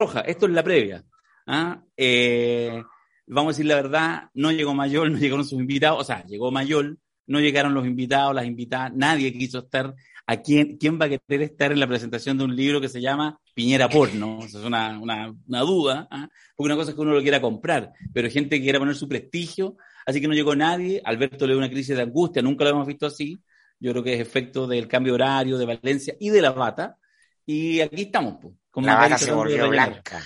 roja, esto es la previa. ¿ah? Eh, vamos a decir la verdad, no llegó Mayol, no llegaron sus invitados, o sea, llegó Mayol, no llegaron los invitados, las invitadas, nadie quiso estar. ¿A quién, quién va a querer estar en la presentación de un libro que se llama Piñera Porno? Esa es una, una, una duda, ¿ah? porque una cosa es que uno lo quiera comprar, pero gente que quiera poner su prestigio, así que no llegó nadie. Alberto le dio una crisis de angustia, nunca lo hemos visto así. Yo creo que es efecto del cambio horario de Valencia y de la bata. Y aquí estamos, pues. Como la bata se volvió blanca.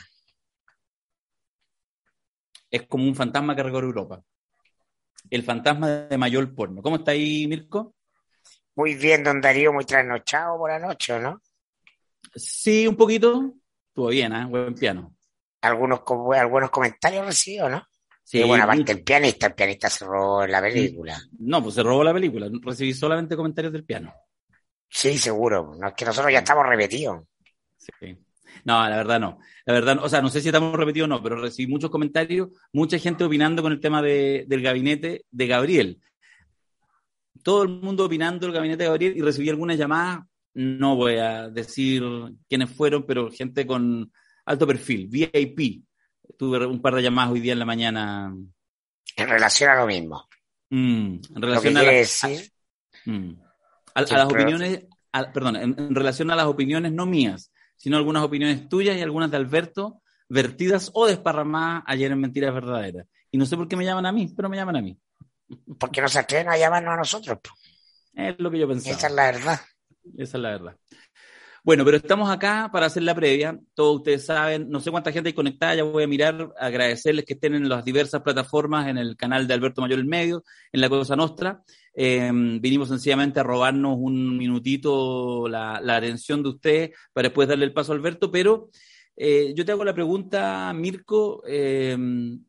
Es como un fantasma que recorre Europa. El fantasma de Mayol Porno. ¿Cómo está ahí, Mirko? Muy bien, don Darío, muy trasnochado por la noche, ¿no? Sí, un poquito. Estuvo bien, ¿eh? Buen piano. Algunos, algunos comentarios recibió, ¿no? Sí, bueno, aparte el pianista, el pianista se robó la película. No, pues se robó la película. Recibí solamente comentarios del piano. Sí, seguro. No, es que nosotros ya estamos repetidos. Sí. No, la verdad no. La verdad, o sea, no sé si estamos repetidos o no, pero recibí muchos comentarios, mucha gente opinando con el tema de, del gabinete de Gabriel. Todo el mundo opinando del gabinete de Gabriel y recibí algunas llamadas, no voy a decir quiénes fueron, pero gente con alto perfil, VIP, tuve un par de llamadas hoy día en la mañana. En relación a lo mismo. Mm, en relación a, mm. a, las opiniones, perdón, en, relación a las opiniones no mías, sino algunas opiniones tuyas y algunas de Alberto, vertidas o desparramadas ayer en Mentiras Verdaderas. Y no sé por qué me llaman a mí, pero me llaman a mí. Porque nos atreven a llamarnos a nosotros. Es lo que yo pensaba. Esa es la verdad. Esa es la verdad. Bueno, pero estamos acá para hacer la previa. Todos ustedes saben, no sé cuánta gente hay conectada, ya voy a mirar, agradecerles que estén en las diversas plataformas, en el canal de Alberto Mayor el Medio, en la Cosa Nostra. Em, vinimos sencillamente a robarnos un minutito la, atención de ustedes para después darle el paso a Alberto, pero eh, yo te hago la pregunta, Mirko, em,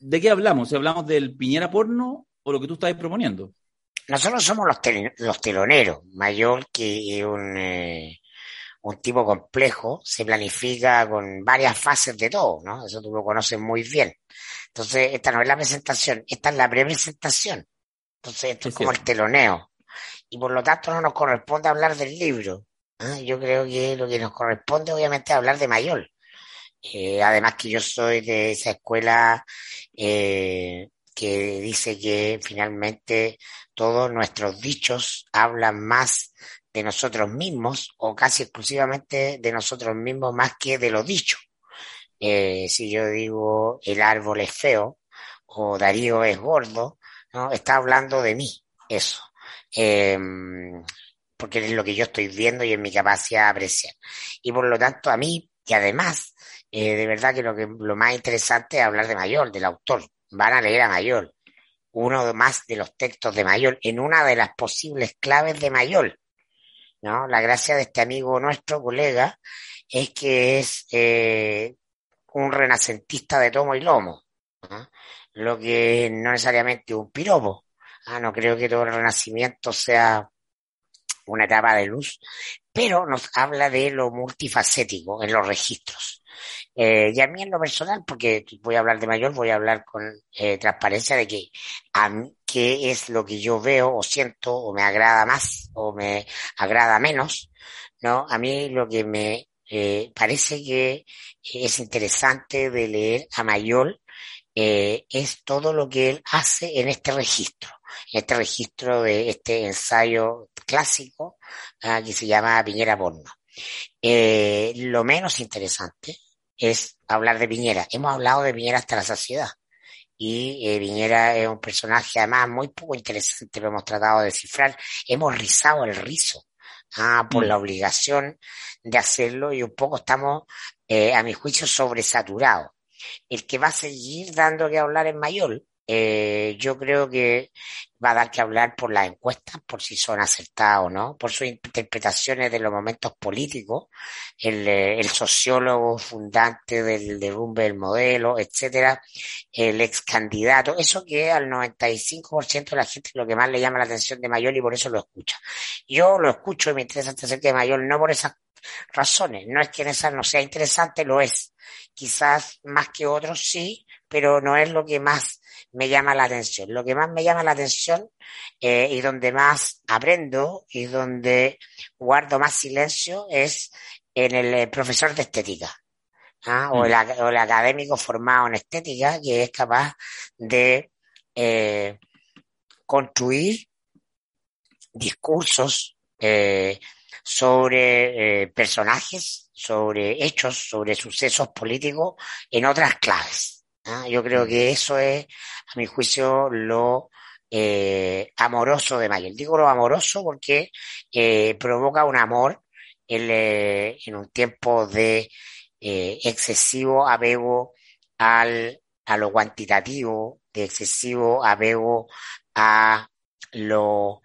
¿de qué hablamos? ¿Si hablamos del Piñera porno o lo que tú estás proponiendo? Nosotros somos los, los teloneros, mayor que un... Eh, un tipo complejo, se planifica con varias fases de todo, ¿no? Eso tú lo conoces muy bien. Entonces, esta no es la presentación, esta es la pre-presentación. Entonces, esto es como el teloneo. Y por lo tanto no nos corresponde hablar del libro. ¿ah? Yo creo que lo que nos corresponde obviamente es hablar de Mayol. Eh, además que yo soy de esa escuela eh, que dice que finalmente todos nuestros dichos hablan más de nosotros mismos o casi exclusivamente de nosotros mismos más que de lo dicho. Eh, si yo digo el árbol es feo o Darío es gordo, ¿no? está hablando de mí, eso. Em, porque es lo que yo estoy viendo y en mi capacidad de apreciar. Y por lo tanto, a mí, y además, eh, de verdad que lo, que lo más interesante es hablar de Mayor, del autor. Van a leer a Mayor, uno más de los textos de Mayor, en una de las posibles claves de Mayor. ¿no? La gracia de este amigo nuestro, colega, es que es eh, un renacentista de tomo y lomo, lo que no necesariamente un piropo. Ah, no creo que todo el renacimiento sea una etapa de luz, pero nos habla de lo multifacético en los registros. Eh, y a mí en lo personal, porque voy a hablar de mayor, voy a hablar con eh, transparencia de que a mí, qué es lo que yo veo o siento o me agrada más o me agrada menos, ¿no? A mí lo que me eh, parece que es interesante de leer a Mayol eh, es todo lo que él hace en este registro, en este registro de este ensayo clásico ah, que se llama Piñera Porno. Eh, lo menos interesante es hablar de Piñera. Hemos hablado de Piñera hasta la saciedad. Y eh, Piñera es un personaje además muy poco interesante, lo hemos tratado de descifrar. Hemos rizado el rizo ah, por mm. la obligación de hacerlo y un poco estamos, eh, a mi juicio, sobresaturados. El que va a seguir dando que hablar es Mayor, eh, yo creo que va a dar que hablar por las encuestas, por si son acertadas o no, por sus interpretaciones de los momentos políticos, el, eh, sociólogo fundante del derrumbe del modelo, etcétera, el ex candidato, eso que al 95% de la gente es lo que más le llama la atención de Mayor y por eso lo escucha. Yo lo escucho y me interesa acerca de Mayor, no por esas razones, no es que en esas no sea interesante, lo es. Quizás más que otros sí, pero no es lo que más me llama la atención. Lo que más me llama la atención eh, y donde más aprendo y donde guardo más silencio es en el eh, profesor de estética. ¿ah? o, el, o, el, académico formado en estética que es capaz de eh, construir discursos eh, sobre eh, personajes, sobre hechos, sobre sucesos políticos en otras claves. ¿ah? Yo creo que eso es, a mi juicio, lo eh, amoroso de Mayer. Digo lo amoroso porque eh, provoca un amor en, eh, en un tiempo de eh, excesivo apego al, a lo cuantitativo, de excesivo apego a lo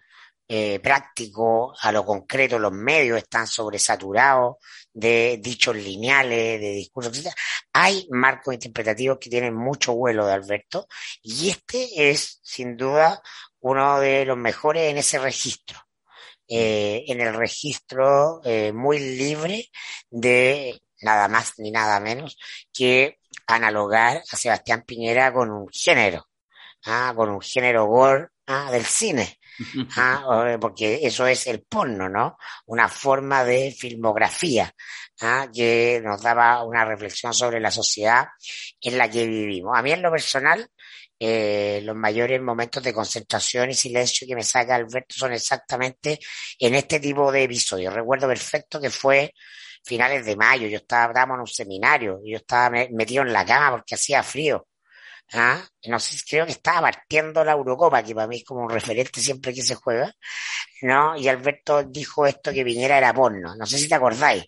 eh, práctico, a lo concreto, los medios están sobresaturados de dichos lineales, de discursos, etc. Hay marcos interpretativos que tienen mucho vuelo de Alberto y este es, sin duda, uno de los mejores en ese registro. Eh, en el registro eh, muy libre de nada más ni nada menos que analogar a Sebastián Piñera con un género, ¿ah? con un género gore ¿ah? del cine. ¿Ah? Porque eso es el porno, ¿no? Una forma de filmografía ¿ah? que nos daba una reflexión sobre la sociedad en la que vivimos. A mí en lo personal, eh, los mayores momentos de concentración y silencio que me saca Alberto son exactamente en este tipo de episodios. Recuerdo perfecto que fue finales de mayo, yo estaba, estábamos en un seminario, yo estaba metido en la cama porque hacía frío. ¿Ah? No sé, creo que estaba partiendo la Eurocopa, que para mí es como un referente siempre que se juega, ¿no? Y Alberto dijo esto que Piñera era porno, no sé si te acordáis.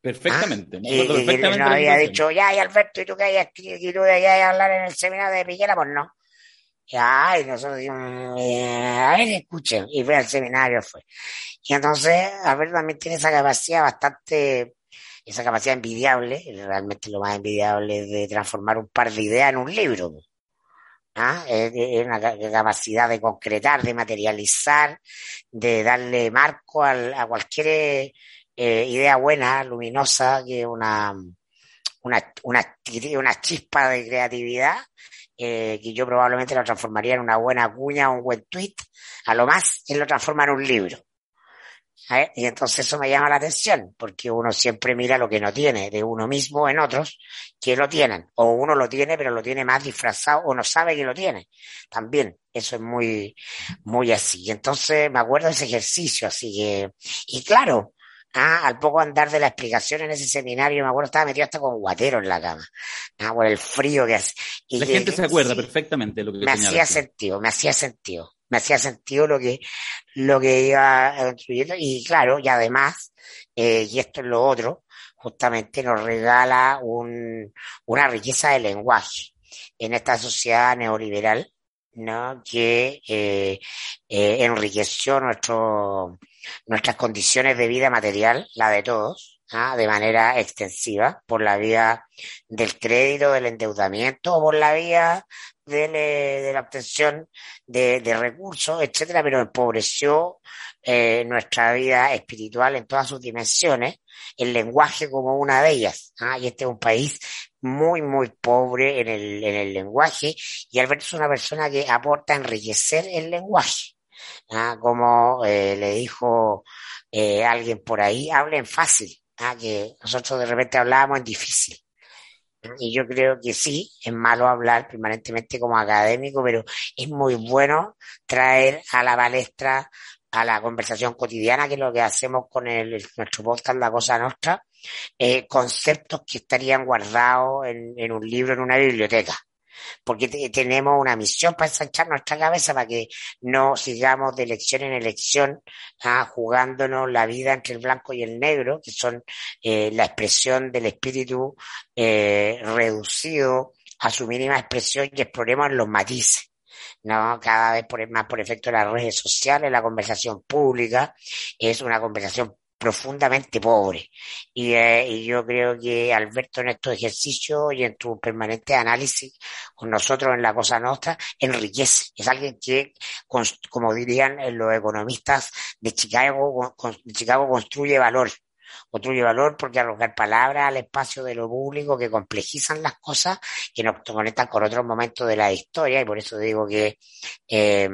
Perfectamente, ¿Ah? me acuerdo perfectamente. nos había dicho, ya, y Alberto, y tú que hayas y tú de allá a hablar en el seminario de Piñera, pues no. Ya, y nosotros dijimos, eh, a ver, escuchen, y fue al seminario, fue. Y entonces, Alberto también tiene esa capacidad bastante esa capacidad envidiable, realmente lo más envidiable es de transformar un par de ideas en un libro. ¿Ah? Es, una capacidad de concretar, de materializar, de darle marco a cualquier eh, idea buena, luminosa, que una, una, una, chispa de creatividad, eh, que yo probablemente lo transformaría en una buena cuña, un buen tweet, a lo más él lo transforma en un libro. ¿Eh? Y entonces eso me llama la atención, porque uno siempre mira lo que no tiene de uno mismo en otros que lo tienen. O uno lo tiene, pero lo tiene más disfrazado, o no sabe que lo tiene. También, eso es muy, muy así. Y entonces me acuerdo de ese ejercicio, así que, y claro, Ah, al poco andar de la explicación en ese seminario, me acuerdo, estaba metido hasta con guatero en la cama. Ah, por el frío que hace. Y la gente se acuerda perfectamente de lo que Me hacía sentido, me hacía sentido me hacía sentido lo que, lo que iba construyendo y claro, y además, eh, y esto es lo otro, justamente nos regala un, una riqueza de lenguaje en esta sociedad neoliberal, ¿no? que eh, eh, enriqueció nuestro, nuestras condiciones de vida material, la de todos, ¿ah? de manera extensiva, por la vía del crédito, del endeudamiento o por la vía de, de la obtención de, recursos, etcétera, pero empobreció eh, nuestra vida espiritual en todas sus dimensiones, el lenguaje como una de ellas. ¿ah? Y este es un país muy, muy pobre en el, en el lenguaje, y Alberto es una persona que aporta a enriquecer el lenguaje. ¿ah? Como eh, le dijo eh, alguien por ahí, hablen fácil, ¿ah? que nosotros de repente hablábamos en difícil. Y yo creo que sí, es malo hablar permanentemente como académico, pero es muy bueno traer a la palestra, a la conversación cotidiana, que es lo que hacemos con el, nuestro podcast La Cosa Nostra, eh, conceptos que estarían guardados en, en un libro, en una biblioteca porque tenemos una misión para ensanchar nuestra cabeza para que no sigamos de elección en elección ah, jugándonos la vida entre el blanco y el negro, que son eh, la expresión del espíritu eh, reducido a su mínima expresión y exploremos los matices. ¿no? Cada vez por, más por efecto de las redes sociales, la conversación pública es una conversación profundamente pobre. Y, eh, y, yo creo que Alberto en estos ejercicios y en tu permanente análisis con nosotros en la Cosa Nostra enriquece. Es alguien que, como dirían los economistas de Chicago, de Chicago construye valor. Construye valor porque arrojar palabras al espacio de lo público que complejizan las cosas, que nos conectan con otros momentos de la historia y por eso digo que eh,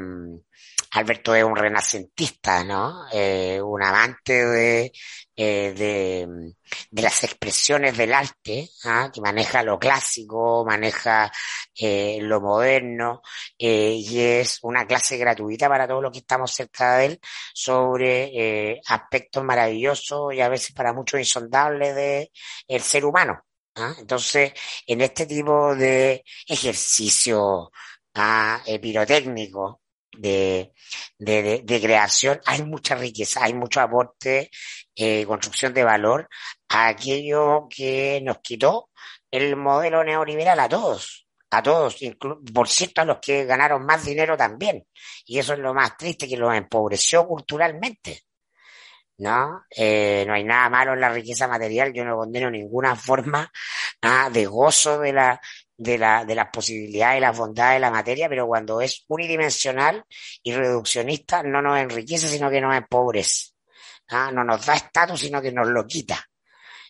Alberto es un renacentista, ¿no? Eh, un amante de, eh, de, de, las expresiones del arte, ¿ah? que maneja lo clásico, maneja eh, lo moderno, y es una clase gratuita para todos los que estamos cerca de él sobre aspectos maravillosos y a veces para muchos insondables de el ser humano. ¿ah? Entonces, en este tipo de ejercicio ¿ah? pirotécnico, de, de, de, creación, hay mucha riqueza, hay mucho aporte, eh, construcción de valor a aquello que nos quitó el modelo neoliberal a todos, a todos, por cierto a los que ganaron más dinero también. Y eso es lo más triste, que los empobreció culturalmente. ¿no? Eh, no hay nada malo en la riqueza material, yo no condeno ninguna forma ah, de gozo de la, de, la, de las posibilidades y las bondades de la materia, pero cuando es unidimensional y reduccionista no nos enriquece, sino que nos empobrece. ¿ah? No nos da estatus, sino que nos lo quita.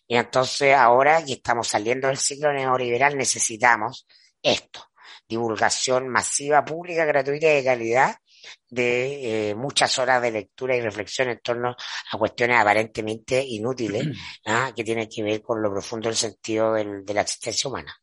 Y entonces ahora que estamos saliendo del ciclo neoliberal necesitamos esto, divulgación masiva, pública, gratuita y de calidad de eh, muchas horas de lectura y reflexión en torno a cuestiones aparentemente inútiles ¿ah? que tienen que ver con lo profundo del sentido del, de la existencia humana.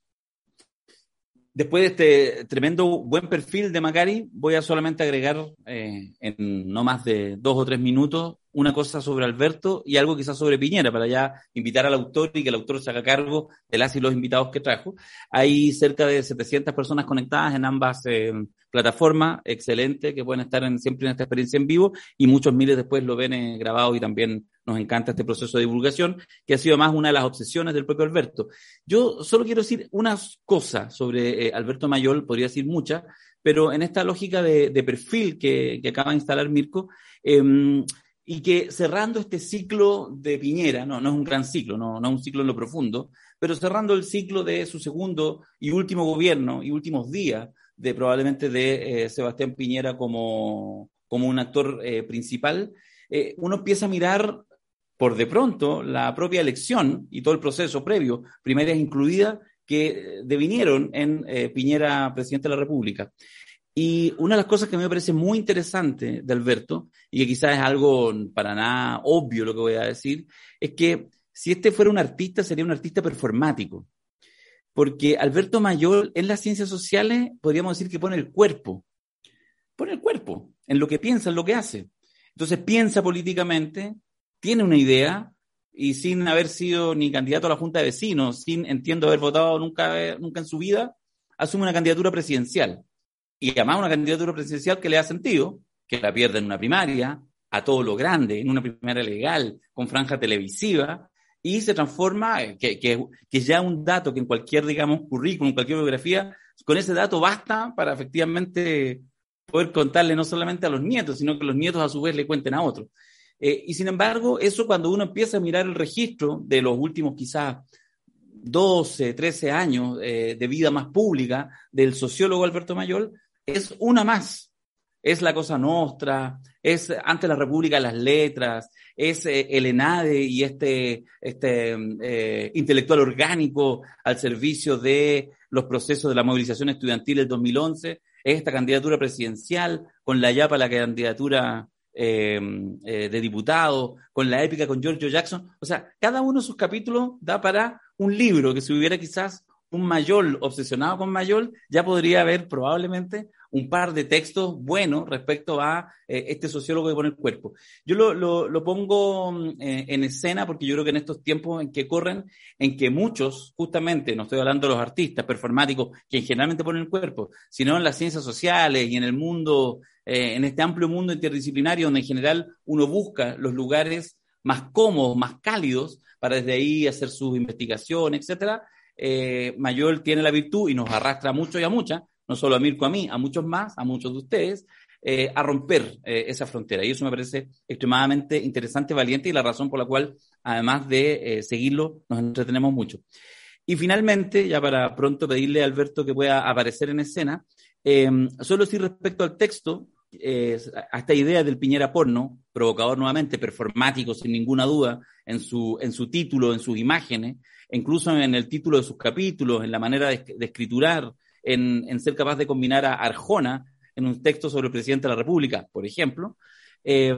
Después de este tremendo buen perfil de Macari, voy a solamente agregar eh, en no más de dos o tres minutos una cosa sobre Alberto y algo quizás sobre Piñera, para ya invitar al autor y que el autor se haga cargo de las y los invitados que trajo. Hay cerca de 700 personas conectadas en ambas eh, plataformas, excelente, que pueden estar siempre en esta experiencia en vivo y muchos miles después lo ven eh, grabado y también nos encanta este proceso de divulgación, que ha sido más una de las obsesiones del propio Alberto. Yo solo quiero decir unas cosas sobre eh, Alberto Mayol, podría decir muchas, pero en esta lógica de, perfil que, acaba de instalar Mirko, eh, y que cerrando este ciclo de Piñera, no, no es un gran ciclo, no, no es un ciclo en lo profundo, pero cerrando el ciclo de su segundo y último gobierno y últimos días de probablemente de eh, Sebastián Piñera como, como un actor eh, principal, eh, uno empieza a mirar por de pronto la propia elección y todo el proceso previo, primarias incluidas, que devinieron en Piñera presidente de la República. Y una de las cosas que me parece muy interesante de Alberto, y que quizás es algo para nada obvio lo que voy a decir, es que si este fuera un artista, sería un artista performático. Porque Alberto Mayor en las ciencias sociales podríamos decir que pone el cuerpo. Pone el cuerpo en lo que piensa, en lo que hace. Entonces piensa políticamente, tiene una idea y sin haber sido ni candidato a la Junta de Vecinos, sin, entiendo, haber votado nunca, nunca en su vida, asume una candidatura presidencial y además una candidatura presidencial que le ha sentido, que la pierde en una primaria, a todo lo grande, en una primaria legal, con franja televisiva, y se transforma, eh, que, que, que ya un dato que en cualquier, digamos, currículum, cualquier biografía, con ese dato basta para efectivamente poder contarle no solamente a los nietos, sino que los nietos a su vez le cuenten a otros. Eh, y sin embargo, eso cuando uno empieza a mirar el registro de los últimos quizás 12, 13 años eh, de vida más pública del sociólogo Alberto Mayol, es una más. Es la Cosa Nostra, es ante la República las letras, es eh, el ENADE y este, este eh, intelectual orgánico al servicio de los procesos de la movilización estudiantil del 2011, es esta candidatura presidencial con la YAPA, la candidatura eh, de diputado, con la épica con Giorgio Jackson. O sea, cada uno de sus capítulos da para un libro que si hubiera quizás un Mayol obsesionado con Mayol, ya podría haber probablemente un par de textos buenos respecto a eh, este sociólogo que pone el cuerpo. Yo lo, lo, lo pongo mm, eh, en escena porque yo creo que en estos tiempos en que corren, en que muchos, justamente, no estoy hablando de los artistas performáticos, que generalmente ponen el cuerpo, sino en las ciencias sociales y en el mundo, eh, en este amplio mundo interdisciplinario donde en general uno busca los lugares más cómodos, más cálidos, para desde ahí hacer sus investigaciones, etcétera, eh, Mayol tiene la virtud y nos arrastra mucho y a muchas, no solo a Mirko, a mí, a muchos más, a muchos de ustedes, eh, a romper eh, esa frontera. Y eso me parece extremadamente interesante, valiente y la razón por la cual, además de eh, seguirlo, nos entretenemos mucho. Y finalmente, ya para pronto pedirle a Alberto que pueda aparecer en escena, solo decir respecto al texto, a esta idea del Piñera porno, provocador nuevamente, performático sin ninguna duda, en su, en su título, en sus imágenes, incluso en el título de sus capítulos, en la manera de, escriturar, en, ser capaz de combinar a Arjona en un texto sobre el presidente de la República, por ejemplo, eh,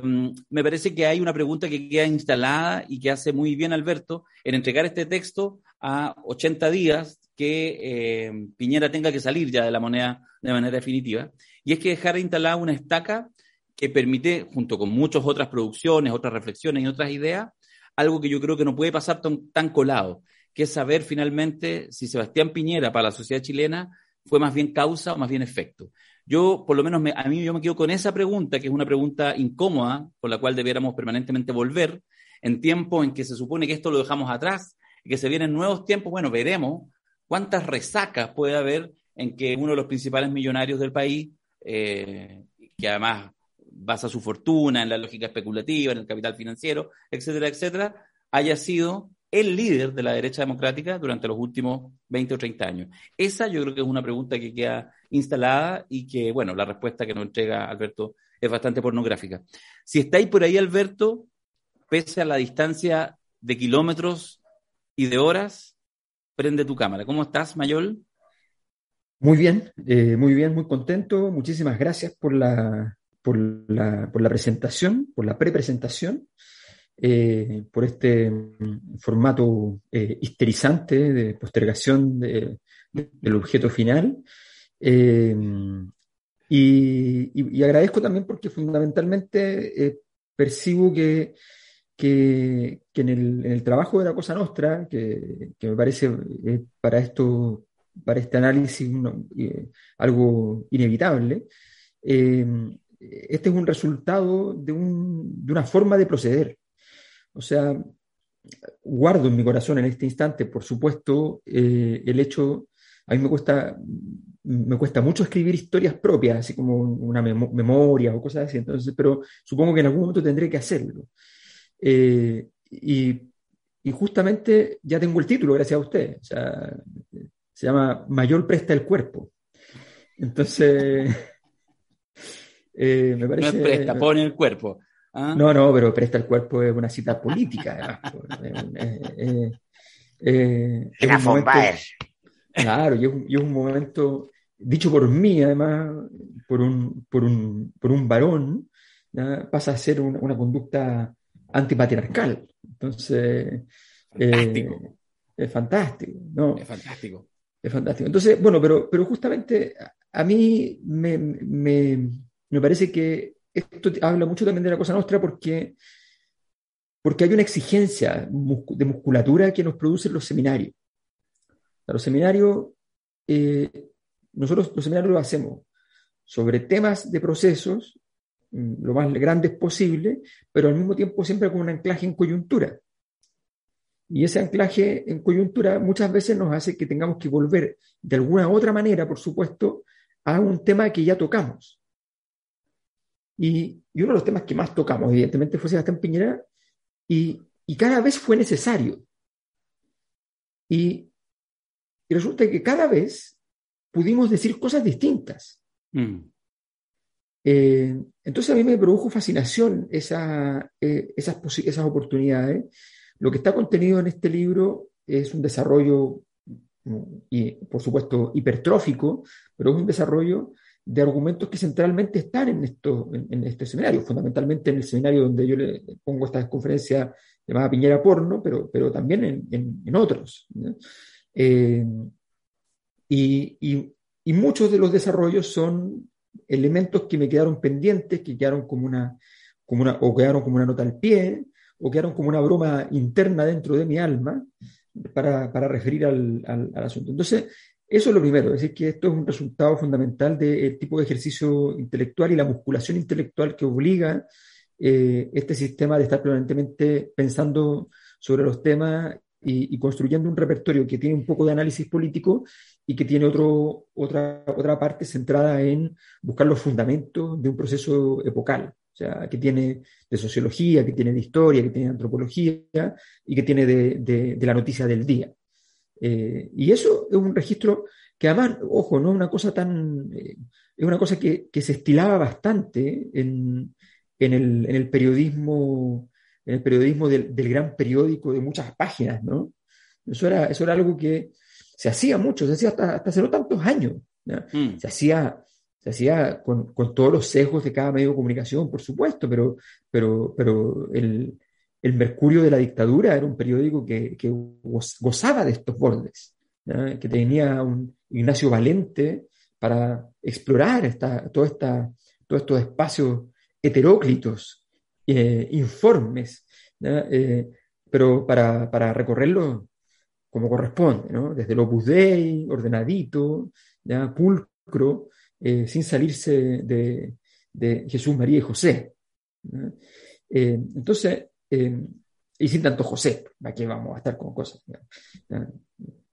me parece que hay una pregunta que queda instalada y que hace muy bien Alberto en entregar este texto a 80 días que eh, Piñera tenga que salir ya de la moneda de manera definitiva. Y es que dejar instalada una estaca que permite, junto con muchas otras producciones, otras reflexiones y otras ideas, algo que yo creo que no puede pasar tan, colado, que es saber finalmente si Sebastián Piñera para la sociedad chilena fue más bien causa o más bien efecto. Yo, por lo menos, a mí yo me quedo con esa pregunta, que es una pregunta incómoda, con la cual debiéramos permanentemente volver, en tiempos en que se supone que esto lo dejamos atrás y que se vienen nuevos tiempos, bueno, veremos cuántas resacas puede haber en que uno de los principales millonarios del país, eh, que además basa su fortuna en la lógica especulativa, en el capital financiero, etcétera, etcétera, haya sido el líder de la derecha democrática durante los últimos 20 o 30 años? Esa yo creo que es una pregunta que queda instalada y que, bueno, la respuesta que nos entrega Alberto es bastante pornográfica. Si estáis por ahí, Alberto, pese a la distancia de kilómetros y de horas, prende tu cámara. ¿Cómo estás, Mayol? Muy bien, eh, muy bien, muy contento. Muchísimas gracias por la, por la, por la presentación, por la prepresentación, eh, por este mm, formato eh, histerizante de postergación del objeto final. Eh, y, agradezco también porque fundamentalmente percibo que, que, en, el, trabajo de la Cosa Nostra, que, me parece para esto para este análisis algo inevitable, este es un resultado de, una forma de proceder. O sea, guardo en mi corazón en este instante, por supuesto, eh, el hecho, a mí me cuesta, me cuesta mucho escribir historias propias, así como una memoria o cosas así, entonces, pero supongo que en algún momento tendré que hacerlo. Eh, y, y, justamente ya tengo el título, gracias a usted. O sea, se llama Mayor presta el cuerpo. Entonces, eh, me parece, no presta, pone el cuerpo. ¿Ah? No, no, pero presta el cuerpo es una cita política. eh, eh, es un momento, claro, y es, un momento dicho por mí, además, por un, por un, por un varón, pasa a ser una, conducta antipatriarcal. Entonces, fantástico. es fantástico, ¿no? Es fantástico. Es fantástico. Entonces, bueno, pero, pero justamente a mí me, me parece que esto habla mucho también de la cosa nuestra porque, porque hay una exigencia de musculatura que nos producen los seminarios. los seminarios, eh, nosotros los seminarios los hacemos sobre temas de procesos mm, lo más grandes posible, pero al mismo tiempo siempre con un anclaje en coyuntura. Y ese anclaje en coyuntura muchas veces nos hace que tengamos que volver de alguna otra manera, por supuesto, a un tema que ya tocamos. Y, uno de los temas que más tocamos, evidentemente, fue Sebastián Piñera, y, cada vez fue necesario. Y, resulta que cada vez pudimos decir cosas distintas. Mm. Eh, entonces a mí me produjo fascinación esa, eh, esas, esas oportunidades. Lo que está contenido en este libro es un desarrollo, y, por supuesto, hipertrófico, pero es un desarrollo de argumentos que centralmente están en, esto, en, este seminario, fundamentalmente en el seminario donde yo le pongo esta conferencia llamada Piñera Porno, pero, pero también en, en otros. Eh, y, y, muchos de los desarrollos son elementos que me quedaron pendientes, que quedaron como una, como una, o quedaron como una nota al pie, o quedaron como una broma interna dentro de mi alma para, para referir al, al, al asunto. Entonces, eso es lo primero, es decir, que esto es un resultado fundamental del tipo de ejercicio intelectual y la musculación intelectual que obliga eh, este sistema de estar permanentemente pensando sobre los temas y, construyendo un repertorio que tiene un poco de análisis político y que tiene otro, otra, otra parte centrada en buscar los fundamentos de un proceso epocal, o sea, que tiene de sociología, que tiene de historia, que tiene de antropología y que tiene de la noticia del día. Eh, y eso es un registro que además, ojo, no es una cosa tan, eh, es una cosa que, se estilaba bastante en, el, periodismo, en el periodismo del, gran periódico de muchas páginas, ¿no? Eso era, eso era algo que se hacía mucho, se hacía hasta, hasta hace no tantos años. Mm. Se hacía se hacía con, con, todos los sesgos de cada medio de comunicación, por supuesto, pero, pero, pero el, el Mercurio de la dictadura era un periódico que, gozaba de estos bordes, que tenía un Ignacio Valente para explorar esta, esta, todos estos espacios heteróclitos, eh, informes, eh, pero para, para recorrerlo como corresponde, ¿no? desde el Opus Dei, ordenadito, ¿ya? pulcro, eh, sin salirse de, de, Jesús, María y José. entonces, y sin tanto José, aquí vamos a estar con cosas.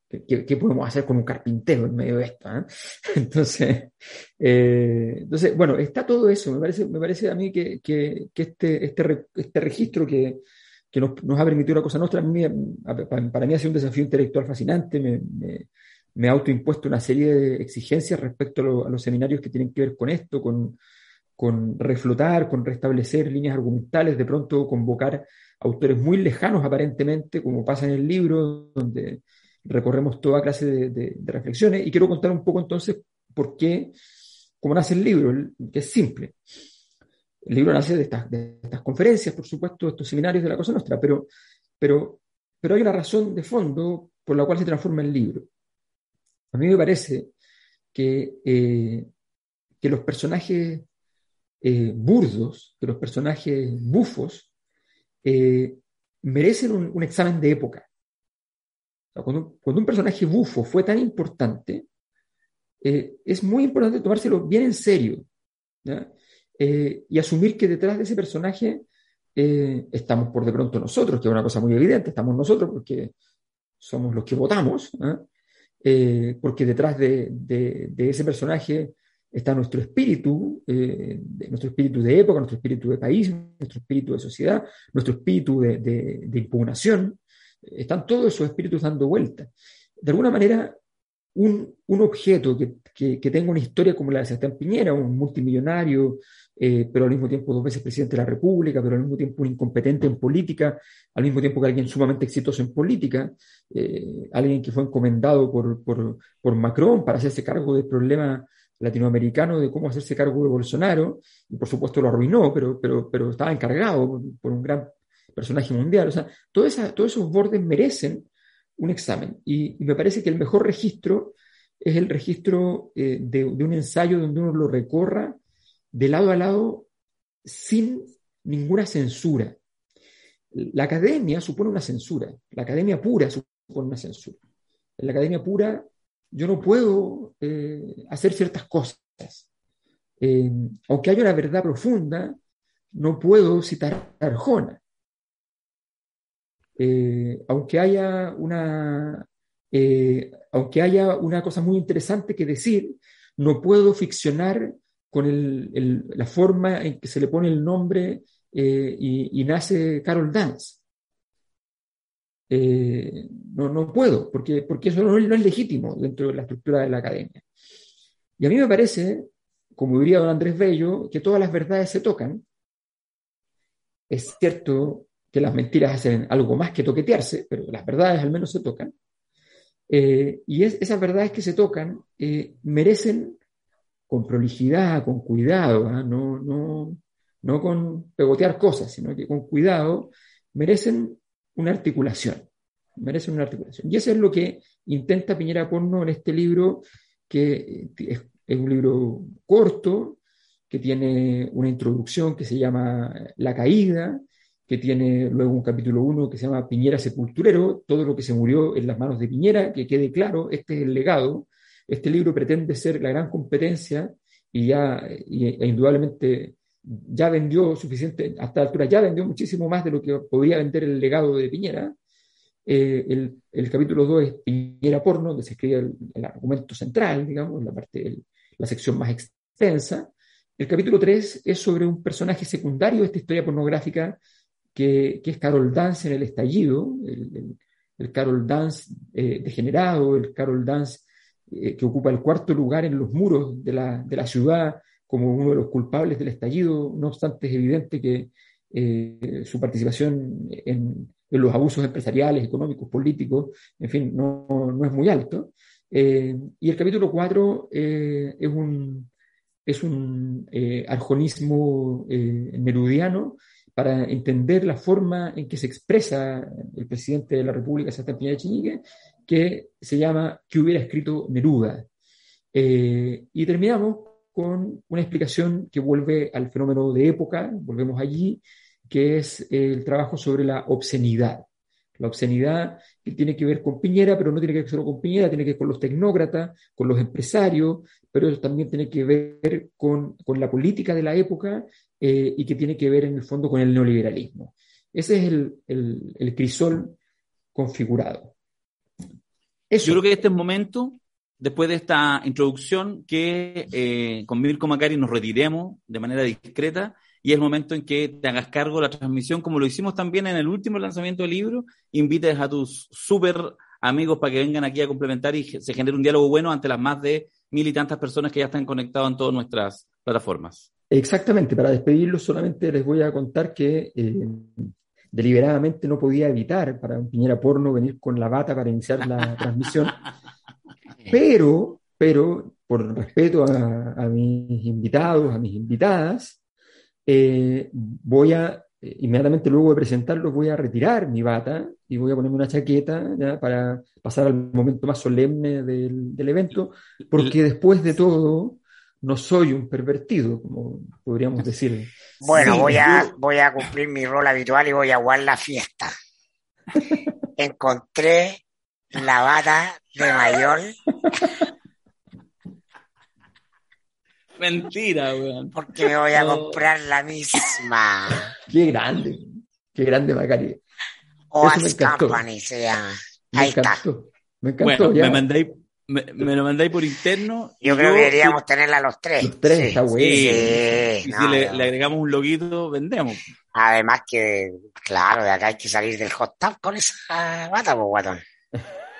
¿Qué, podemos hacer con un carpintero en medio de esto? ¿eh? Entonces, eh, entonces, bueno, está todo eso. Me parece, me parece a mí que, que, este, este, este registro que, que nos, nos, ha permitido una cosa nuestra, para mí ha sido un desafío intelectual fascinante. Me, me, me, ha autoimpuesto una serie de exigencias respecto a, los seminarios que tienen que ver con esto, con, con reflotar, con restablecer líneas argumentales, de pronto convocar autores muy lejanos aparentemente, como pasa en el libro, donde recorremos toda clase de, reflexiones y quiero contar un poco entonces por qué, cómo nace el libro, que es simple. El libro nace de estas, conferencias, por supuesto, de estos seminarios de la Cosa Nuestra, pero, pero, pero hay una razón de fondo por la cual se transforma el libro. A mí me parece que, eh, que los personajes eh, burdos, que los personajes bufos, eh, merecen un, examen de época. Cuando, un personaje bufo fue tan importante, eh, es muy importante tomárselo bien en serio y asumir que detrás de ese personaje estamos por de pronto nosotros, que es una cosa muy evidente, estamos nosotros porque somos los que votamos, porque detrás de, de, ese personaje está nuestro espíritu, nuestro espíritu de época, nuestro espíritu de país, nuestro espíritu de sociedad, nuestro espíritu de, impugnación, están todos esos espíritus dando vuelta. De alguna manera, un, un objeto que, que, tenga una historia como la de Sebastián Piñera, un multimillonario, eh, pero al mismo tiempo dos veces presidente de la República, pero al mismo tiempo un incompetente en política, al mismo tiempo que alguien sumamente exitoso en política, eh, alguien que fue encomendado por, por, por Macron para hacerse cargo del problema latinoamericano de cómo hacerse cargo de Bolsonaro, y por supuesto lo arruinó, pero, pero, pero estaba encargado por un gran personaje mundial. O sea, todos esos bordes merecen un examen. Y, me parece que el mejor registro es el registro eh, de, un ensayo donde uno lo recorra de lado a lado sin ninguna censura. La academia supone una censura, la academia pura supone una censura. En la academia pura yo no puedo eh, hacer ciertas cosas. Eh, aunque haya una verdad profunda, no puedo citar a Arjona. Eh, aunque, haya una, aunque haya una cosa muy interesante que decir, no puedo ficcionar con la forma en que se le pone el nombre eh, y, nace Carol Dance. No, no puedo, porque, porque eso no, no, es legítimo dentro de la estructura de la academia. Y a mí me parece, como diría don Andrés Bello, que todas las verdades se tocan. Es cierto que las mentiras hacen algo más que toquetearse, pero las verdades al menos se tocan. Eh, y esas verdades que se tocan eh, merecen con prolijidad, con cuidado, ¿ah? no, no, no con pegotear cosas, sino que con cuidado, merecen una articulación. Merecen una articulación. Y eso es lo que intenta Piñera Porno en este libro, que es, es un libro corto, que tiene una introducción que se llama La caída, que tiene luego un capítulo 1 que se llama Piñera Sepulturero, todo lo que se murió en las manos de Piñera, que quede claro, este es el legado. Este libro pretende ser la gran competencia y ya, e indudablemente, ya vendió suficiente, hasta la altura ya vendió muchísimo más de lo que podría vender el legado de Piñera. Eh, el, el, capítulo 2 es Piñera Porno, donde se escribe el, argumento central, digamos, la, parte, la sección más extensa. El capítulo 3 es sobre un personaje secundario de esta historia pornográfica que, es Carol Dance en el estallido, el, Carol Dance eh, degenerado, el Carol Dance eh, que ocupa el cuarto lugar en los muros de la, de la, ciudad como uno de los culpables del estallido. No obstante, es evidente que eh, su participación en, en, los abusos empresariales, económicos, políticos, en fin, no, no es muy alto. y el capítulo 4 es un es un eh, arjonismo eh, nerudiano para entender la forma en que se expresa el presidente de la República, Sebastián Piñera Chiñique, que se llama ¿Qué hubiera escrito Neruda? Eh, y terminamos con una explicación que vuelve al fenómeno de época, volvemos allí, que es el trabajo sobre la obscenidad. La obscenidad que tiene que ver con Piñera, pero no tiene que ver solo con Piñera, tiene que ver con los tecnócratas, con los empresarios, pero también tiene que ver con, con la política de la época eh, y que tiene que ver en el fondo con el neoliberalismo. Ese es el, el, el crisol configurado. Eso. Yo creo que este es el momento, después de esta introducción, que eh, con Mirko Macari nos retiremos de manera discreta y es el momento en que te hagas cargo de la transmisión, como lo hicimos también en el último lanzamiento del libro, invites a tus súper amigos para que vengan aquí a complementar y se genere un diálogo bueno ante las más de mil y tantas personas que ya están conectadas en todas nuestras plataformas. Exactamente, para despedirlos solamente les voy a contar que eh, deliberadamente no podía evitar para un Piñera Porno venir con la bata para iniciar la transmisión, pero, pero por respeto a, a mis invitados, a mis invitadas, eh, voy a, eh, inmediatamente luego de presentarlos, voy a retirar mi bata y voy a ponerme una chaqueta ¿ya? para pasar al momento más solemne del, del, evento, porque después de todo, no soy un pervertido, como podríamos decir. Bueno, sí, voy, a, voy a cumplir mi rol habitual y voy a aguar la fiesta. Encontré la bata de mayor Mentira, weón. Porque me voy a comprar la misma. Qué grande, qué grande Macari. Oas Company se llama. Ahí me está. Me encantó. Bueno, me mandáis, me, me, lo mandáis por interno. Yo creo que deberíamos tenerla los tres. Los tres, sí. está bueno. Sí, Sí, y no, si le, no. le agregamos un loguito, vendemos. Además que, claro, de acá hay que salir del hot tub con esa bata, pues, guatón.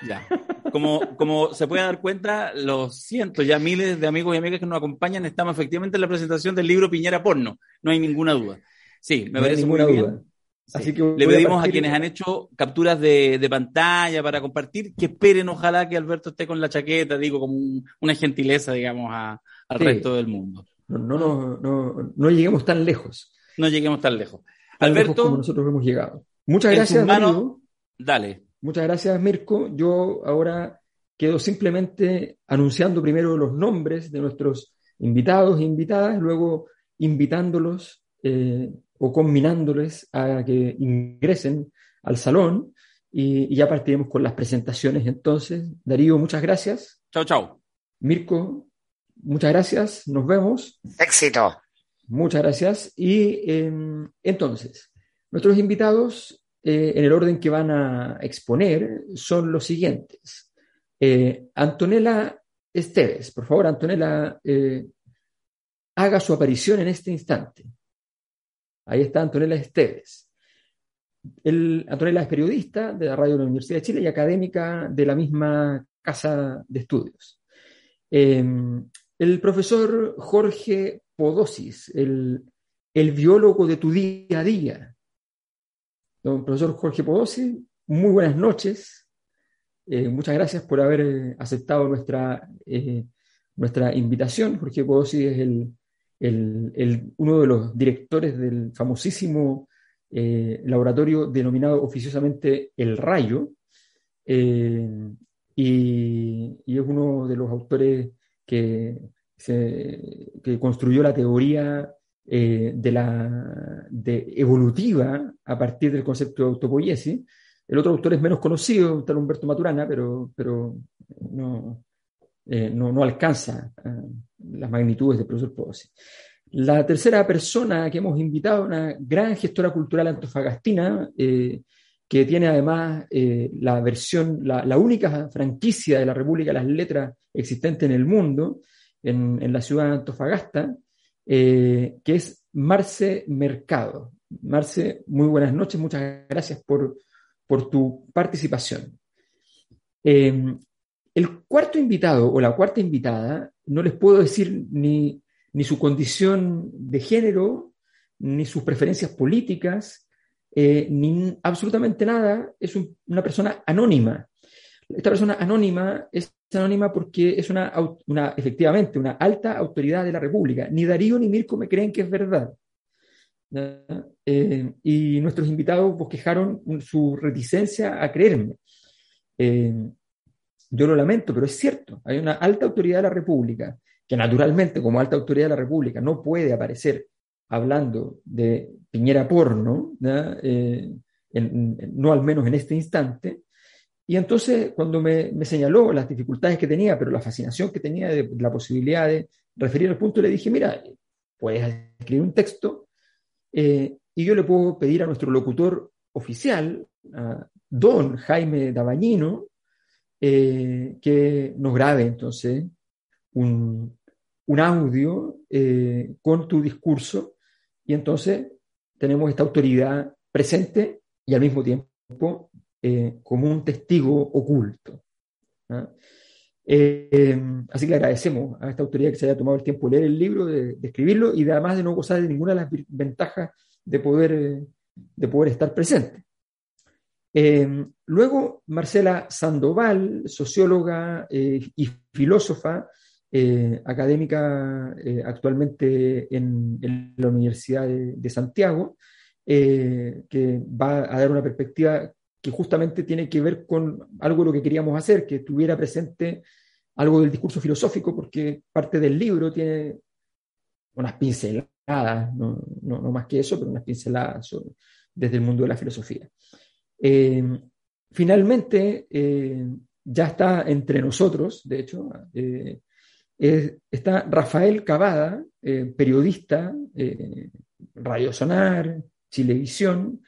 Ya. Como, como se puede dar cuenta, los cientos, ya miles de amigos y amigas que nos acompañan, estamos efectivamente en la presentación del libro Piñera Porno. No hay ninguna duda. Sí, me No hay parece muy bien. duda. Sí. Así que Le a pedimos a, quienes han hecho capturas de, de pantalla para compartir que esperen, ojalá que Alberto esté con la chaqueta, digo, como un- una gentileza, digamos, a- al Sí. resto del mundo. No, no, no, no, lleguemos tan lejos. No lleguemos tan lejos. Tan lejos como Alberto, nosotros hemos llegado. Muchas gracias, Darío. dale. Muchas gracias, Mirko. Yo ahora quedo simplemente anunciando primero los nombres de nuestros invitados e invitadas, luego invitándolos eh, o combinándoles a que ingresen al salón y, y ya partiremos con las presentaciones entonces. Darío, muchas gracias. Chao, chao. Mirko, muchas gracias. Nos vemos. Éxito. Muchas gracias. Y eh, entonces, nuestros invitados, eh, en el orden que van a exponer, son los siguientes. Eh, Antonella Esteves, por favor, Antonella, eh, haga su aparición en este instante. Ahí está Antonella Esteves. El, Antonella es periodista de la radio de la Universidad de Chile y académica de la misma casa de estudios. Eh, el profesor Jorge Podosis, el, el biólogo de tu día a día. Don profesor Jorge Podosis, muy buenas noches. Eh, muchas gracias por haber eh, aceptado nuestra, eh, nuestra invitación. Jorge Podosis es el, el, uno de los directores del famosísimo laboratorio denominado oficiosamente El Rayo, y, y, es uno de los autores que, se, que construyó la teoría eh, de la, de evolutiva a partir del concepto de autopoiesis. El otro autor es menos conocido, tal Humberto Maturana, pero, pero no, eh, no, no, alcanza uh, las magnitudes del profesor Podosi. La tercera persona que hemos invitado, una gran gestora cultural antofagastina, eh, que tiene además eh, la versión, la, la, única franquicia de la República de las Letras existente en el mundo, en, en la ciudad de Antofagasta, eh, que es Marce Mercado. Marce, muy buenas noches, muchas gracias por, por tu participación. Eh, el cuarto invitado o la cuarta invitada, no les puedo decir ni, ni su condición de género, ni sus preferencias políticas, eh, ni absolutamente nada, es un, una persona anónima. Esta persona anónima es anónima porque es una, efectivamente una alta autoridad de la República. Ni Darío ni Mirko me creen que es verdad. Eh, y nuestros invitados bosquejaron su reticencia a creerme. Eh, yo lo lamento, pero es cierto. Hay una alta autoridad de la República que naturalmente como alta autoridad de la República no puede aparecer hablando de Piñera porno, eh, no al menos en este instante, y entonces, cuando me, señaló las dificultades que tenía, pero la fascinación que tenía de la posibilidad de referir al punto, le dije, mira, puedes escribir un texto eh, y yo le puedo pedir a nuestro locutor oficial, a don Jaime Dabañino, eh, que nos grabe entonces un, audio eh, con tu discurso. Y entonces tenemos esta autoridad presente y al mismo tiempo eh, como un testigo oculto. Eh, así que agradecemos a esta autoridad que se haya tomado el tiempo de leer el libro, de, escribirlo y de, además de no gozar de ninguna de las ventajas de poder, eh, de poder estar presente. luego, Marcela Sandoval, socióloga y filósofa, académica actualmente en, la Universidad de, de Santiago, que va a dar una perspectiva que justamente tiene que ver con algo de lo que queríamos hacer, que tuviera presente algo del discurso filosófico, porque parte del libro tiene unas pinceladas, no, más que eso, pero unas pinceladas desde el mundo de la filosofía. Eh, finalmente, eh, ya está entre nosotros, de hecho, eh, está Rafael Cavada, periodista, Radio Sonar, Chilevisión,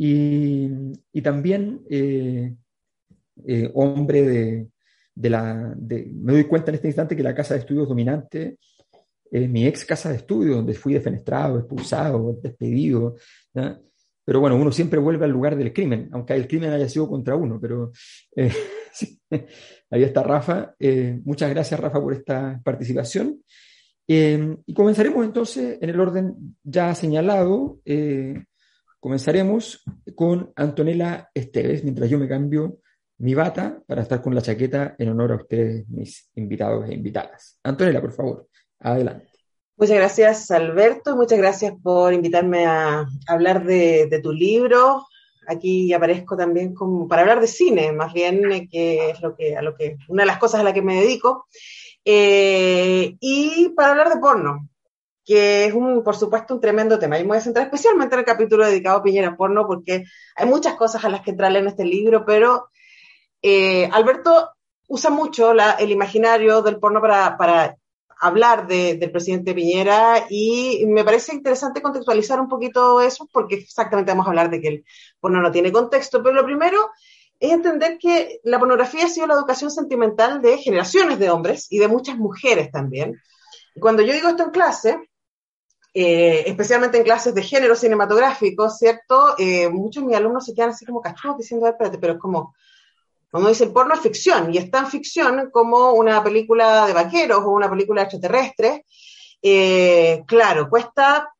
y, también eh, eh, hombre de, la... me doy cuenta en este instante que la casa de estudios dominante es mi ex casa de estudios, donde fui defenestrado, expulsado, despedido. Pero bueno, uno siempre vuelve al lugar del crimen, aunque el crimen haya sido contra uno. Pero eh, ahí está Rafa. muchas gracias, Rafa, por esta participación. y comenzaremos entonces en el orden ya señalado. Comenzaremos con Antonella Esteves, mientras yo me cambio mi bata para estar con la chaqueta en honor a ustedes, mis invitados e invitadas. Antonella, por favor, adelante. Muchas gracias, Alberto. Muchas gracias por invitarme a hablar de, tu libro. Aquí aparezco también como para hablar de cine, más bien, eh, que es lo que, a lo que, una de las cosas a las que me dedico. Eh, y para hablar de porno, que es un, por supuesto, un tremendo tema. Y me voy a centrar especialmente en el capítulo dedicado a Piñera Porno, porque hay muchas cosas a las que entrarle en este libro, pero eh, Alberto usa mucho el imaginario del porno para, hablar del presidente Piñera y me parece interesante contextualizar un poquito eso, porque exactamente vamos a hablar de que el porno no tiene contexto, pero lo primero es entender que la pornografía ha sido la educación sentimental de generaciones de hombres y de muchas mujeres también. Cuando yo digo esto en clase, eh, especialmente en clases de género cinematográfico, ¿cierto? Eh, muchos de mis alumnos se quedan así como cachudos diciendo, espérate, pero es como, como dice, el porno es ficción, y es tan ficción como una película de vaqueros o una película extraterrestre. Eh, claro, cuesta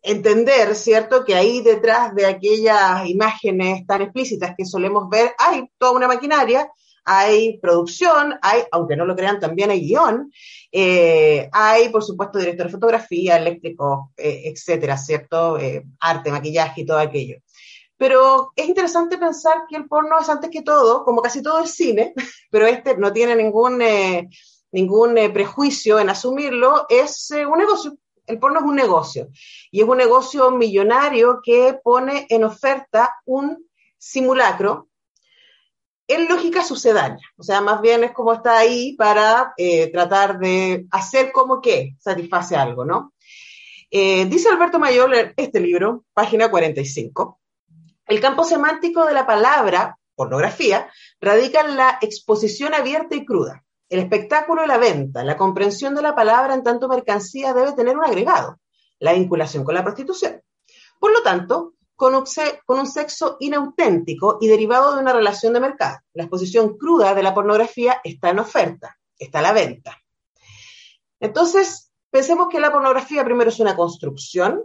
entender, ¿cierto?, que ahí detrás de aquellas imágenes tan explícitas que solemos ver hay toda una maquinaria hay producción, hay, aunque no lo crean, también hay guion, eh, hay, por supuesto, director de fotografía, eléctrico, eh, etcétera, ¿cierto? Eh, arte, maquillaje y todo aquello. Pero es interesante pensar que el porno es antes que todo, como casi todo el cine, pero este no tiene ningún, ningún prejuicio en asumirlo, es un negocio. El porno es un negocio y es un negocio millonario que pone en oferta un simulacro en lógica sucedánea. O sea, más bien es como está ahí para eh, tratar de hacer como que satisface algo, ¿no? Eh, dice Alberto Mayor este libro, página 45, el campo semántico de la palabra pornografía radica en la exposición abierta y cruda. El espectáculo y la venta, la comprensión de la palabra en tanto mercancía debe tener un agregado, la vinculación con la prostitución. Por lo tanto, con un, sexo inauténtico y derivado de una relación de mercado. La exposición cruda de la pornografía está en oferta, está a la venta. Entonces, pensemos que la pornografía primero es una construcción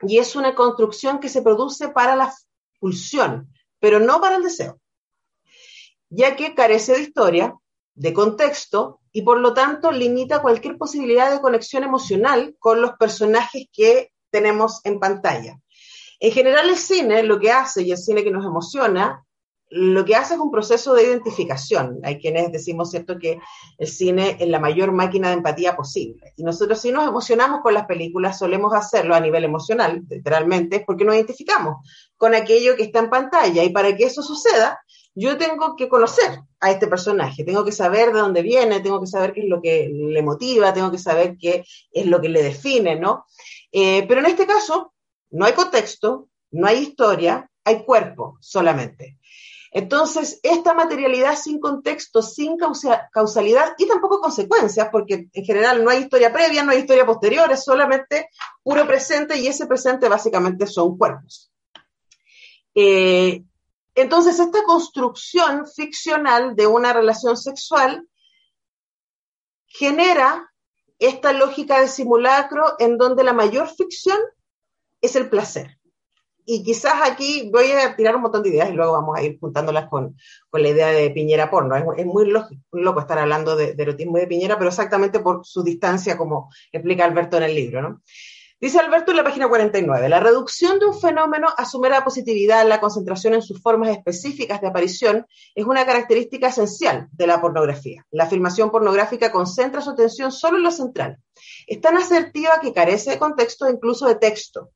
y es una construcción que se produce para la pulsión, pero no para el deseo. ya que carece de historia, de contexto y por lo tanto limita cualquier posibilidad de conexión emocional con los personajes que tenemos en pantalla. En general el cine lo que hace, y el cine que nos emociona, lo que hace es un proceso de identificación. Hay quienes decimos, ¿cierto?, que el cine es la mayor máquina de empatía posible. Y nosotros si nos emocionamos con las películas, solemos hacerlo a nivel emocional, literalmente, porque nos identificamos con aquello que está en pantalla. Y para que eso suceda, yo tengo que conocer a este personaje, tengo que saber de dónde viene, tengo que saber qué es lo que le motiva, tengo que saber qué es lo que le define, ¿no? Eh, pero en este caso, no hay contexto, no hay historia, hay cuerpo solamente. Entonces, esta materialidad sin contexto, sin causalidad y tampoco consecuencias, porque en general no hay historia previa, no hay historia posterior, es solamente puro presente y ese presente básicamente son cuerpos. Eh, entonces, esta construcción ficcional de una relación sexual genera esta lógica de simulacro en donde la mayor ficción es el placer y quizás aquí voy a tirar un montón de ideas y luego vamos a ir juntándolas con, con la idea de Piñera porno. Es, muy, loco estar hablando de, erotismo y de Piñera, pero exactamente por su distancia, como explica Alberto en el libro. ¿no? Dice Alberto en la página 49, la reducción de un fenómeno a su mera positividad, la concentración en sus formas específicas de aparición, es una característica esencial de la pornografía. La filmación pornográfica concentra su atención solo en lo central. Es tan asertiva que carece de contexto e incluso de texto.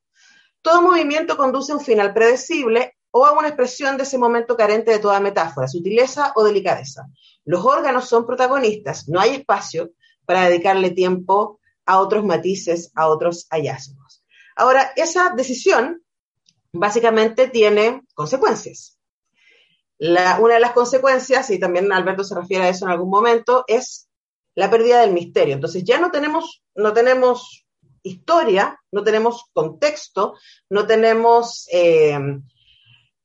Todo movimiento conduce a un final predecible o a una expresión de ese momento carente de toda metáfora, sutileza o delicadeza. Los órganos son protagonistas, no hay espacio para dedicarle tiempo a otros matices, a otros hallazgos. Ahora, esa decisión básicamente tiene consecuencias. una de las consecuencias, y también Alberto se refiere a eso en algún momento, es la pérdida del misterio. Entonces ya no tenemos, no tenemos historia, no tenemos contexto, no tenemos eh,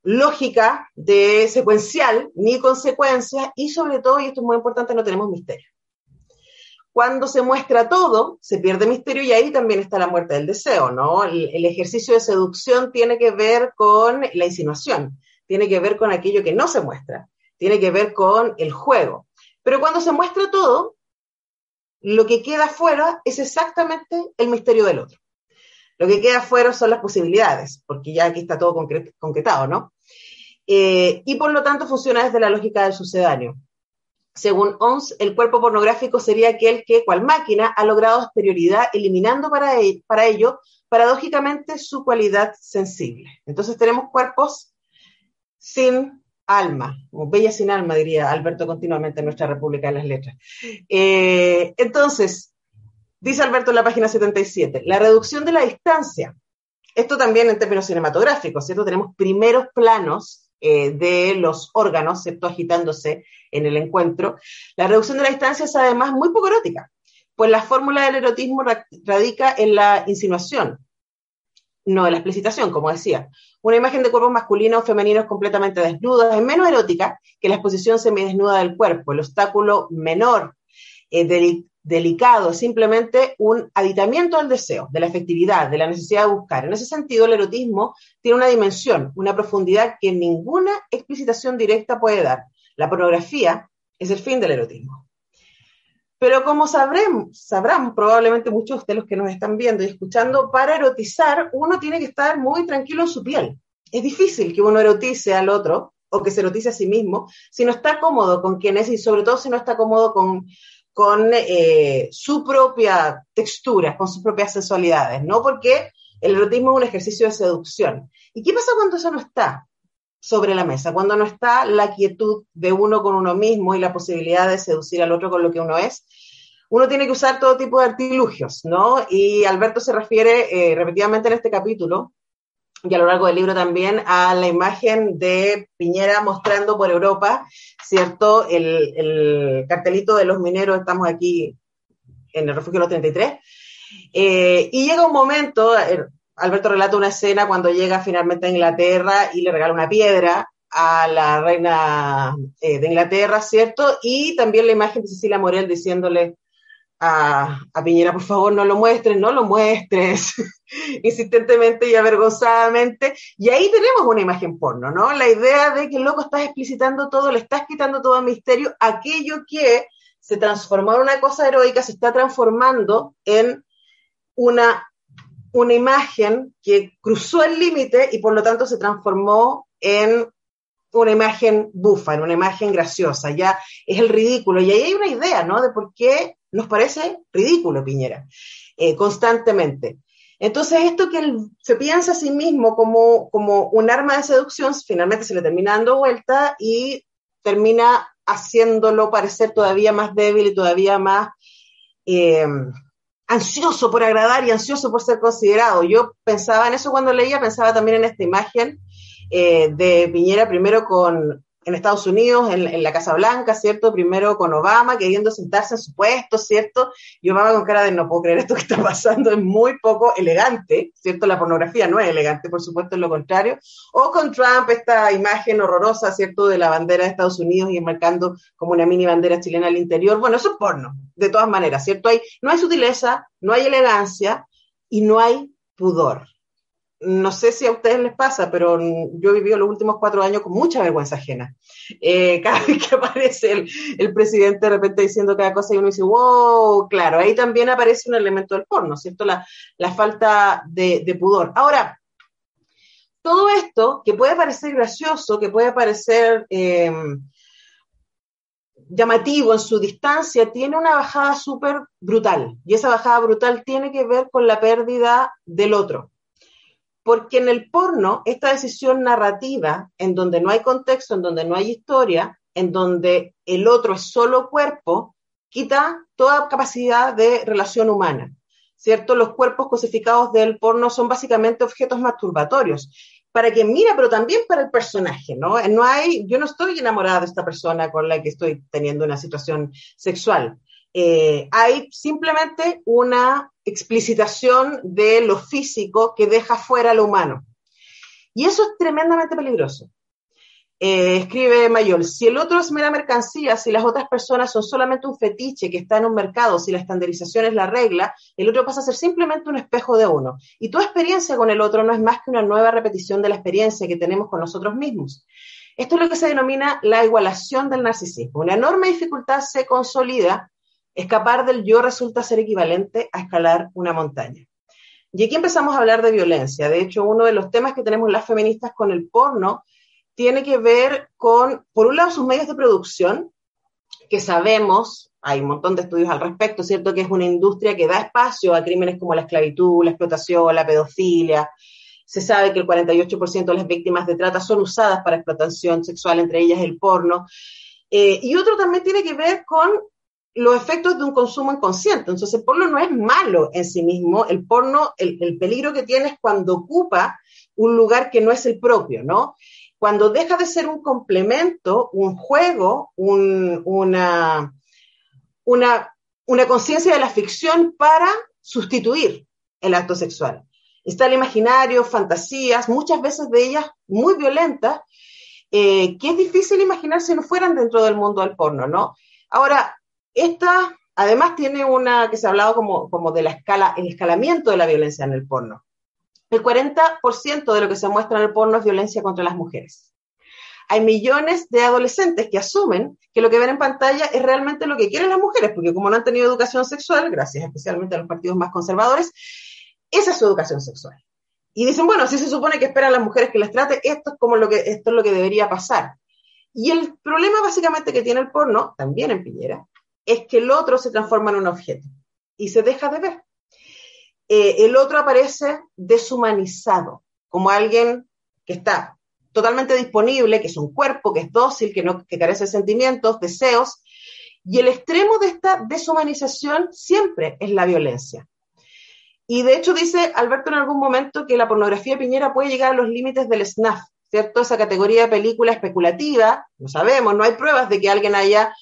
lógica de secuencial ni consecuencia y sobre todo, y esto es muy importante, no tenemos misterio. Cuando se muestra todo, se pierde misterio y ahí también está la muerte del deseo, ¿no? El ejercicio de seducción tiene que ver con la insinuación, tiene que ver con aquello que no se muestra, tiene que ver con el juego. Pero cuando se muestra todo, lo que queda fuera es exactamente el misterio del otro. Lo que queda fuera son las posibilidades, porque ya aquí está todo concretado, ¿no? Eh, y por lo tanto funciona desde la lógica del sucedáneo. Según ONS, el cuerpo pornográfico sería aquel que, cual máquina, ha logrado exterioridad, eliminando para, e-, para ello, paradójicamente, su cualidad sensible. Entonces tenemos cuerpos sin alma, o bella sin alma, diría Alberto continuamente en nuestra República de las Letras. Eh, entonces, dice Alberto en la página 77, la reducción de la distancia. Esto también en términos cinematográficos, ¿cierto? Tenemos primeros planos eh, de los órganos, ¿cierto? Agitándose en el encuentro. La reducción de la distancia es además muy poco erótica, pues la fórmula del erotismo radica en la insinuación, no de la explicitación, como decía. Una imagen de cuerpos masculinos o femeninos completamente desnudos es menos erótica que la exposición semidesnuda del cuerpo. El obstáculo menor, eh, delicado, simplemente un aditamiento al deseo, de la efectividad, de la necesidad de buscar. En ese sentido, el erotismo tiene una dimensión, una profundidad que ninguna explicitación directa puede dar. La pornografía es el fin del erotismo. Pero como sabremos, sabrán probablemente muchos de los que nos están viendo y escuchando, para erotizar uno tiene que estar muy tranquilo en su piel. Es difícil que uno erotice al otro o que se erotice a sí mismo si no está cómodo con quien es y sobre todo si no está cómodo con, con eh, su propia textura, con sus propias sensualidades, ¿no? Porque el erotismo es un ejercicio de seducción. ¿Y qué pasa cuando eso no está sobre la mesa? Cuando no está la quietud de uno con uno mismo y la posibilidad de seducir al otro con lo que uno es, uno tiene que usar todo tipo de artilugios, ¿no? Y Alberto se refiere eh, repetidamente en este capítulo y a lo largo del libro también a la imagen de Piñera mostrando por Europa, ¿cierto? El, cartelito de los mineros, estamos aquí en el refugio de los 33. Eh, y llega un momento, eh, Alberto relata una escena cuando llega finalmente a Inglaterra y le regala una piedra a la reina de Inglaterra, ¿cierto? Y también la imagen de Cecilia Morel diciéndole, a, Piñera, por favor, no lo muestres, no lo muestres, insistentemente y avergonzadamente. Y ahí tenemos una imagen porno, ¿no? La idea de que el loco estás explicitando todo, le estás quitando todo el misterio, aquello que se transformó en una cosa heroica se está transformando en una, una imagen que cruzó el límite y por lo tanto se transformó en una imagen bufa, en una imagen graciosa, ya es el ridículo. Y ahí hay una idea, ¿no? De por qué nos parece ridículo Piñera, eh, constantemente. Entonces, esto que él se piensa a sí mismo como, como un arma de seducción, finalmente se le termina dando vuelta y termina haciéndolo parecer todavía más débil y todavía más eh, ansioso por agradar y ansioso por ser considerado. Yo pensaba en eso cuando leía, pensaba también en esta imagen eh, de Piñera, primero con en Estados Unidos, en, la Casa Blanca, ¿cierto? Primero con Obama, queriendo sentarse en su puesto, ¿cierto? Y Obama con cara de no puedo creer esto que está pasando, es muy poco elegante, ¿cierto? La pornografía no es elegante, por supuesto, es lo contrario. O con Trump, esta imagen horrorosa, ¿cierto? De la bandera de Estados Unidos y marcando como una mini bandera chilena al interior. Bueno, eso es porno, de todas maneras, ¿cierto? Hay, no hay sutileza, no hay elegancia y no hay pudor no sé si a ustedes les pasa, pero yo he vivido los últimos cuatro años con mucha vergüenza ajena. Eh, cada vez que aparece el, presidente de repente diciendo cada cosa y uno dice, wow, claro, ahí también aparece un elemento del porno, ¿cierto? La, falta de, pudor. Ahora, todo esto que puede parecer gracioso, que puede parecer eh, llamativo en su distancia, tiene una bajada súper brutal. Y esa bajada brutal tiene que ver con la pérdida del otro porque en el porno, esta decisión narrativa, en donde no hay contexto, en donde no hay historia, en donde el otro es solo cuerpo, quita toda capacidad de relación humana. ¿Cierto? Los cuerpos cosificados del porno son básicamente objetos masturbatorios para quien mira, pero también para el personaje, ¿no? No hay, yo no estoy enamorada de esta persona con la que estoy teniendo una situación sexual. Eh, hay simplemente una explicitación de lo físico que deja fuera lo humano. Y eso es tremendamente peligroso. Eh, escribe Mayol, si el otro es mera mercancía, si las otras personas son solamente un fetiche que está en un mercado, si la estandarización es la regla, el otro pasa a ser simplemente un espejo de uno. Y tu experiencia con el otro no es más que una nueva repetición de la experiencia que tenemos con nosotros mismos. Esto es lo que se denomina la igualación del narcisismo. Una enorme dificultad se consolida Escapar del yo resulta ser equivalente a escalar una montaña. Y aquí empezamos a hablar de violencia. De hecho, uno de los temas que tenemos las feministas con el porno tiene que ver con, por un lado, sus medios de producción, que sabemos, hay un montón de estudios al respecto, ¿cierto? Que es una industria que da espacio a crímenes como la esclavitud, la explotación, la pedofilia. Se sabe que el 48% de las víctimas de trata son usadas para explotación sexual, entre ellas el porno. Eh, y otro también tiene que ver con los efectos de un consumo inconsciente. Entonces, el porno no es malo en sí mismo, el porno, el, peligro que tiene es cuando ocupa un lugar que no es el propio, ¿no? Cuando deja de ser un complemento, un juego, una, una, una conciencia de la ficción para sustituir el acto sexual. Está el imaginario, fantasías, muchas veces de ellas muy violentas, eh, que es difícil imaginar si no fueran dentro del mundo del porno, ¿no? Ahora, esta, además, tiene una que se ha hablado como, de la escala, el escalamiento de la violencia en el porno. El 40% de lo que se muestra en el porno es violencia contra las mujeres. Hay millones de adolescentes que asumen que lo que ven en pantalla es realmente lo que quieren las mujeres, porque como no han tenido educación sexual, gracias especialmente a los partidos más conservadores, esa es su educación sexual. Y dicen, bueno, si se supone que esperan las mujeres que les trate, esto es como lo que, esto es lo que debería pasar. Y el problema básicamente que tiene el porno, también en Piñera, es que el otro se transforma en un objeto y se deja de ver. Eh, el otro aparece deshumanizado, como alguien que está totalmente disponible, que es un cuerpo, que es dócil, que, no, que carece de sentimientos, deseos, y el extremo de esta deshumanización siempre es la violencia. Y de hecho dice Alberto en algún momento que la pornografía piñera puede llegar a los límites del snuff, ¿cierto? Esa categoría de película especulativa, no sabemos, no hay pruebas de que alguien haya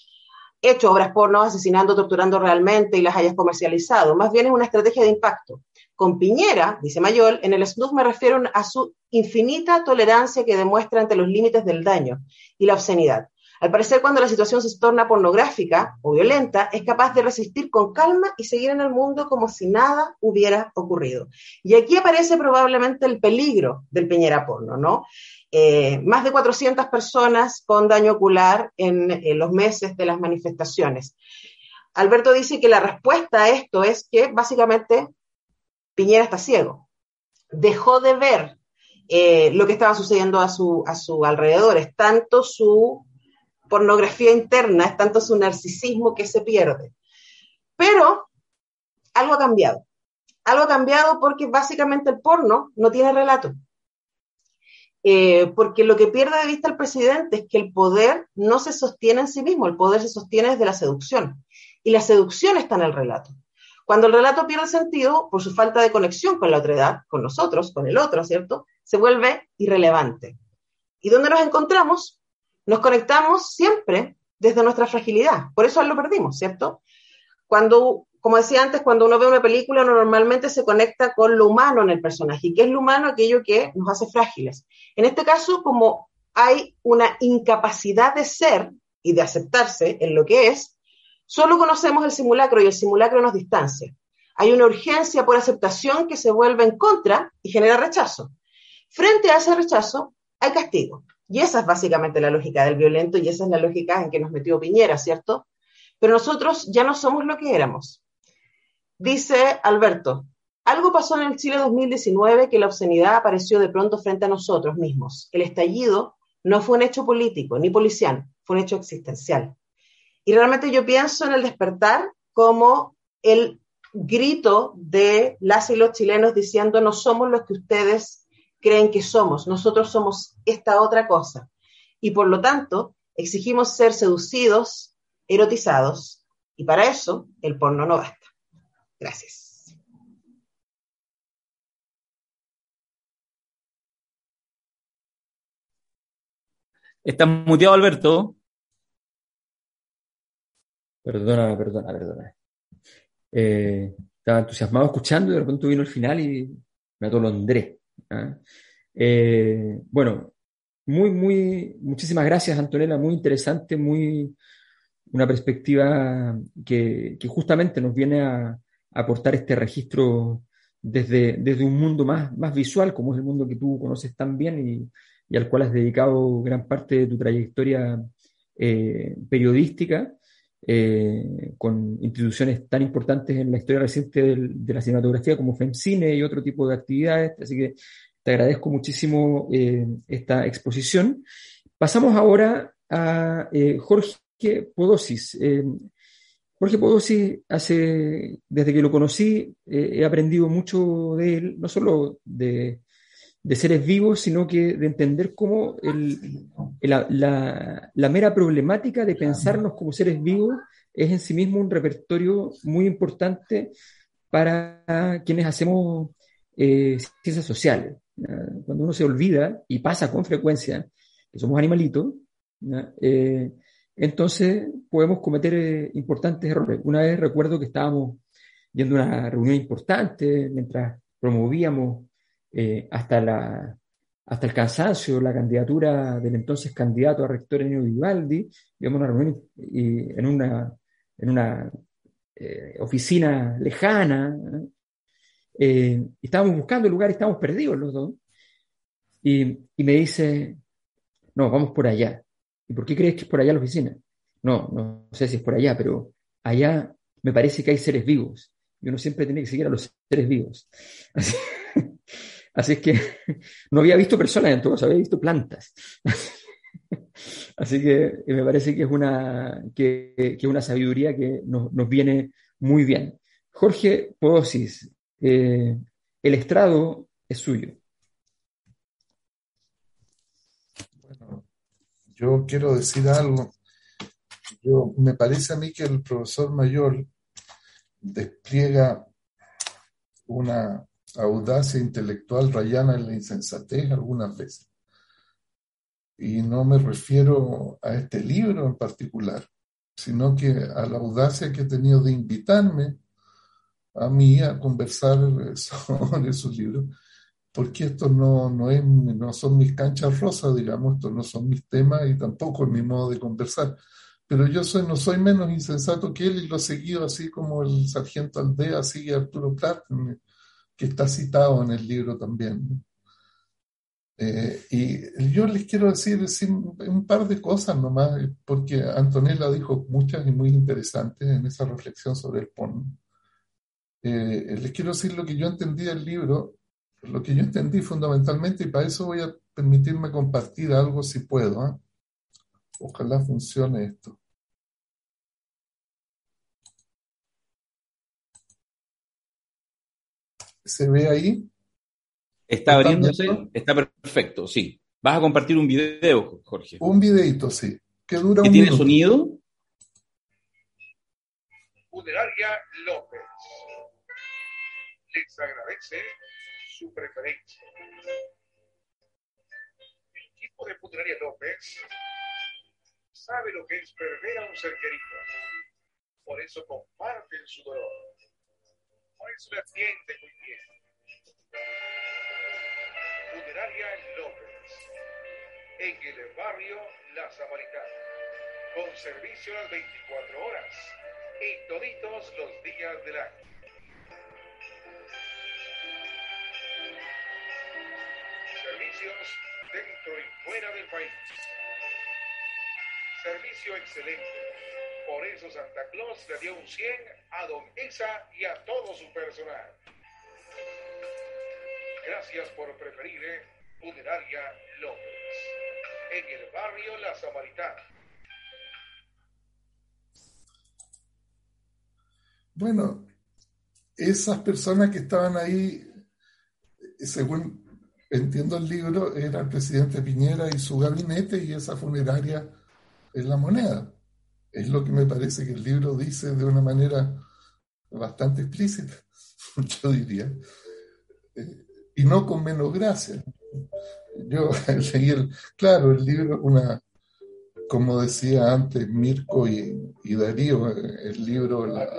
hecho obras porno asesinando, torturando realmente y las hayas comercializado. Más bien es una estrategia de impacto. Con Piñera, dice Mayol, en el snuff me refiero a su infinita tolerancia que demuestra ante los límites del daño y la obscenidad. Al parecer, cuando la situación se torna pornográfica o violenta, es capaz de resistir con calma y seguir en el mundo como si nada hubiera ocurrido. Y aquí aparece probablemente el peligro del Piñera porno, ¿no? Eh, más de 400 personas con daño ocular en, los meses de las manifestaciones. Alberto dice que la respuesta a esto es que básicamente Piñera está ciego. Dejó de ver eh, lo que estaba sucediendo a su, a su alrededor. Tanto su pornografía interna, es tanto su narcisismo que se pierde. Pero algo ha cambiado. Algo ha cambiado porque básicamente el porno no tiene relato. Eh, porque lo que pierde de vista el presidente es que el poder no se sostiene en sí mismo, el poder se sostiene desde la seducción. Y la seducción está en el relato. Cuando el relato pierde sentido por su falta de conexión con la otra edad, con nosotros, con el otro, ¿cierto? Se vuelve irrelevante. ¿Y dónde nos encontramos? Nos conectamos siempre desde nuestra fragilidad. Por eso lo perdimos, ¿cierto? Cuando, como decía antes, cuando uno ve una película, normalmente se conecta con lo humano en el personaje. ¿Y qué es lo humano? Aquello que nos hace frágiles. En este caso, como hay una incapacidad de ser y de aceptarse en lo que es, Solo conocemos el simulacro y el simulacro nos distancia. Hay una urgencia por aceptación que se vuelve en contra y genera rechazo. Frente a ese rechazo hay castigo. Y esa es básicamente la lógica del violento y esa es la lógica en que nos metió Piñera, ¿cierto? Pero nosotros ya no somos lo que éramos. Dice Alberto, algo pasó en el Chile 2019 que la obscenidad apareció de pronto frente a nosotros mismos. El estallido no fue un hecho político ni policial, fue un hecho existencial. Y realmente yo pienso en el despertar como el grito de las y los chilenos diciendo no somos los que ustedes creen que somos, nosotros somos esta otra cosa. Y por lo tanto, exigimos ser seducidos, erotizados, y para eso el porno no basta. Gracias. ¿Estás muteado, Alberto? Perdona, perdona, perdona. Eh, estaba entusiasmado escuchando y de repente vino el final y me atolondré. ¿Ah? Eh, bueno, muy, muy, muchísimas gracias, Antonella, muy interesante, muy, una perspectiva que, justamente nos viene a, aportar este registro desde, desde un mundo más, más visual, como es el mundo que tú conoces tan bien y, al cual has dedicado gran parte de tu trayectoria eh, periodística. Eh, con instituciones tan importantes en la historia reciente de la cinematografía como FEMCINE y otro tipo de actividades. Así que te agradezco muchísimo eh, esta exposición. Pasamos ahora a eh, Jorge Podosis. Jorge Podosis, hace, desde que lo conocí, he aprendido mucho de él, no solo de, de seres vivos, sino que de entender cómo la, mera problemática de pensarnos como seres vivos es en sí mismo un repertorio muy importante para quienes hacemos eh, ciencias sociales. Cuando uno se olvida y pasa con frecuencia que somos animalitos, eh, entonces podemos cometer eh, importantes errores. Una vez recuerdo que estábamos viendo una reunión importante mientras promovíamos eh, hasta, la, hasta el cansancio, la candidatura del entonces candidato a rector Enio Vivaldi, digamos, una reunión en una, en una eh, oficina lejana, eh, estábamos buscando el lugar y estábamos perdidos los dos, y, y, me dice, no, vamos por allá. ¿Y por qué crees que es por allá la oficina? No, no sé si es por allá, pero allá me parece que hay seres vivos. Y uno siempre tiene que seguir a los seres vivos. Así, Así es que no había visto personas en todo había visto plantas. Así que eh, me parece que es una, que, una sabiduría que nos, viene muy bien. Jorge Podosis, eh, el estrado es suyo. Bueno, yo quiero decir algo. Yo, me parece a mí que el profesor mayor despliega una audacia intelectual rayana en la insensatez algunas veces. Y no me refiero a este libro en particular, sino que a la audacia que he tenido de invitarme a mí a conversar sobre esos libros, porque esto no, no, es, no son mis canchas rosas, digamos, estos no son mis temas y tampoco es mi modo de conversar. Pero yo soy, no soy menos insensato que él y lo he seguido así como el sargento Aldea sigue a Arturo Prat, que está citado en el libro también. Eh, y yo les quiero decir un par de cosas nomás, porque Antonella dijo muchas y muy interesantes en esa reflexión sobre el porno. Eh, les quiero decir lo que yo entendí del libro, lo que yo entendí fundamentalmente, y para eso voy a permitirme compartir algo si puedo. ¿ah? Ojalá funcione esto. ¿Se ve ahí? Está abriéndose, está perfecto, sí. Vas a compartir un video, Jorge. Un videito, sí. Que dura ¿Que tiene sonido? Funeraria López. Les agradece su preferencia. El equipo de Funeraria López sabe lo que es perder a un ser querido. Por eso comparten su dolor. Eso le atiende muy bien Funeraria López, en el barrio La Samaritana, con servicio a las 24 horas y toditos los días del año. Servicios dentro y fuera del país. Servicio excelente. Por eso Santa Claus le dio un 100 a Don Isa y a todo su personal. Gracias por preferir eh, Funeraria López, en el barrio La Samaritana. Bueno, esas personas que estaban ahí, según entiendo el libro, era el presidente Piñera y su gabinete y esa funeraria es la moneda. Es lo que me parece que el libro dice de una manera bastante explícita, yo diría. Eh, y no con menos gracia. Yo leí, el, claro, el libro, una, como decía antes Mirko y, Darío, el libro... La...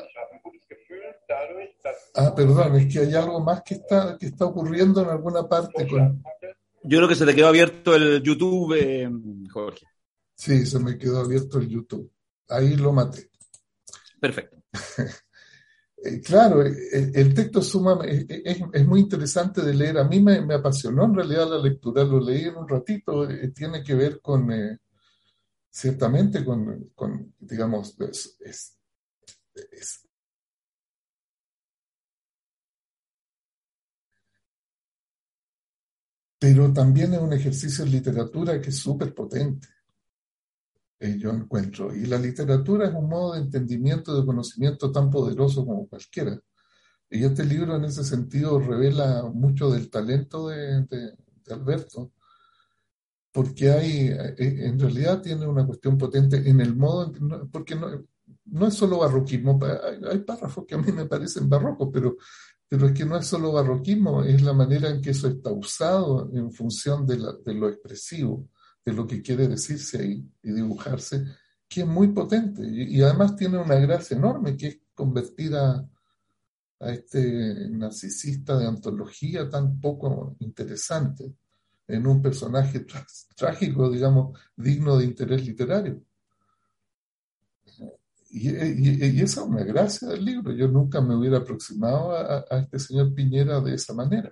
Ah, perdón, es que hay algo más que está, que está ocurriendo en alguna parte. Con... Yo creo que se te quedó abierto el YouTube, eh, Jorge. Sí, se me quedó abierto el YouTube. Ahí lo maté. Perfecto. Eh, claro, eh, eh, el texto suma, es, muy interesante de leer. A mí me, apasionó en realidad la lectura, lo leí en un ratito. tiene que ver con, ciertamente, con, digamos, pero también es un ejercicio en literatura que es súper potente. Eh, yo encuentro. Y la literatura es un modo de entendimiento, de conocimiento tan poderoso como cualquiera. Y este libro en ese sentido revela mucho del talento de, Alberto, porque hay, eh, en realidad tiene una cuestión potente en el modo, porque no, no es solo barroquismo, hay, párrafos que a mí me parecen barrocos, pero, pero es que no es solo barroquismo, es la manera en que eso está usado en función de, de lo expresivo de lo que quiere decirse ahí y dibujarse, que es muy potente y, además tiene una gracia enorme que es convertir a, este narcisista de antología tan poco interesante en un personaje trágico, digamos, digno de interés literario. Y, esa es una gracia del libro. Yo nunca me hubiera aproximado a este señor Piñera de esa manera.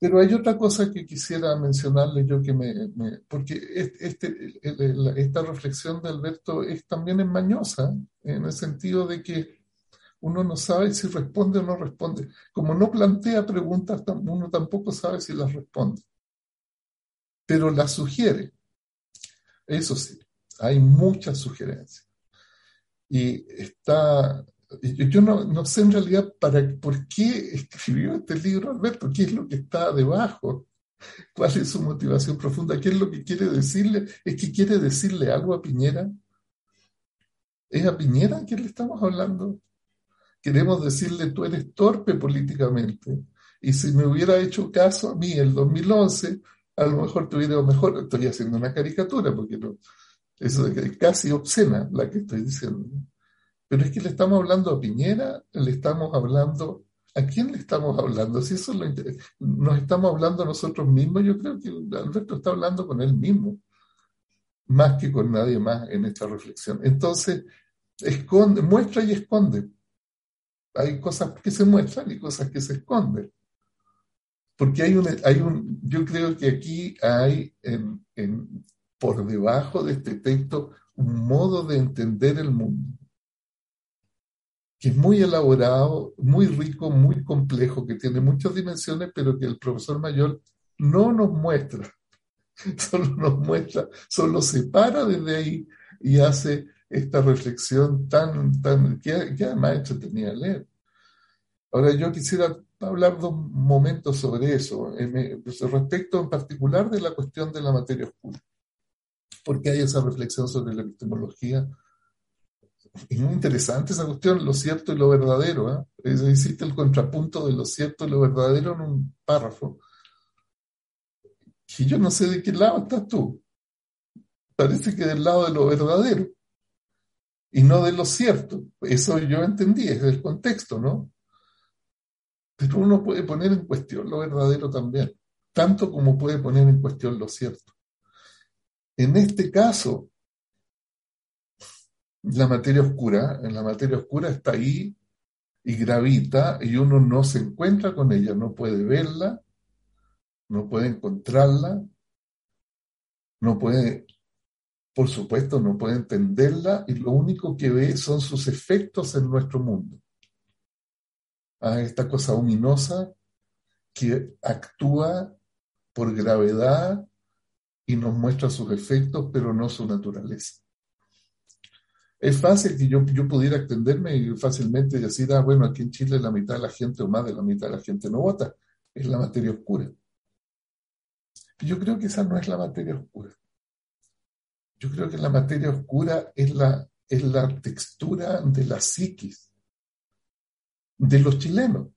Pero hay otra cosa que quisiera mencionarle yo que me, porque este, esta reflexión de Alberto es también enmañosa, en el sentido de que uno no sabe si responde o no responde. Como no plantea preguntas, uno tampoco sabe si las responde. Pero las sugiere. Eso sí, hay muchas sugerencias. Y está yo no, sé en realidad para, por qué escribió este libro Alberto, qué es lo que está debajo, cuál es su motivación profunda, qué es lo que quiere decirle, es que quiere decirle algo a Piñera. ¿Es a Piñera que le estamos hablando? Queremos decirle, tú eres torpe políticamente. Y si me hubiera hecho caso a mí en el 2011, a lo mejor tuviera mejor. Estoy haciendo una caricatura porque no, eso es casi obscena la que estoy diciendo. Pero es que le estamos hablando a Piñera, le estamos hablando ¿A quién le estamos hablando? Si eso lo nos estamos hablando nosotros mismos, yo creo que Alberto está hablando con él mismo, más que con nadie más en esta reflexión. Entonces, esconde, muestra y esconde. Hay cosas que se muestran y cosas que se esconden. Porque hay un, hay un yo creo que aquí hay por debajo de este texto un modo de entender el mundo que es muy elaborado, muy rico, muy complejo, que tiene muchas dimensiones, pero que el profesor mayor no nos muestra, solo nos muestra, solo se para desde ahí y hace esta reflexión tan, tan, que, que además entretenida leer. Ahora yo quisiera hablar dos momentos sobre eso, pues, respecto en particular de la cuestión de la materia oscura, porque hay esa reflexión sobre la epistemología es muy interesante esa cuestión, lo cierto y lo verdadero. ¿eh? Existe el contrapunto de lo cierto y lo verdadero en un párrafo. Y yo no sé de qué lado estás tú. Parece que del lado de lo verdadero y no de lo cierto. Eso yo entendí, es el contexto, ¿no? Pero uno puede poner en cuestión lo verdadero también, tanto como puede poner en cuestión lo cierto. En este caso, la materia oscura, en la materia oscura está ahí y gravita y uno no se encuentra con ella, no puede verla, no puede encontrarla, no puede, por supuesto, no puede entenderla y lo único que ve son sus efectos en nuestro mundo. A esta cosa ominosa que actúa por gravedad y nos muestra sus efectos, pero no su naturaleza. Es fácil que yo, yo pudiera extenderme y fácilmente decir, ah, bueno, aquí en Chile la mitad de la gente o más de la mitad de la gente no vota. Es la materia oscura. Yo creo que esa no es la materia oscura. Yo creo que la materia oscura es la, es la textura de la psiquis de los chilenos,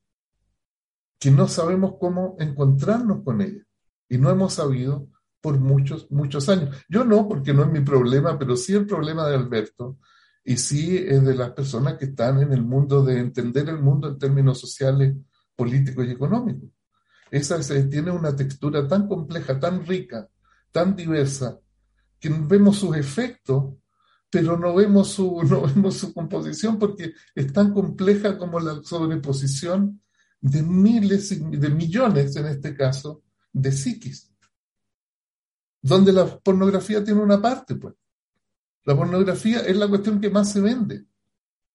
que no sabemos cómo encontrarnos con ella y no hemos sabido por muchos, muchos años. Yo no, porque no es mi problema, pero sí el problema de Alberto y sí es de las personas que están en el mundo de entender el mundo en términos sociales, políticos y económicos. Esa tiene una textura tan compleja, tan rica, tan diversa, que vemos sus efectos, pero no vemos su, no vemos su composición porque es tan compleja como la sobreposición de miles, de millones en este caso, de psiquis donde la pornografía tiene una parte, pues. La pornografía es la cuestión que más se vende,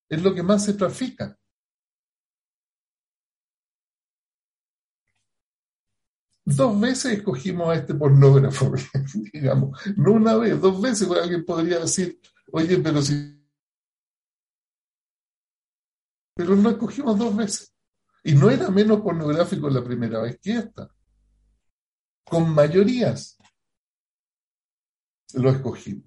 es lo que más se trafica. Dos veces escogimos a este pornógrafo, digamos, no una vez, dos veces alguien podría decir, oye, pero si... Pero lo escogimos dos veces. Y no era menos pornográfico la primera vez que esta. Con mayorías lo escogimos.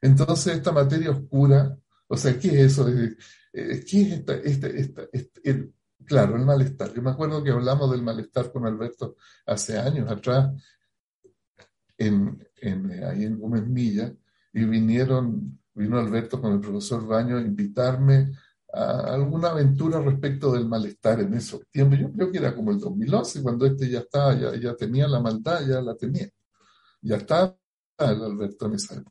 Entonces, esta materia oscura, o sea, ¿qué es eso? ¿Qué es esta, esta, esta, claro, el malestar. Yo me acuerdo que hablamos del malestar con Alberto hace años atrás, en, en, ahí en Gómez Milla, y vinieron, vino Alberto con el profesor Baño a invitarme a alguna aventura respecto del malestar en esos tiempos. Yo creo que era como el 2011, cuando este ya estaba, ya, ya tenía la maldad, ya la tenía. Ya estaba el Alberto en.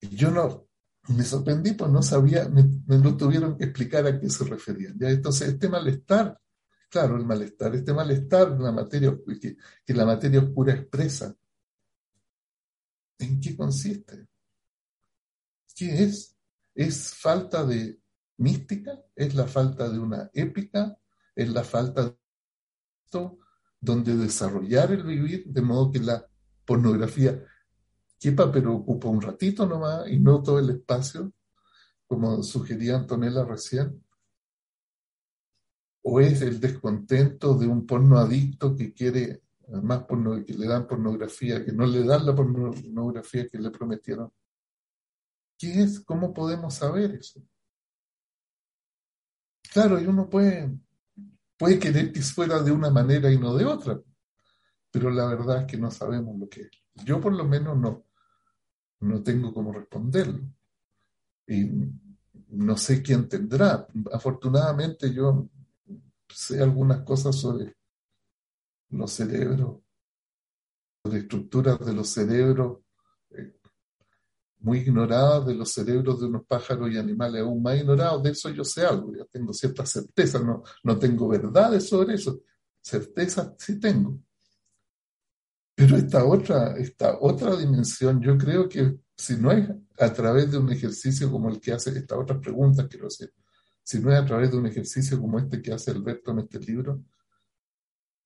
Y yo no, me sorprendí, pues no sabía, me, lo tuvieron que explicar a qué se referían. ¿ya? Entonces, este malestar, claro, el malestar, este malestar, la materia, que, que la materia oscura expresa, ¿en qué consiste? ¿Qué es? ¿Es falta de mística? ¿Es la falta de una épica? ¿Es la falta de esto donde desarrollar el vivir de modo que la pornografía quepa, pero ocupa un ratito nomás y no todo el espacio, como sugería Antonella recién. O es el descontento de un porno adicto que quiere más porno, que le dan pornografía, que no le dan la pornografía que le prometieron. ¿Qué es? ¿Cómo podemos saber eso? Claro, y uno puede, puede querer que fuera de una manera y no de otra pero la verdad es que no sabemos lo que es. Yo por lo menos no, no tengo cómo responderlo. Y no sé quién tendrá. Afortunadamente yo sé algunas cosas sobre los cerebros, sobre estructuras de los cerebros eh, muy ignoradas, de los cerebros de unos pájaros y animales aún más ignorados. De eso yo sé algo, ya tengo cierta certeza, no, no tengo verdades sobre eso, certeza sí tengo. Pero esta otra, esta otra dimensión, yo creo que si no es a través de un ejercicio como el que hace, estas otras preguntas quiero hacer, si no es a través de un ejercicio como este que hace Alberto en este libro,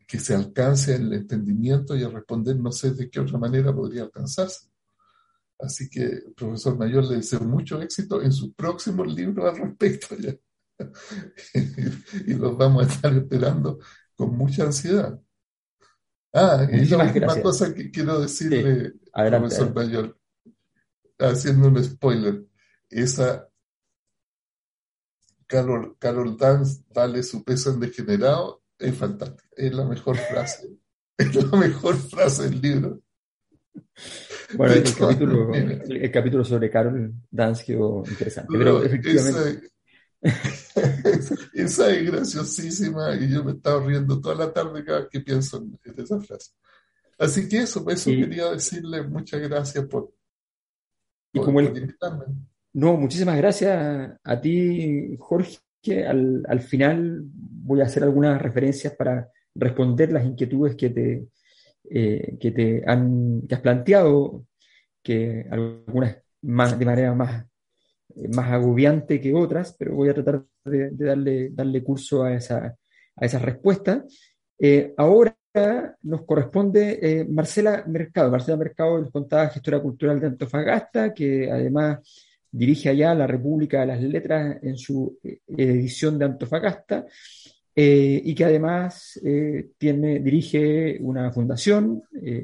que se alcance el entendimiento y a responder, no sé de qué otra manera podría alcanzarse. Así que, profesor Mayor, le deseo mucho éxito en su próximo libro al respecto. Ya. y los vamos a estar esperando con mucha ansiedad. Ah, y la última cosa que quiero decirle, profesor Mayor, haciendo un spoiler, esa Carol, Carol Dance, dale su peso en degenerado, es fantástica. Es la mejor frase. Es la mejor frase del libro. Bueno, el capítulo, el, capítulo, sobre Carol Dance quedó interesante. Pero efectivamente... esa, es graciosísima y yo me he estado riendo toda la tarde cada vez que pienso en, esa frase. Así que eso, eso quería decirle muchas gracias por, y como el, No, muchísimas gracias a ti, Jorge. Al, al, final voy a hacer algunas referencias para responder las inquietudes que te, eh, que te han, que has planteado, que algunas más, de manera más, más agobiante que otras, pero voy a tratar de, darle, darle curso a esa, a esa respuesta. Eh, ahora nos corresponde eh, Marcela Mercado. Marcela Mercado les contaba gestora cultural de Antofagasta, que además dirige allá la República de las Letras en su eh, edición de Antofagasta, eh, y que además tiene, dirige una fundación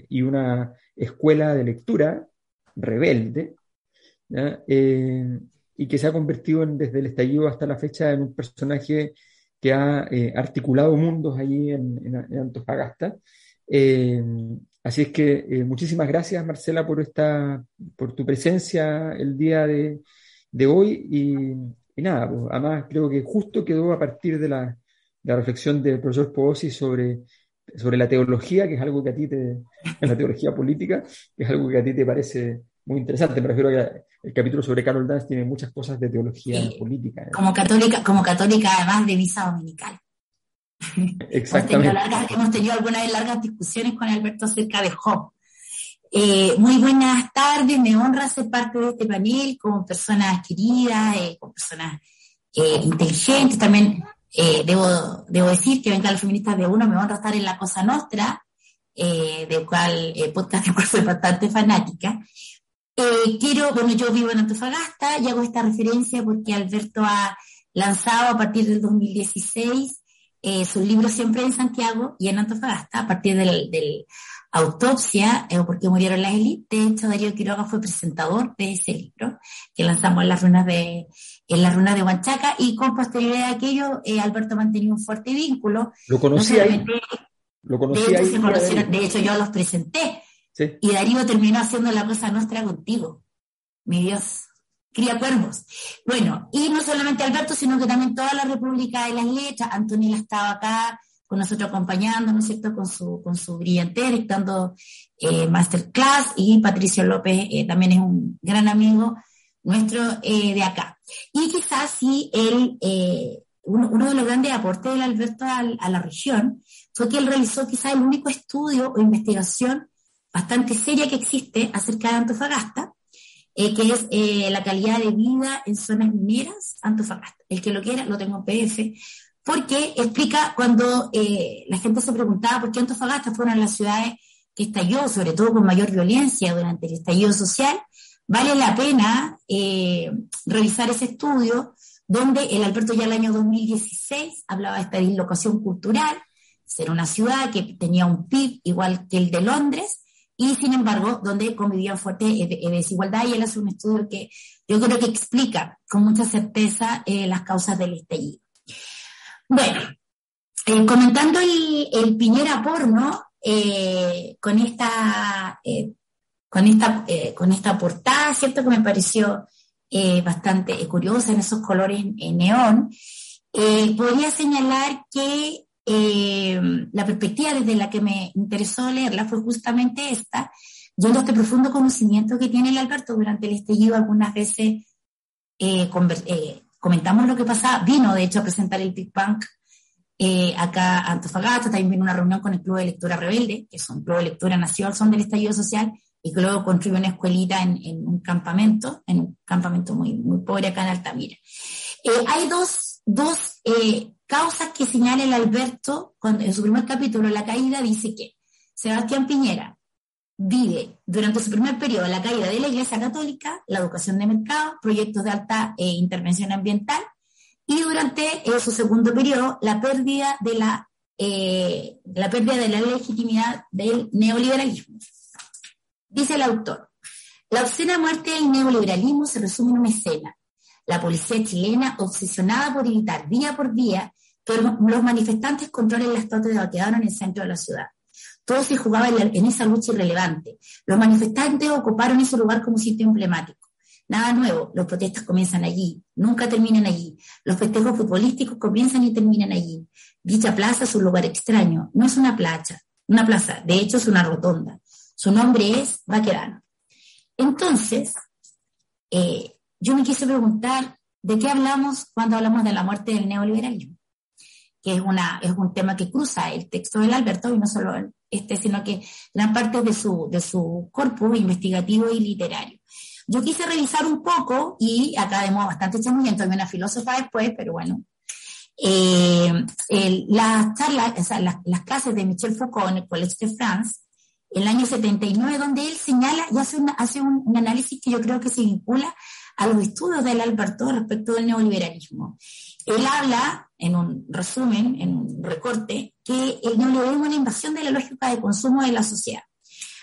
y una escuela de lectura rebelde, y que se ha convertido desde el estallido hasta la fecha en un personaje que ha eh, articulado mundos allí en, Antofagasta. Eh, así es que eh, muchísimas gracias, Marcela, por, esta, por tu presencia el día de, hoy. Y, nada, pues, además creo que justo quedó a partir de la, reflexión del profesor Posi sobre, sobre la teología, que es algo que a ti te, la teología política, que es algo que a ti te parece muy interesante. Me refiero a que el capítulo sobre Carol Dance tiene muchas cosas de teología política. ¿eh? Como católica, como católica además de visa dominical. Exactamente. hemos, tenido algunas largas discusiones con Alberto acerca de Job. Eh, muy buenas tardes, me honra ser parte de este panel con personas queridas, eh, con personas inteligentes. También debo, debo decir que venga los feministas de uno, me honra estar en la Cosa Nostra, del cual podcast de cual soy bastante fanática. Eh, quiero, bueno, yo vivo en Antofagasta y hago esta referencia porque Alberto ha lanzado a partir del 2016 eh, su libro Siempre en Santiago y en Antofagasta, a partir del, Autopsia, eh, porque murieron las élites. De hecho, Darío Quiroga fue presentador de ese libro que lanzamos en las ruinas de, en las ruinas de Huanchaca y con posterioridad a aquello, eh, Alberto mantenía un fuerte vínculo. Lo conocí ahí. Lo conocí de, hecho, de hecho, yo los presenté y Darío terminó haciendo la cosa nuestra contigo. Mi Dios, cría cuervos. Bueno, y no solamente Alberto, sino que también toda la República de las Letras. Antonella estaba acá con nosotros acompañando, ¿no es cierto?, con su, con su brillante, dictando eh, masterclass, y Patricio López eh, también es un gran amigo nuestro eh, de acá. Y quizás sí, él, uno, uno, de los grandes aportes de Alberto a, a la región fue que él realizó quizás el único estudio o investigación bastante seria que existe acerca de Antofagasta, eh, que es eh, la calidad de vida en zonas mineras Antofagasta. El que lo quiera lo tengo en PDF, porque explica cuando eh, la gente se preguntaba por qué Antofagasta fueron las ciudades que estalló, sobre todo con mayor violencia durante el estallido social, vale la pena revisar ese estudio donde el Alberto ya el año 2016 hablaba de esta dislocación cultural, ser una ciudad que tenía un PIB igual que el de Londres, y sin embargo, donde convivían fuerte eh, desigualdad y él hace un estudio que yo creo que explica con mucha certeza eh, las causas del estallido. Bueno, eh, comentando el, el, Piñera porno, con esta, con esta, con esta portada, ¿cierto? Que me pareció bastante curiosa en esos colores neón. Eh, podría señalar que eh, la perspectiva desde la que me interesó leerla fue justamente esta, yendo este profundo conocimiento que tiene el Alberto durante el estallido, algunas veces eh, comentamos lo que pasaba, vino de hecho a presentar el Big Bang acá a Antofagasta, también vino una reunión con el Club de Lectura Rebelde, que son Club de Lectura Nacional, son del estallido social, y que luego construyó una escuelita en, un campamento, en un campamento muy, muy pobre acá en Altamira. hay dos, dos Causas que señala el Alberto cuando, en su primer capítulo, La caída, dice que Sebastián Piñera vive durante su primer periodo la caída de la Iglesia Católica, la educación de mercado, proyectos de alta eh, intervención ambiental, y durante eh, su segundo periodo la pérdida de la, eh, la pérdida de la legitimidad del neoliberalismo. Dice el autor, la obscena muerte del neoliberalismo se resume en una escena. La policía chilena, obsesionada por evitar día por día los manifestantes controlen las de quedaron en el centro de la ciudad. Todo se jugaba en, esa lucha irrelevante. Los manifestantes ocuparon ese lugar como sitio emblemático. Nada nuevo, los protestas comienzan allí, nunca terminan allí. Los festejos futbolísticos comienzan y terminan allí. Dicha plaza es un lugar extraño, no es una plaza, una plaza, de hecho es una rotonda. Su nombre es Baquerano. Entonces, eh, yo me quise preguntar, ¿de qué hablamos cuando hablamos de la muerte del neoliberalismo? Que es, una, es un tema que cruza el texto del Alberto, y no solo este, sino que gran parte de su, de su corpus investigativo y literario. Yo quise revisar un poco, y acá de modo bastante chamullento, hay una filósofa después, pero bueno, eh, las charlas, las, las, clases de Michel Foucault en el Collège de France, el año 79, donde él señala y hace, hace un, un, análisis que yo creo que se vincula a los estudios del Alberto respecto del neoliberalismo. Él habla, en un resumen, en un recorte, que el neoliberalismo es una invasión de la lógica de consumo de la sociedad.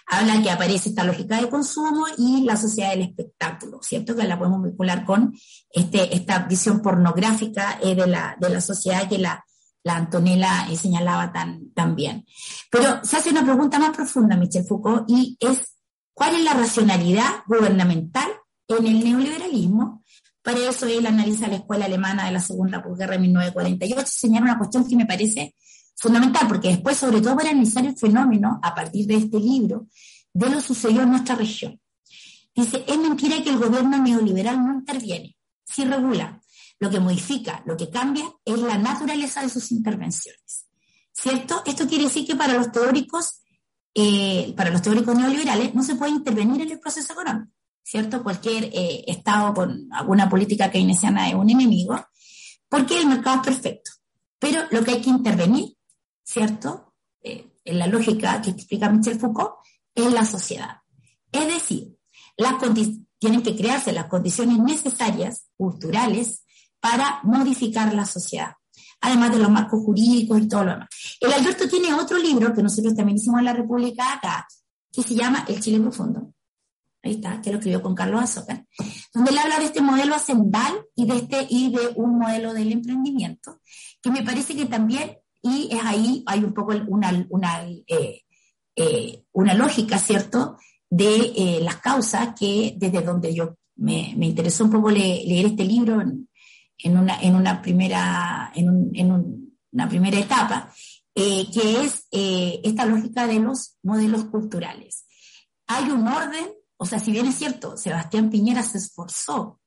Habla que aparece esta lógica de consumo y la sociedad del espectáculo, ¿cierto? Que la podemos vincular con este, esta visión pornográfica eh, de, la, de la sociedad que la, la Antonella eh, señalaba tan, tan bien. Pero se hace una pregunta más profunda, Michel Foucault, y es, ¿cuál es la racionalidad gubernamental en el neoliberalismo para eso él analiza la escuela alemana de la Segunda Posguerra de 1948 y señala una cuestión que me parece fundamental, porque después, sobre todo para analizar el fenómeno, a partir de este libro, de lo sucedió en nuestra región. Dice, es mentira que el gobierno neoliberal no interviene, sí regula. Lo que modifica, lo que cambia es la naturaleza de sus intervenciones. ¿Cierto? Esto quiere decir que para los teóricos, eh, para los teóricos neoliberales, no se puede intervenir en el proceso económico. ¿Cierto? Cualquier eh, Estado con alguna política keynesiana es un enemigo, porque el mercado es perfecto. Pero lo que hay que intervenir, ¿cierto? Eh, en la lógica que explica Michel Foucault, es la sociedad. Es decir, las tienen que crearse las condiciones necesarias, culturales, para modificar la sociedad, además de los marcos jurídicos y todo lo demás. El Alberto tiene otro libro que nosotros también hicimos en la República acá, que se llama El Chile Profundo, ahí está, que lo escribió con Carlos Azócar, donde él habla de este modelo hacendal y de, este, y de un modelo del emprendimiento, que me parece que también, y es ahí, hay un poco una, una, eh, eh, una lógica, ¿cierto?, de eh, las causas que desde donde yo me, me interesó un poco leer este libro en, en, una, en, una, primera, en, un, en una primera etapa, que es esta lógica de los modelos culturales. Hay un orden o sea, si bien es cierto, Sebastián Piñera se esforzó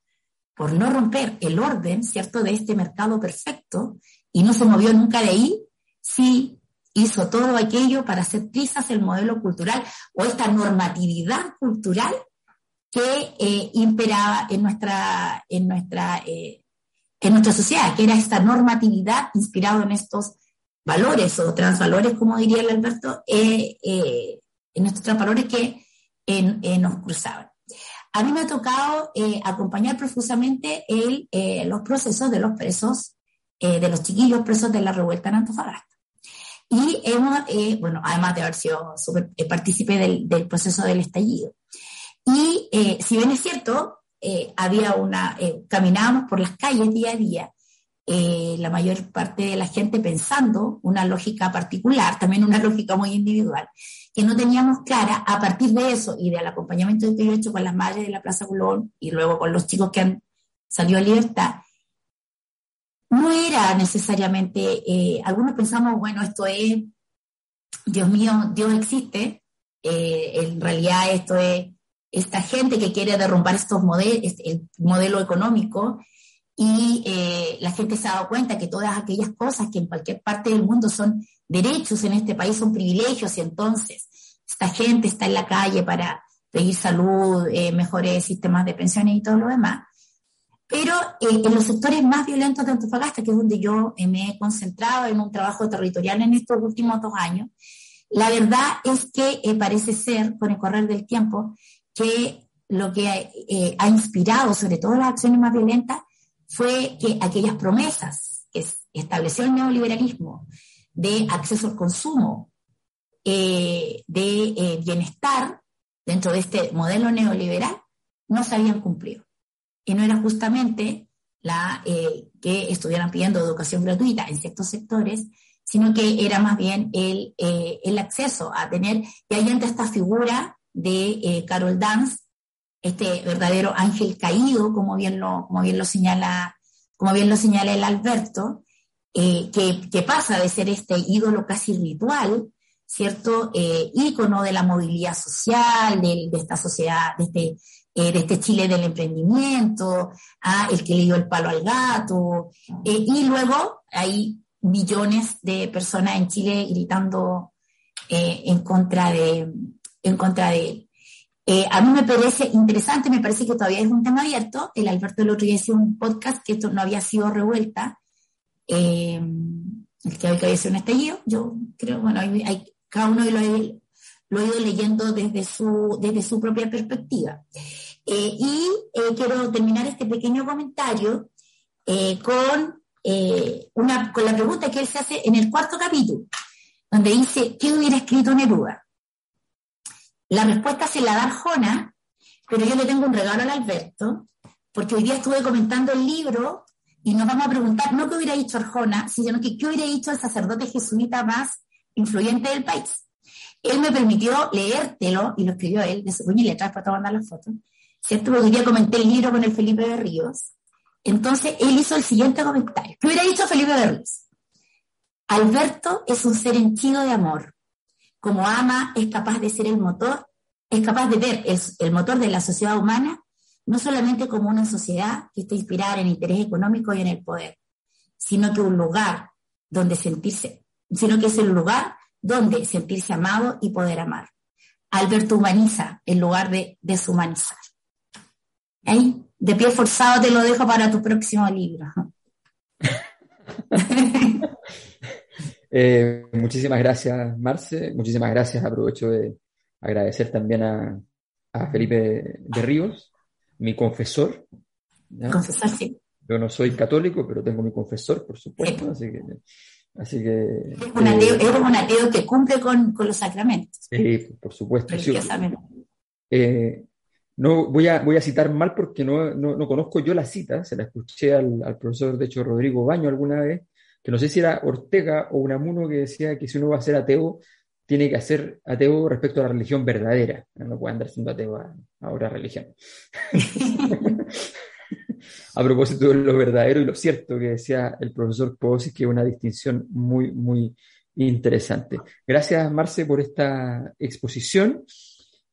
por no romper el orden, ¿cierto?, de este mercado perfecto y no se movió nunca de ahí, sí hizo todo aquello para hacer trizas el modelo cultural o esta normatividad cultural que eh, imperaba en nuestra, en, nuestra, eh, en nuestra sociedad, que era esta normatividad inspirada en estos valores o transvalores, como diría el Alberto, eh, en estos transvalores que nos cruzaban. A mí me ha tocado eh, acompañar profusamente el, eh, los procesos de los presos, eh, de los chiquillos presos de la revuelta en Antofagasta. Y hemos, bueno, además de haber sido super, partícipe del, del, proceso del estallido. Y si bien es cierto, había una, caminábamos por las calles día a día, la mayor parte de la gente pensando una lógica particular, también una lógica muy individual que no teníamos clara, a partir de eso y del acompañamiento que yo he hecho con las madres de la Plaza Colón y luego con los chicos que han salido a libertad, no era necesariamente, eh, algunos pensamos, bueno, esto es, Dios mío, Dios existe, eh, en realidad esto es esta gente que quiere derrumbar estos modelos, este, el modelo económico, y eh, la gente se ha dado cuenta que todas aquellas cosas que en cualquier parte del mundo son derechos en este país son privilegios y entonces esta gente está en la calle para pedir salud, mejores sistemas de pensiones y todo lo demás. Pero eh, en los sectores más violentos de Antofagasta, que es donde yo eh, me he concentrado en un trabajo territorial en estos últimos dos años, la verdad es que eh, parece ser, con el correr del tiempo, que lo que ha inspirado sobre todo las acciones más violentas fue que aquellas promesas que estableció el neoliberalismo de acceso al consumo, de bienestar dentro de este modelo neoliberal, no se habían cumplido. Que no era justamente la eh, que estuvieran pidiendo educación gratuita en ciertos sectores, sino que era más bien el, eh, el acceso a tener, y ahí entra esta figura de eh, Carol Dance, este verdadero ángel caído, como bien lo, como bien lo señala, como bien lo señala el Alberto, que, que, pasa de ser este ídolo casi ritual, ¿cierto? ícono de la movilidad social, de, de esta sociedad, de este eh, este Chile del emprendimiento, ah, el que le dio el palo al gato, eh, y luego hay millones de personas en Chile gritando eh, en, contra de, en contra de. A mí me parece interesante, me parece que todavía es un tema abierto. El Alberto el otro día hizo un podcast que esto no había sido revuelta, el que había sido un estallido. Yo creo, bueno, hay, cada uno lo, lo he ido leyendo desde su, desde su propia perspectiva. Eh, y eh, quiero terminar este pequeño comentario eh, con, una, con la pregunta que él se hace en el cuarto capítulo, donde dice, ¿qué hubiera escrito Neruda? La respuesta se la da Arjona, pero yo le tengo un regalo al Alberto, porque hoy día estuve comentando el libro y nos vamos a preguntar no qué hubiera dicho Arjona, sino que qué hubiera dicho el sacerdote jesuita más influyente del país. Él me permitió leértelo, y lo escribió él, de su puño y letras, para mandar las fotos, ¿cierto? Porque ya comenté el libro con el Felipe de Ríos. Entonces, él hizo el siguiente comentario. ¿Qué hubiera dicho Felipe de Ríos? Alberto es un ser henchido de amor. Como ama, es capaz de ser el motor, es capaz de ver el, el motor de la sociedad humana, no solamente como una sociedad que está inspirada en interés económico y en el poder, sino que un lugar donde sentirse, sino que es el lugar donde sentirse amado y poder amar. Alberto humaniza en lugar de deshumanizar. Ahí, de pie forzado te lo dejo para tu próximo libro. Eh, muchísimas gracias, Marce. Muchísimas gracias. Aprovecho de agradecer también a, Felipe de Ríos, mi confesor. Confesor, sí. Yo no soy católico, pero tengo mi confesor, por supuesto. Así que, así que eres un ateo, eh, que cumple con, los sacramentos. Sí, por supuesto. Eh, no voy a, voy a citar mal porque no, no, conozco yo la cita, se la escuché al, profesor, de hecho, Rodrigo Baño alguna vez, que no sé si era Ortega o Unamuno que decía que si uno va a ser ateo, tiene que ser ateo respecto a la religión verdadera. No puede andar siendo ateo a, otra religión. a propósito de lo verdadero y lo cierto que decía el profesor Posis, que es una distinción muy, muy interesante. Gracias, Marce, por esta exposición.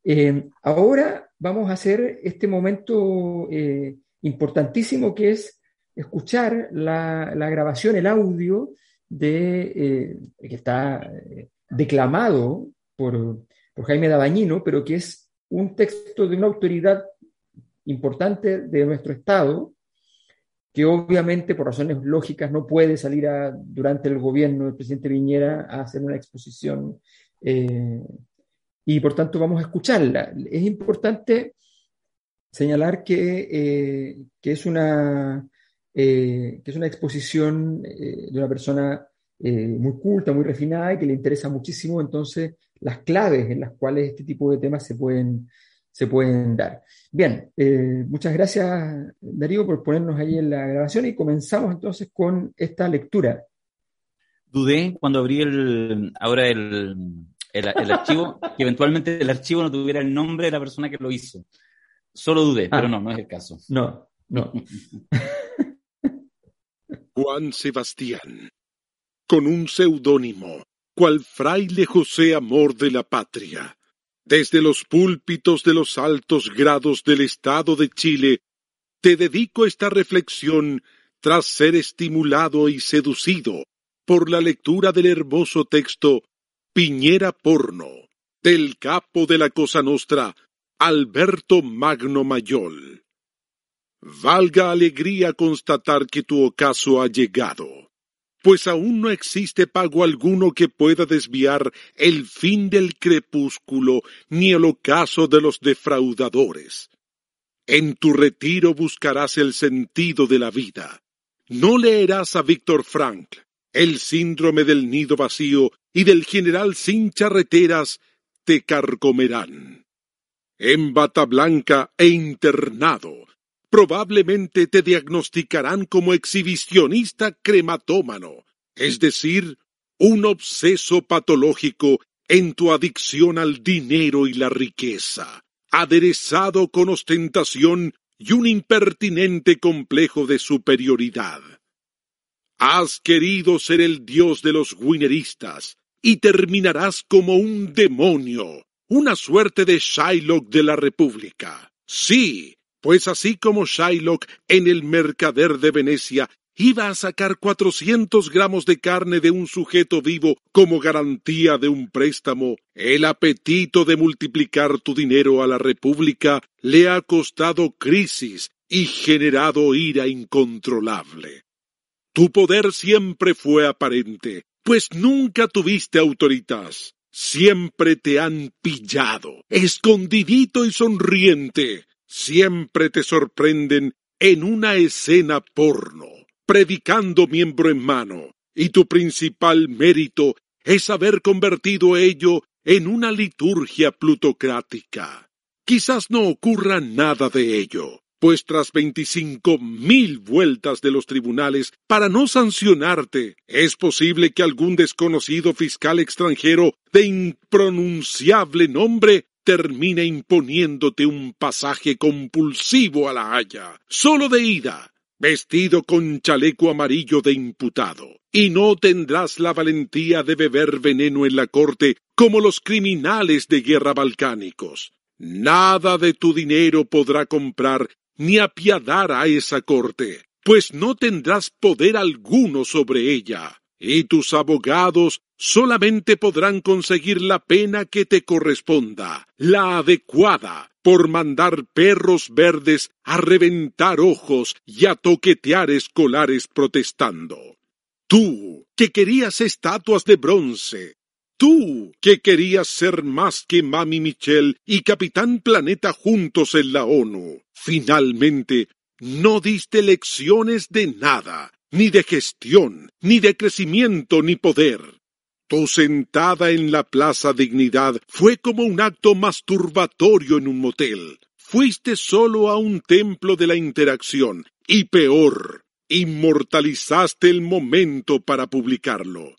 Eh, ahora vamos a hacer este momento eh, importantísimo que es escuchar la, grabación, el audio de, eh, que está declamado por, por, Jaime Dabañino, pero que es un texto de una autoridad importante de nuestro Estado, que obviamente por razones lógicas no puede salir durante el gobierno del presidente Viñera a hacer una exposición y por tanto vamos a escucharla. Es importante señalar que, eh, que es, una, eh, que es una exposición eh, de una persona muy culta, muy refinada y que le interesa muchísimo entonces las claves en las cuales este tipo de temas se pueden, se pueden dar. Bien, muchas gracias Darío por ponernos ahí en la grabación y comenzamos entonces con esta lectura. Dudé cuando abrí el, ahora el, el, archivo, que eventualmente el archivo no tuviera el nombre de la persona que lo hizo. Solo dudé, pero ah. no, no es el caso. No, no. Juan Sebastián, con un seudónimo, cual fraile José Amor de la Patria, desde los púlpitos de los altos grados del Estado de Chile, te dedico esta reflexión tras ser estimulado y seducido por la lectura del hermoso texto Piñera Porno, del capo de la Cosa Nostra, Alberto Magno Mayol. Valga alegría constatar que tu ocaso ha llegado, pues aún no existe pago alguno que pueda desviar el fin del crepúsculo ni el ocaso de los defraudadores. En tu retiro buscarás el sentido de la vida. No leerás a Víctor Frank, el síndrome del nido vacío y del general sin charreteras te carcomerán. En bata blanca e internado, probablemente te diagnosticarán como exhibicionista crematómano, es decir, un obseso patológico en tu adicción al dinero y la riqueza, aderezado con ostentación y un impertinente complejo de superioridad. Has querido ser el dios de los wineristas y terminarás como un demonio, una suerte de Shylock de la República. Sí, pues así como Shylock en el mercader de Venecia iba a sacar cuatrocientos gramos de carne de un sujeto vivo como garantía de un préstamo, el apetito de multiplicar tu dinero a la República le ha costado crisis y generado ira incontrolable. Tu poder siempre fue aparente, pues nunca tuviste autoritas. Siempre te han pillado, escondidito y sonriente, siempre te sorprenden en una escena porno, predicando miembro en mano, y tu principal mérito es haber convertido ello en una liturgia plutocrática. Quizás no ocurra nada de ello, pues tras veinticinco mil vueltas de los tribunales para no sancionarte, es posible que algún desconocido fiscal extranjero de impronunciable nombre termina imponiéndote un pasaje compulsivo a la Haya, solo de ida, vestido con chaleco amarillo de imputado, y no tendrás la valentía de beber veneno en la corte como los criminales de guerra balcánicos. Nada de tu dinero podrá comprar ni apiadar a esa corte, pues no tendrás poder alguno sobre ella y tus abogados solamente podrán conseguir la pena que te corresponda, la adecuada, por mandar perros verdes a reventar ojos y a toquetear escolares protestando. Tú, que querías estatuas de bronce, tú, que querías ser más que Mami Michelle y Capitán Planeta juntos en la ONU, finalmente no diste lecciones de nada ni de gestión, ni de crecimiento, ni poder. Sentada en la Plaza Dignidad fue como un acto masturbatorio en un motel. Fuiste solo a un templo de la interacción, y peor, inmortalizaste el momento para publicarlo.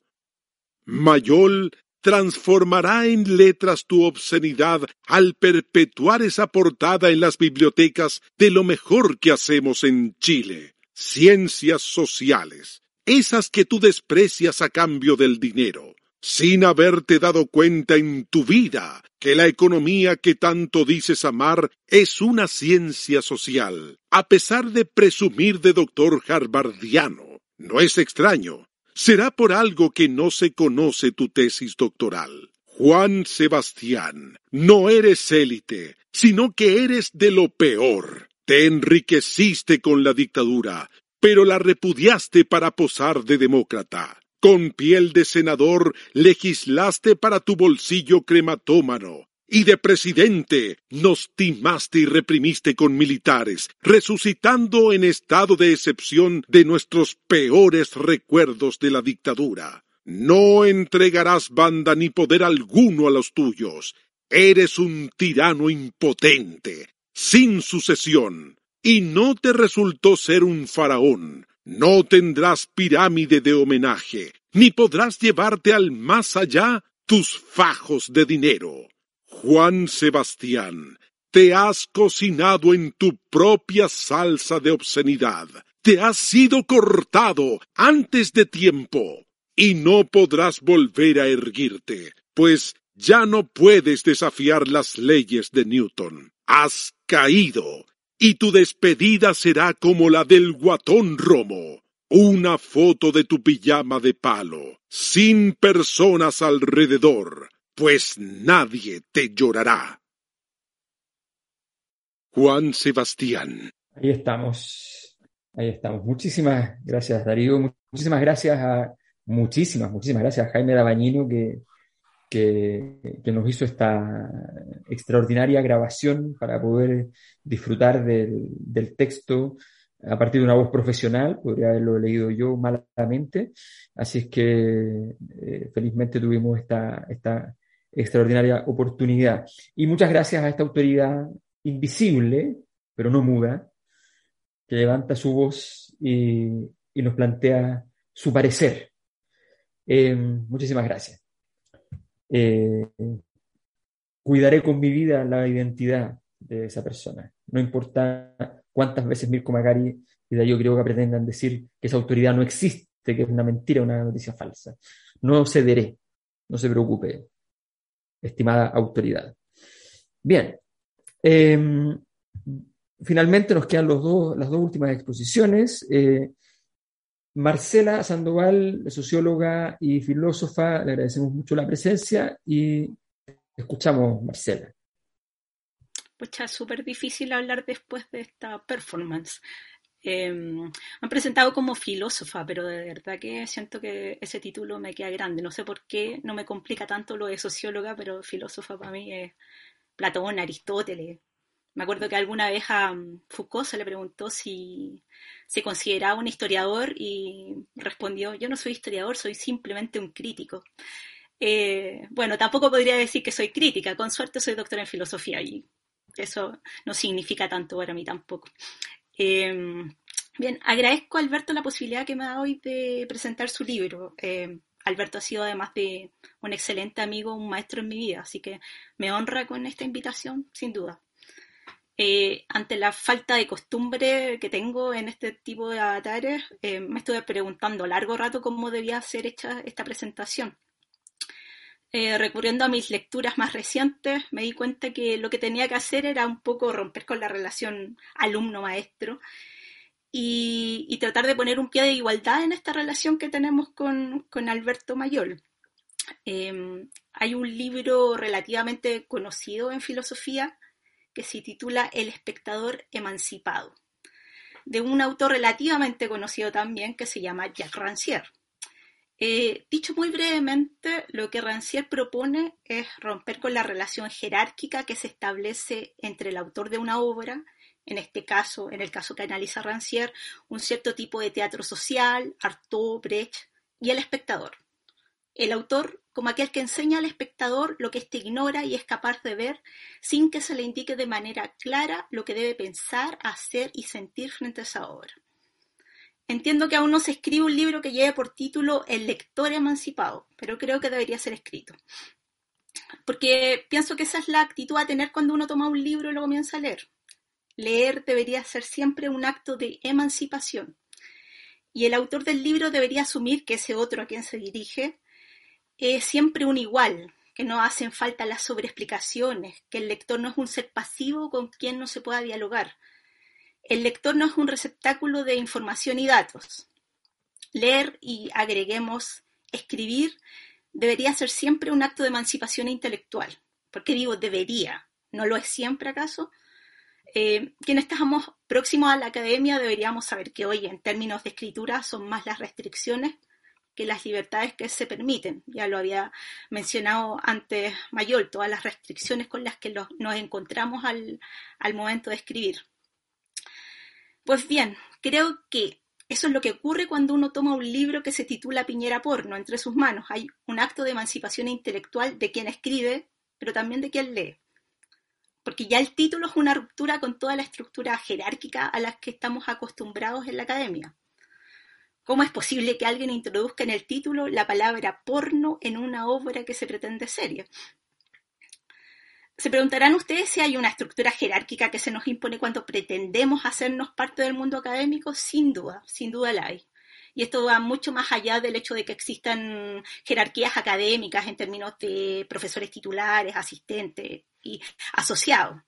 Mayol transformará en letras tu obscenidad al perpetuar esa portada en las bibliotecas de lo mejor que hacemos en Chile ciencias sociales, esas que tú desprecias a cambio del dinero, sin haberte dado cuenta en tu vida que la economía que tanto dices amar es una ciencia social, a pesar de presumir de doctor harvardiano. No es extraño, será por algo que no se conoce tu tesis doctoral. Juan Sebastián, no eres élite, sino que eres de lo peor. Te enriqueciste con la dictadura, pero la repudiaste para posar de demócrata. Con piel de senador legislaste para tu bolsillo crematómano, y de presidente nos timaste y reprimiste con militares, resucitando en estado de excepción de nuestros peores recuerdos de la dictadura. No entregarás banda ni poder alguno a los tuyos. Eres un tirano impotente, sin sucesión, y no te resultó ser un faraón. No tendrás pirámide de homenaje, ni podrás llevarte al más allá tus fajos de dinero. Juan Sebastián, te has cocinado en tu propia salsa de obscenidad. Te has sido cortado antes de tiempo y no podrás volver a erguirte, pues ya no puedes desafiar las leyes de Newton. Has caído y tu despedida será como la del guatón Romo, una foto de tu pijama de palo, sin personas alrededor, pues nadie te llorará. Juan Sebastián. Ahí estamos, ahí estamos. Muchísimas gracias, Darío. Muchísimas gracias a, muchísimas, muchísimas gracias a Jaime Dabañino que, que, nos hizo esta extraordinaria grabación para poder disfrutar del, texto a partir de una voz profesional, podría haberlo leído yo malamente, así es que eh, felizmente tuvimos esta, esta extraordinaria oportunidad. Y muchas gracias a esta autoridad invisible, pero no muda, que levanta su voz y, nos plantea su parecer. Eh, muchísimas gracias. Eh, cuidaré con mi vida la identidad de esa persona. No importa cuántas veces Mirko Magari y de yo creo que pretendan decir que esa autoridad no existe, que es una mentira, una noticia falsa. No cederé, no se preocupe, estimada autoridad. Bien, em, finalmente nos quedan los dos, las dos últimas exposiciones. Eh, Marcela Sandoval, socióloga y filósofa, le agradecemos mucho la presencia y escuchamos, Marcela. Es súper difícil hablar después de esta performance. Eh, han presentado como filósofa, pero de verdad que siento que ese título me queda grande. No sé por qué no me complica tanto lo de socióloga, pero filósofa para mí es Platón, Aristóteles, me acuerdo que alguna vez a mm, Foucault se le preguntó si se consideraba un historiador y respondió, yo no soy historiador, soy simplemente un crítico. Eh, bueno, tampoco podría decir que soy crítica, con suerte soy doctora en filosofía y eso no significa tanto para mí tampoco. Em, bien, agradezco a Alberto la posibilidad que me da hoy de presentar su libro. Em, Alberto ha sido además de un excelente amigo, un maestro en mi vida, así que me honra con esta invitación, sin duda. Eh, ante la falta de costumbre que tengo en este tipo de avatares, eh, me estuve preguntando largo rato cómo debía ser hecha esta presentación. Eh, recurriendo a mis lecturas más recientes, me di cuenta que lo que tenía que hacer era un poco romper con la relación alumno-maestro y, tratar de poner un pie de igualdad en esta relación que tenemos con, con Alberto Mayol. hay un libro relativamente conocido en filosofía que se titula El espectador emancipado, de un autor relativamente conocido también que se llama Jacques Rancière. Eh, dicho muy brevemente, lo que Rancière propone es romper con la relación jerárquica que se establece entre el autor de una obra, en este caso, en el caso que analiza Rancière, un cierto tipo de teatro social, Artaud, Brecht, y el espectador. El autor como aquel que enseña al espectador lo que éste ignora y es capaz de ver sin que se le indique de manera clara lo que debe pensar, hacer y sentir frente a esa obra. Entiendo que aún no se escribe un libro que lleve por título El lector emancipado, pero creo que debería ser escrito. Porque pienso que esa es la actitud a tener cuando uno toma un libro y lo comienza a leer. Leer debería ser siempre un acto de emancipación. Y el autor del libro debería asumir que ese otro a quien se dirige es siempre un igual, que no hacen falta las sobreexplicaciones, que el lector no es un ser pasivo con quien no se pueda dialogar. El lector no es un receptáculo de información y datos. Leer y agreguemos escribir debería ser siempre un acto de emancipación intelectual. ¿Por qué digo debería? ¿No lo es siempre acaso? Eh, quienes estamos próximos a la academia deberíamos saber que hoy en términos de escritura son más las restricciones que las libertades que se permiten. Ya lo había mencionado antes Mayol, todas las restricciones con las que nos encontramos al, al momento de escribir. Pues bien, creo que eso es lo que ocurre cuando uno toma un libro que se titula Piñera Porno entre sus manos. Hay un acto de emancipación intelectual de quien escribe, pero también de quien lee. Porque ya el título es una ruptura con toda la estructura jerárquica a la que estamos acostumbrados en la academia. ¿Cómo es posible que alguien introduzca en el título la palabra porno en una obra que se pretende seria? se preguntarán ustedes si hay una estructura jerárquica que se nos impone cuando pretendemos hacernos parte del mundo académico. Sin duda, sin duda la hay. Y esto va mucho más allá del hecho de que existan jerarquías académicas en términos de profesores titulares, asistentes y asociados.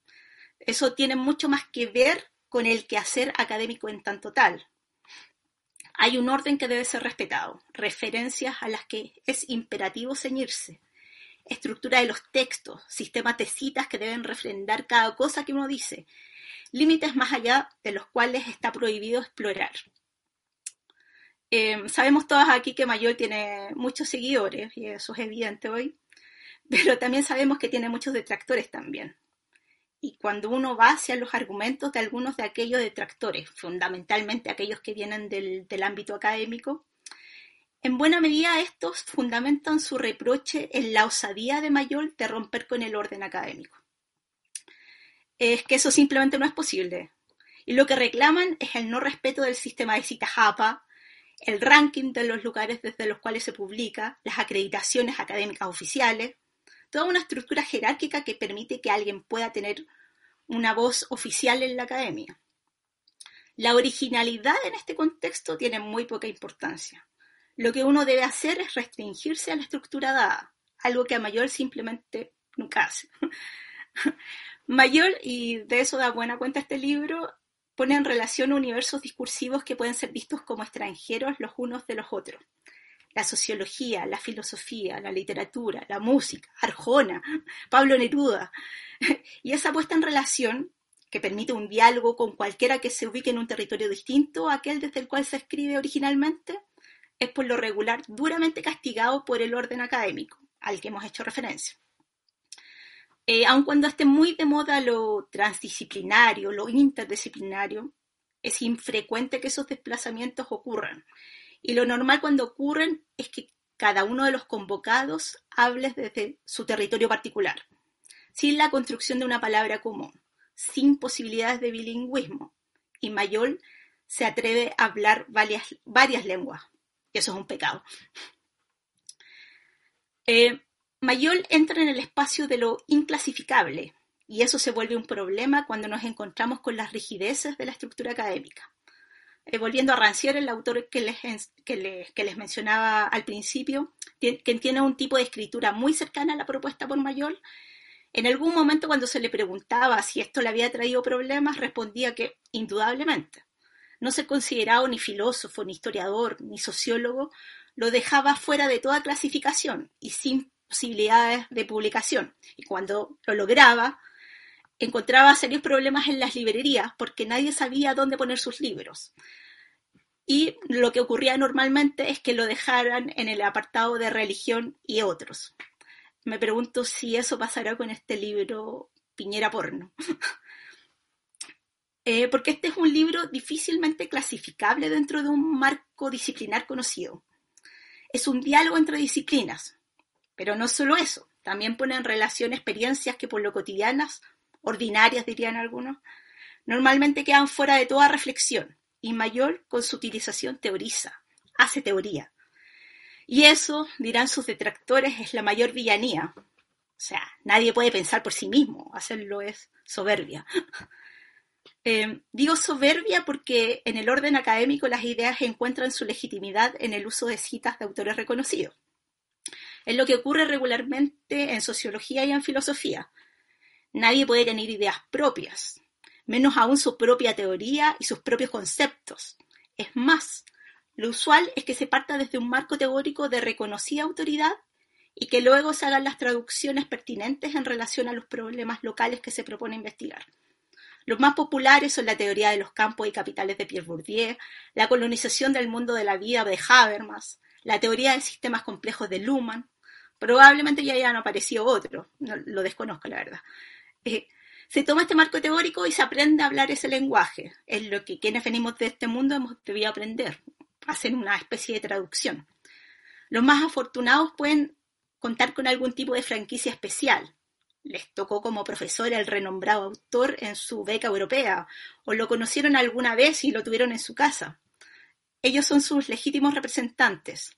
Eso tiene mucho más que ver con el quehacer académico en tanto tal. Hay un orden que debe ser respetado, referencias a las que es imperativo ceñirse, estructura de los textos, sistemas de citas que deben refrendar cada cosa que uno dice, límites más allá de los cuales está prohibido explorar. Eh, sabemos todas aquí que Mayol tiene muchos seguidores, y eso es evidente hoy, pero también sabemos que tiene muchos detractores también y cuando uno va hacia los argumentos de algunos de aquellos detractores, fundamentalmente aquellos que vienen del, ámbito académico, en buena medida estos fundamentan su reproche en la osadía de Mayol de romper con el orden académico. Es que eso simplemente no es posible. Y lo que reclaman es el no respeto del sistema de citas APA, el ranking de los lugares desde los cuales se publica, las acreditaciones académicas oficiales, toda una estructura jerárquica que permite que alguien pueda tener una voz oficial en la academia. La originalidad en este contexto tiene muy poca importancia. Lo que uno debe hacer es restringirse a la estructura dada, algo que a Mayor simplemente nunca hace. Mayor, y de eso da buena cuenta este libro, pone en relación universos discursivos que pueden ser vistos como extranjeros los unos de los otros la sociología, la filosofía, la literatura, la música, Arjona, Pablo Neruda. Y esa puesta en relación, que permite un diálogo con cualquiera que se ubique en un territorio distinto a aquel desde el cual se escribe originalmente, es por lo regular duramente castigado por el orden académico, al que hemos hecho referencia. Eh, aun cuando esté muy de moda lo transdisciplinario, lo interdisciplinario, es infrecuente que esos desplazamientos ocurran y lo normal cuando ocurren es que cada uno de los convocados hable desde su territorio particular, sin la construcción de una palabra común, sin posibilidades de bilingüismo. Y Mayol se atreve a hablar varias, lenguas. Y eso es un pecado. Eh, Mayol entra en el espacio de lo inclasificable, y eso se vuelve un problema cuando nos encontramos con las rigideces de la estructura académica. Volviendo a Rancière, el autor que les, que, les, mencionaba al principio, que tiene un tipo de escritura muy cercana a la propuesta por Mayol, en algún momento cuando se le preguntaba si esto le había traído problemas, respondía que indudablemente. No se consideraba ni filósofo, ni historiador, ni sociólogo, lo dejaba fuera de toda clasificación y sin posibilidades de publicación. Y cuando lo lograba, encontraba serios problemas en las librerías porque nadie sabía dónde poner sus libros. Y lo que ocurría normalmente es que lo dejaran en el apartado de religión y otros. Me pregunto si eso pasará con este libro Piñera Porno. Eh, porque este es un libro difícilmente clasificable dentro de un marco disciplinar conocido. Es un diálogo entre disciplinas, pero no solo eso, también pone en relación experiencias que por lo cotidianas ordinarias dirían algunos, normalmente quedan fuera de toda reflexión y Mayor con su utilización teoriza, hace teoría. Y eso, dirán sus detractores, es la mayor villanía. O sea, nadie puede pensar por sí mismo, hacerlo es soberbia. Eh, digo soberbia porque en el orden académico las ideas encuentran su legitimidad en el uso de citas de autores reconocidos. Es lo que ocurre regularmente en sociología y en filosofía. Nadie puede tener ideas propias, menos aún su propia teoría y sus propios conceptos. Es más, lo usual es que se parta desde un marco teórico de reconocida autoridad y que luego se hagan las traducciones pertinentes en relación a los problemas locales que se propone investigar. Los más populares son la teoría de los campos y capitales de Pierre Bourdieu, la colonización del mundo de la vida de Habermas, la teoría de sistemas complejos de Luhmann. Probablemente ya hayan aparecido otros, lo desconozco la verdad. Eh, se toma este marco teórico y se aprende a hablar ese lenguaje. Es lo que quienes venimos de este mundo hemos debido aprender, hacer una especie de traducción. Los más afortunados pueden contar con algún tipo de franquicia especial. Les tocó como profesor el renombrado autor en su beca europea, o lo conocieron alguna vez y lo tuvieron en su casa. Ellos son sus legítimos representantes.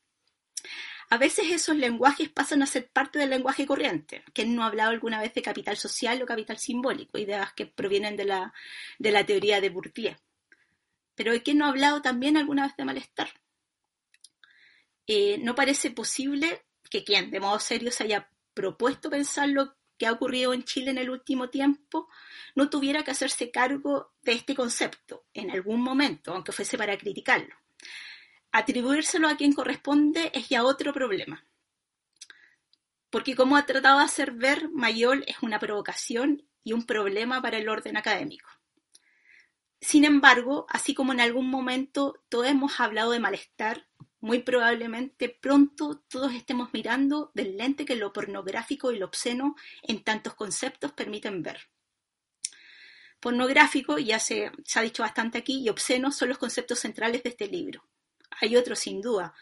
A veces esos lenguajes pasan a ser parte del lenguaje corriente. ¿Quién no ha hablado alguna vez de capital social o capital simbólico? Ideas que provienen de la, teoría de Bourdieu. Pero ¿quién no ha hablado también alguna vez de malestar? Eh, no parece posible que quien de modo serio se haya propuesto pensar lo que ha ocurrido en Chile en el último tiempo no tuviera que hacerse cargo de este concepto en algún momento, aunque fuese para criticarlo. Atribuírselo a quien corresponde es ya otro problema. Porque como ha tratado de hacer ver, Mayol es una provocación y un problema para el orden académico. Sin embargo, así como en algún momento todos hemos hablado de malestar, muy probablemente pronto todos estemos mirando del lente que lo pornográfico y lo obsceno en tantos conceptos permiten ver. Pornográfico, ya se, se ha dicho bastante aquí, y obsceno son los conceptos centrales de este libro. Hay otros, sin duda,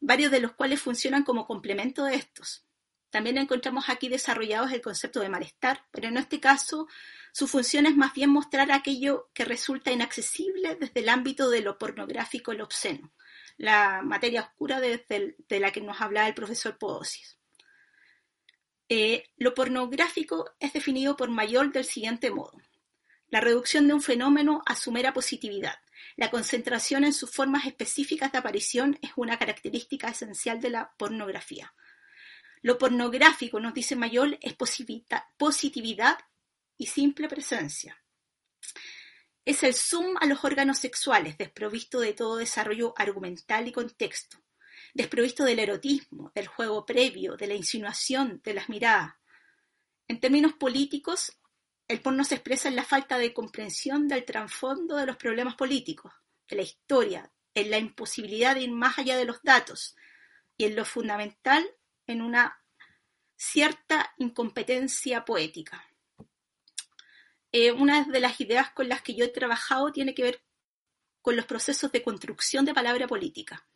varios de los cuales funcionan como complemento de estos. También encontramos aquí desarrollados el concepto de malestar, pero en este caso su función es más bien mostrar aquello que resulta inaccesible desde el ámbito de lo pornográfico y lo obsceno, la materia oscura de, la que nos hablaba el profesor Podosis. Eh, lo pornográfico es definido por Mayor del siguiente modo. La reducción de un fenómeno a su mera positividad. La concentración en sus formas específicas de aparición es una característica esencial de la pornografía. Lo pornográfico, nos dice Mayol, es positividad y simple presencia. Es el zoom a los órganos sexuales, desprovisto de todo desarrollo argumental y contexto, desprovisto del erotismo, del juego previo, de la insinuación, de las miradas. En términos políticos, el porno se expresa en la falta de comprensión del trasfondo de los problemas políticos, de la historia, en la imposibilidad de ir más allá de los datos y en lo fundamental, en una cierta incompetencia poética. Eh, una de las ideas con las que yo he trabajado tiene que ver con los procesos de construcción de palabra política.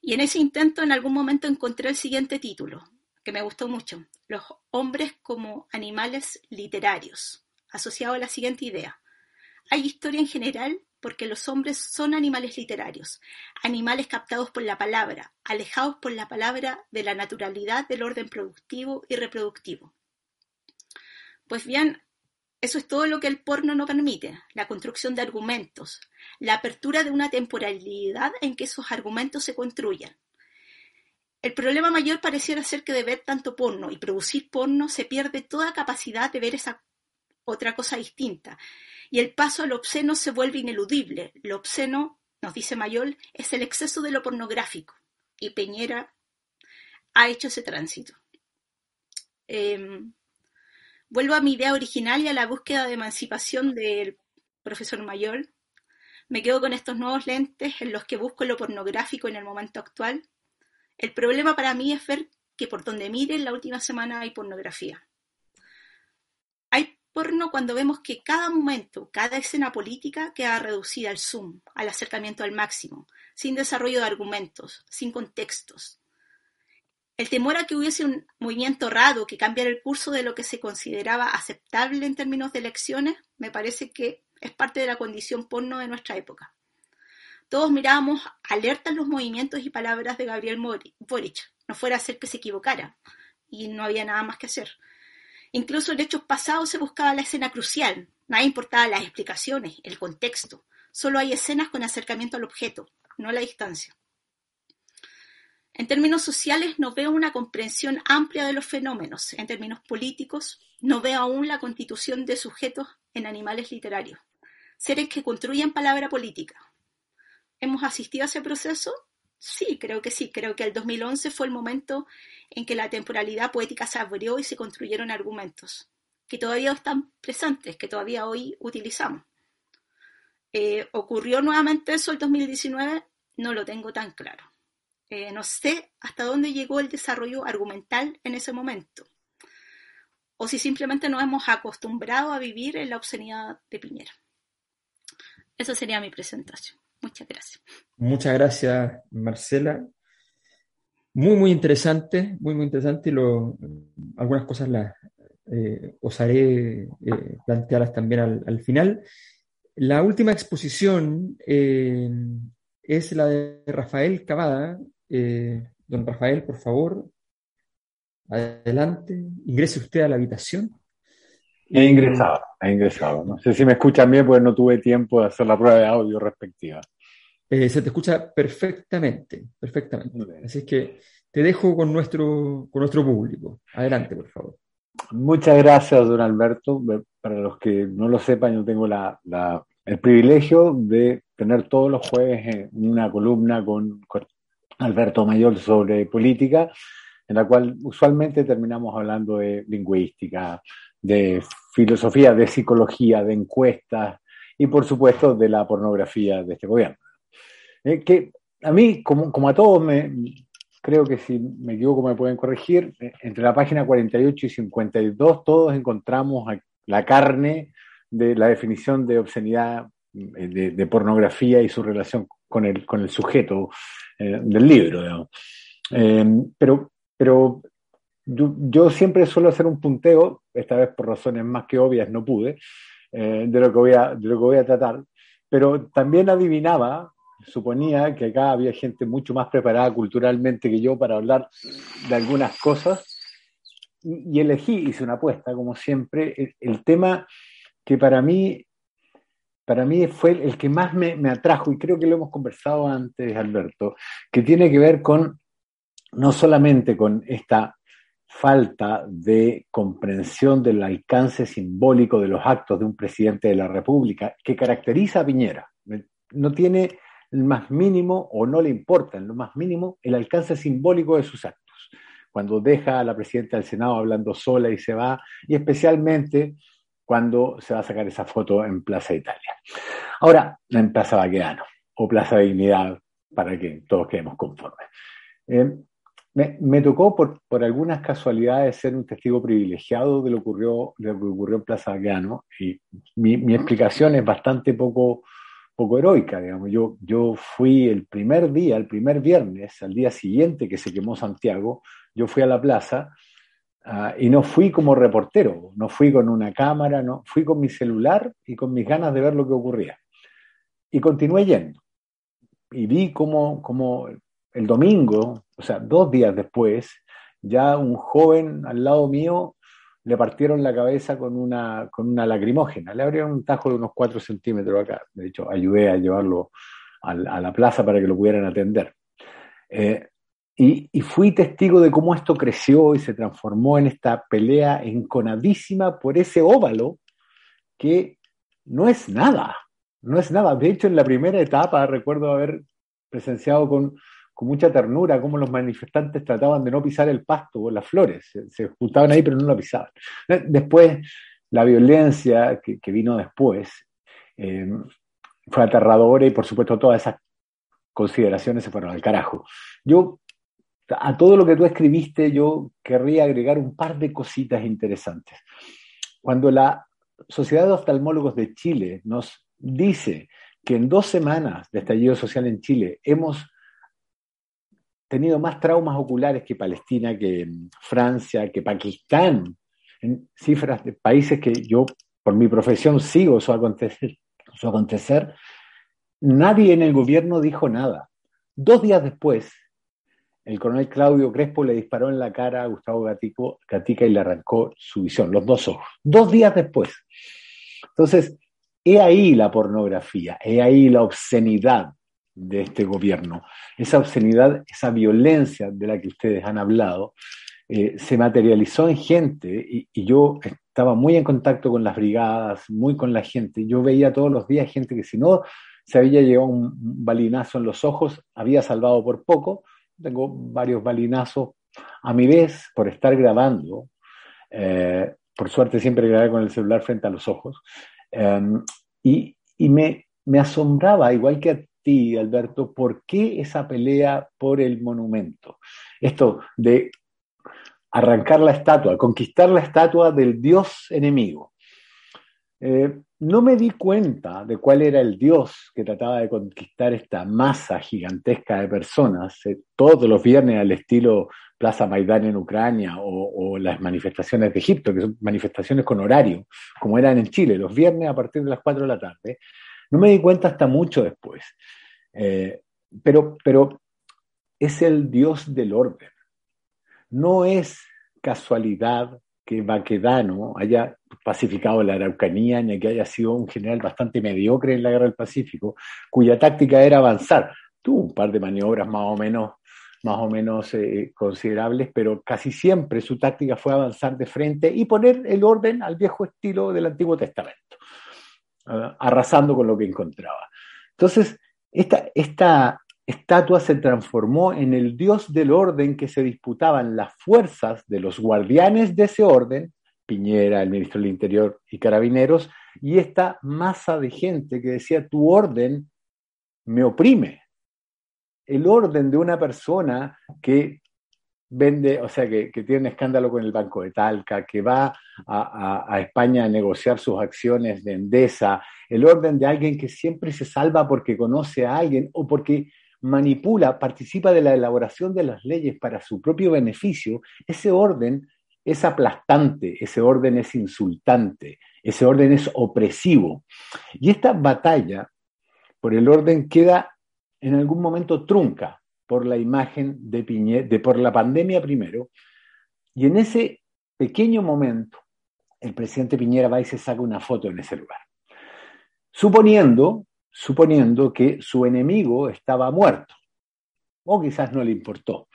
Y en ese intento en algún momento encontré el siguiente título, que me gustó mucho, Los hombres como animales literarios, asociado a la siguiente idea. Hay historia en general porque los hombres son animales literarios, animales captados por la palabra, alejados por la palabra de la naturalidad del orden productivo y reproductivo. Pues bien, eso es todo lo que el porno no permite, la construcción de argumentos, la apertura de una temporalidad en que esos argumentos se construyan. El problema mayor pareciera ser que de ver tanto porno y producir porno se pierde toda capacidad de ver esa otra cosa distinta, y el paso al obsceno se vuelve ineludible. Lo obsceno, nos dice Mayol, es el exceso de lo pornográfico, y Peñera ha hecho ese tránsito. Em, Vuelvo a mi idea original y a la búsqueda de emancipación del profesor Mayor. Me quedo con estos nuevos lentes en los que busco lo pornográfico en el momento actual. El problema para mí es ver que por donde mire en la última semana hay pornografía. Hay porno cuando vemos que cada momento, cada escena política queda reducida al zoom, al acercamiento al máximo, sin desarrollo de argumentos, sin contextos, el temor a que hubiese un movimiento raro que cambiara el curso de lo que se consideraba aceptable en términos de elecciones me parece que es parte de la condición porno de nuestra época. Todos mirábamos alertas los movimientos y palabras de Gabriel Boric, no fuera a ser que se equivocara, y no había nada más que hacer. Incluso en hechos pasados se buscaba la escena crucial, nada importaba las explicaciones, el contexto, solo hay escenas con acercamiento al objeto, no la distancia. En términos sociales, no veo una comprensión amplia de los fenómenos. En términos políticos, no veo aún la constitución de sujetos en animales literarios, seres que construyen palabra política. ¿Hemos asistido a ese proceso? Sí, creo que sí. Creo que el 2011 fue el momento en que la temporalidad poética se abrió y se construyeron argumentos que todavía están presentes, que todavía hoy utilizamos. Eh, ¿Ocurrió nuevamente eso el 2019? No lo tengo tan claro. Eh, no sé hasta dónde llegó el desarrollo argumental en ese momento. O si simplemente nos hemos acostumbrado a vivir en la obscenidad de Piñera. Esa sería mi presentación. Muchas gracias. Muchas gracias, Marcela. Muy, muy interesante, muy, muy interesante. Lo, algunas cosas las eh, osaré eh, plantearlas también al, final. La última exposición es la de Rafael Cavada, eh, Don Rafael, por favor, adelante, ingrese usted a la habitación. He ingresado, he ingresado. No sé si me escuchan bien, porque no tuve tiempo de hacer la prueba de audio respectiva. Eh, se te escucha perfectamente, perfectamente. Así es que te dejo con nuestro, con nuestro público. Adelante, por favor. Muchas gracias, don Alberto. Para los que no lo sepan, yo tengo la, el privilegio de tener todos los jueves una columna con, Alberto Mayor sobre política, en la cual usualmente terminamos hablando de lingüística, de filosofía, de psicología, de encuestas y por supuesto de la pornografía de este gobierno. Eh, que a mí, como, como a todos, me, creo que si me equivoco me pueden corregir, eh, entre la página 48 y 52 todos encontramos la carne de la definición de obscenidad, eh, de, pornografía y su relación con el, con el sujeto del libro. pero pero yo, yo, siempre suelo hacer un punteo, esta vez por razones más que obvias no pude, de, lo que voy a, de lo que voy a tratar, pero también adivinaba suponía que acá había gente mucho más preparada culturalmente que yo para hablar de algunas cosas y, elegí, hice una apuesta, como siempre, el, tema que para mí, para mí fue el que más me, me atrajo, y creo que lo hemos conversado antes, Alberto, que tiene que ver con, no solamente con esta falta de comprensión del alcance simbólico de los actos de un presidente de la República que caracteriza a Piñera. No tiene el más mínimo, o no le importa en lo más mínimo, el alcance simbólico de sus actos. Cuando deja a la presidenta del Senado hablando sola y se va, y especialmente cuando se va a sacar esa foto en Plaza Italia. Ahora, en Plaza Baqueano, o Plaza Dignidad, para que todos quedemos conformes. Eh, me, tocó por, por, algunas casualidades ser un testigo privilegiado de lo, ocurrió, de lo que ocurrió en Plaza Baqueano, y mi, mi explicación es bastante poco poco heroica, digamos. Yo, yo fui el primer día, el primer viernes, al día siguiente que se quemó Santiago, yo fui a la plaza ah, y no fui como reportero, no fui con una cámara, no, fui con mi celular y con mis ganas de ver lo que ocurría. Y continué yendo. Y vi como, como el domingo, o sea, dos días después, ya un joven al lado mío le partieron la cabeza con una, con una lacrimógena. Le abrieron un tajo de unos 4 centímetros acá. De hecho, ayudé a llevarlo a, la plaza para que lo pudieran atender. Eh, y, y, fui testigo de cómo esto creció y se transformó en esta pelea enconadísima por ese óvalo que no es nada, no es nada. De hecho, en la primera etapa recuerdo haber presenciado con con mucha ternura cómo los manifestantes trataban de no pisar el pasto o las flores, se, juntaban ahí pero no lo pisaban. Después, la violencia que, vino después eh, fue aterradora y por supuesto todas esas consideraciones se fueron al carajo. Yo, a todo lo que tú escribiste, yo querría agregar un par de cositas interesantes. Cuando la Sociedad de Oftalmólogos de Chile nos dice que en dos semanas de estallido social en Chile hemos tenido más traumas oculares que Palestina, que Francia, que Pakistán, en cifras de países que yo, por mi profesión, sigo su acontecer, su acontecer, nadie en el gobierno dijo nada. Dos días después, el coronel Claudio Crespo le disparó en la cara a Gustavo Gatica y le arrancó su visión, los dos ojos. Dos días después. Entonces, he ahí la pornografía, he ahí la obscenidad, de este gobierno. Esa obscenidad, esa violencia de la que ustedes han hablado, eh, se materializó en gente y, yo estaba muy en contacto con las brigadas, muy con la gente. Yo veía todos los días gente que si no se había llevado un balinazo en los ojos, había salvado por poco. Tengo varios balinazos a mi vez por estar grabando. Eh, por suerte siempre grabé con el celular frente a los ojos. Eh, y, y me, me asombraba, igual que a ti, Alberto, ¿por qué esa pelea por el monumento? Esto de arrancar la estatua, conquistar la estatua del dios enemigo. Eh, no me di cuenta de cuál era el dios que trataba de conquistar esta masa gigantesca de personas, eh, todos los viernes al estilo Plaza Maidán en Ucrania o, o, las manifestaciones de Egipto, que son manifestaciones con horario, como eran en Chile, los viernes a partir de las 4 de la tarde. No me di cuenta hasta mucho después. Eh, pero, pero es el Dios del orden. No es casualidad que Baquedano haya pacificado la Araucanía ni que haya sido un general bastante mediocre en la Guerra del Pacífico, cuya táctica era avanzar. Tuvo un par de maniobras más o menos, más o menos eh, considerables, pero casi siempre su táctica fue avanzar de frente y poner el orden al viejo estilo del Antiguo Testamento, arrasando con lo que encontraba. Entonces, esta, esta estatua se transformó en el dios del orden que se disputaban las fuerzas de los guardianes de ese orden, Piñera, el ministro del Interior y carabineros, y esta masa de gente que decía, tu orden me oprime. El orden de una persona que vende, o sea, que, tiene un escándalo con el Banco de Talca, que va a, a, España a negociar sus acciones de Endesa, el orden de alguien que siempre se salva porque conoce a alguien o porque manipula, participa de la elaboración de las leyes para su propio beneficio, ese orden es aplastante, ese orden es insultante, ese orden es opresivo. Y esta batalla por el orden queda en algún momento trunca por la imagen de Piñera, de por la pandemia primero, y en ese pequeño momento el presidente Piñera va y se saca una foto en ese lugar, suponiendo suponiendo que su enemigo estaba muerto, o quizás no le importó.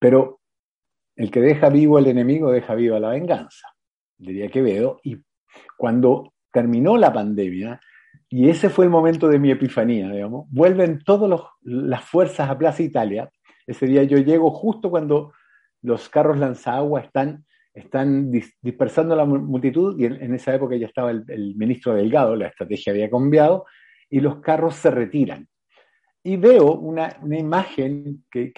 Pero el que deja vivo al enemigo deja viva la venganza, diría Quevedo, y cuando terminó la pandemia, y ese fue el momento de mi epifanía, digamos, vuelven todas las fuerzas a Plaza Italia, ese día yo llego justo cuando los carros lanzagua están están dispersando la multitud y en, esa época ya estaba el, ministro Delgado, la estrategia había cambiado y los carros se retiran. Y veo una, imagen que,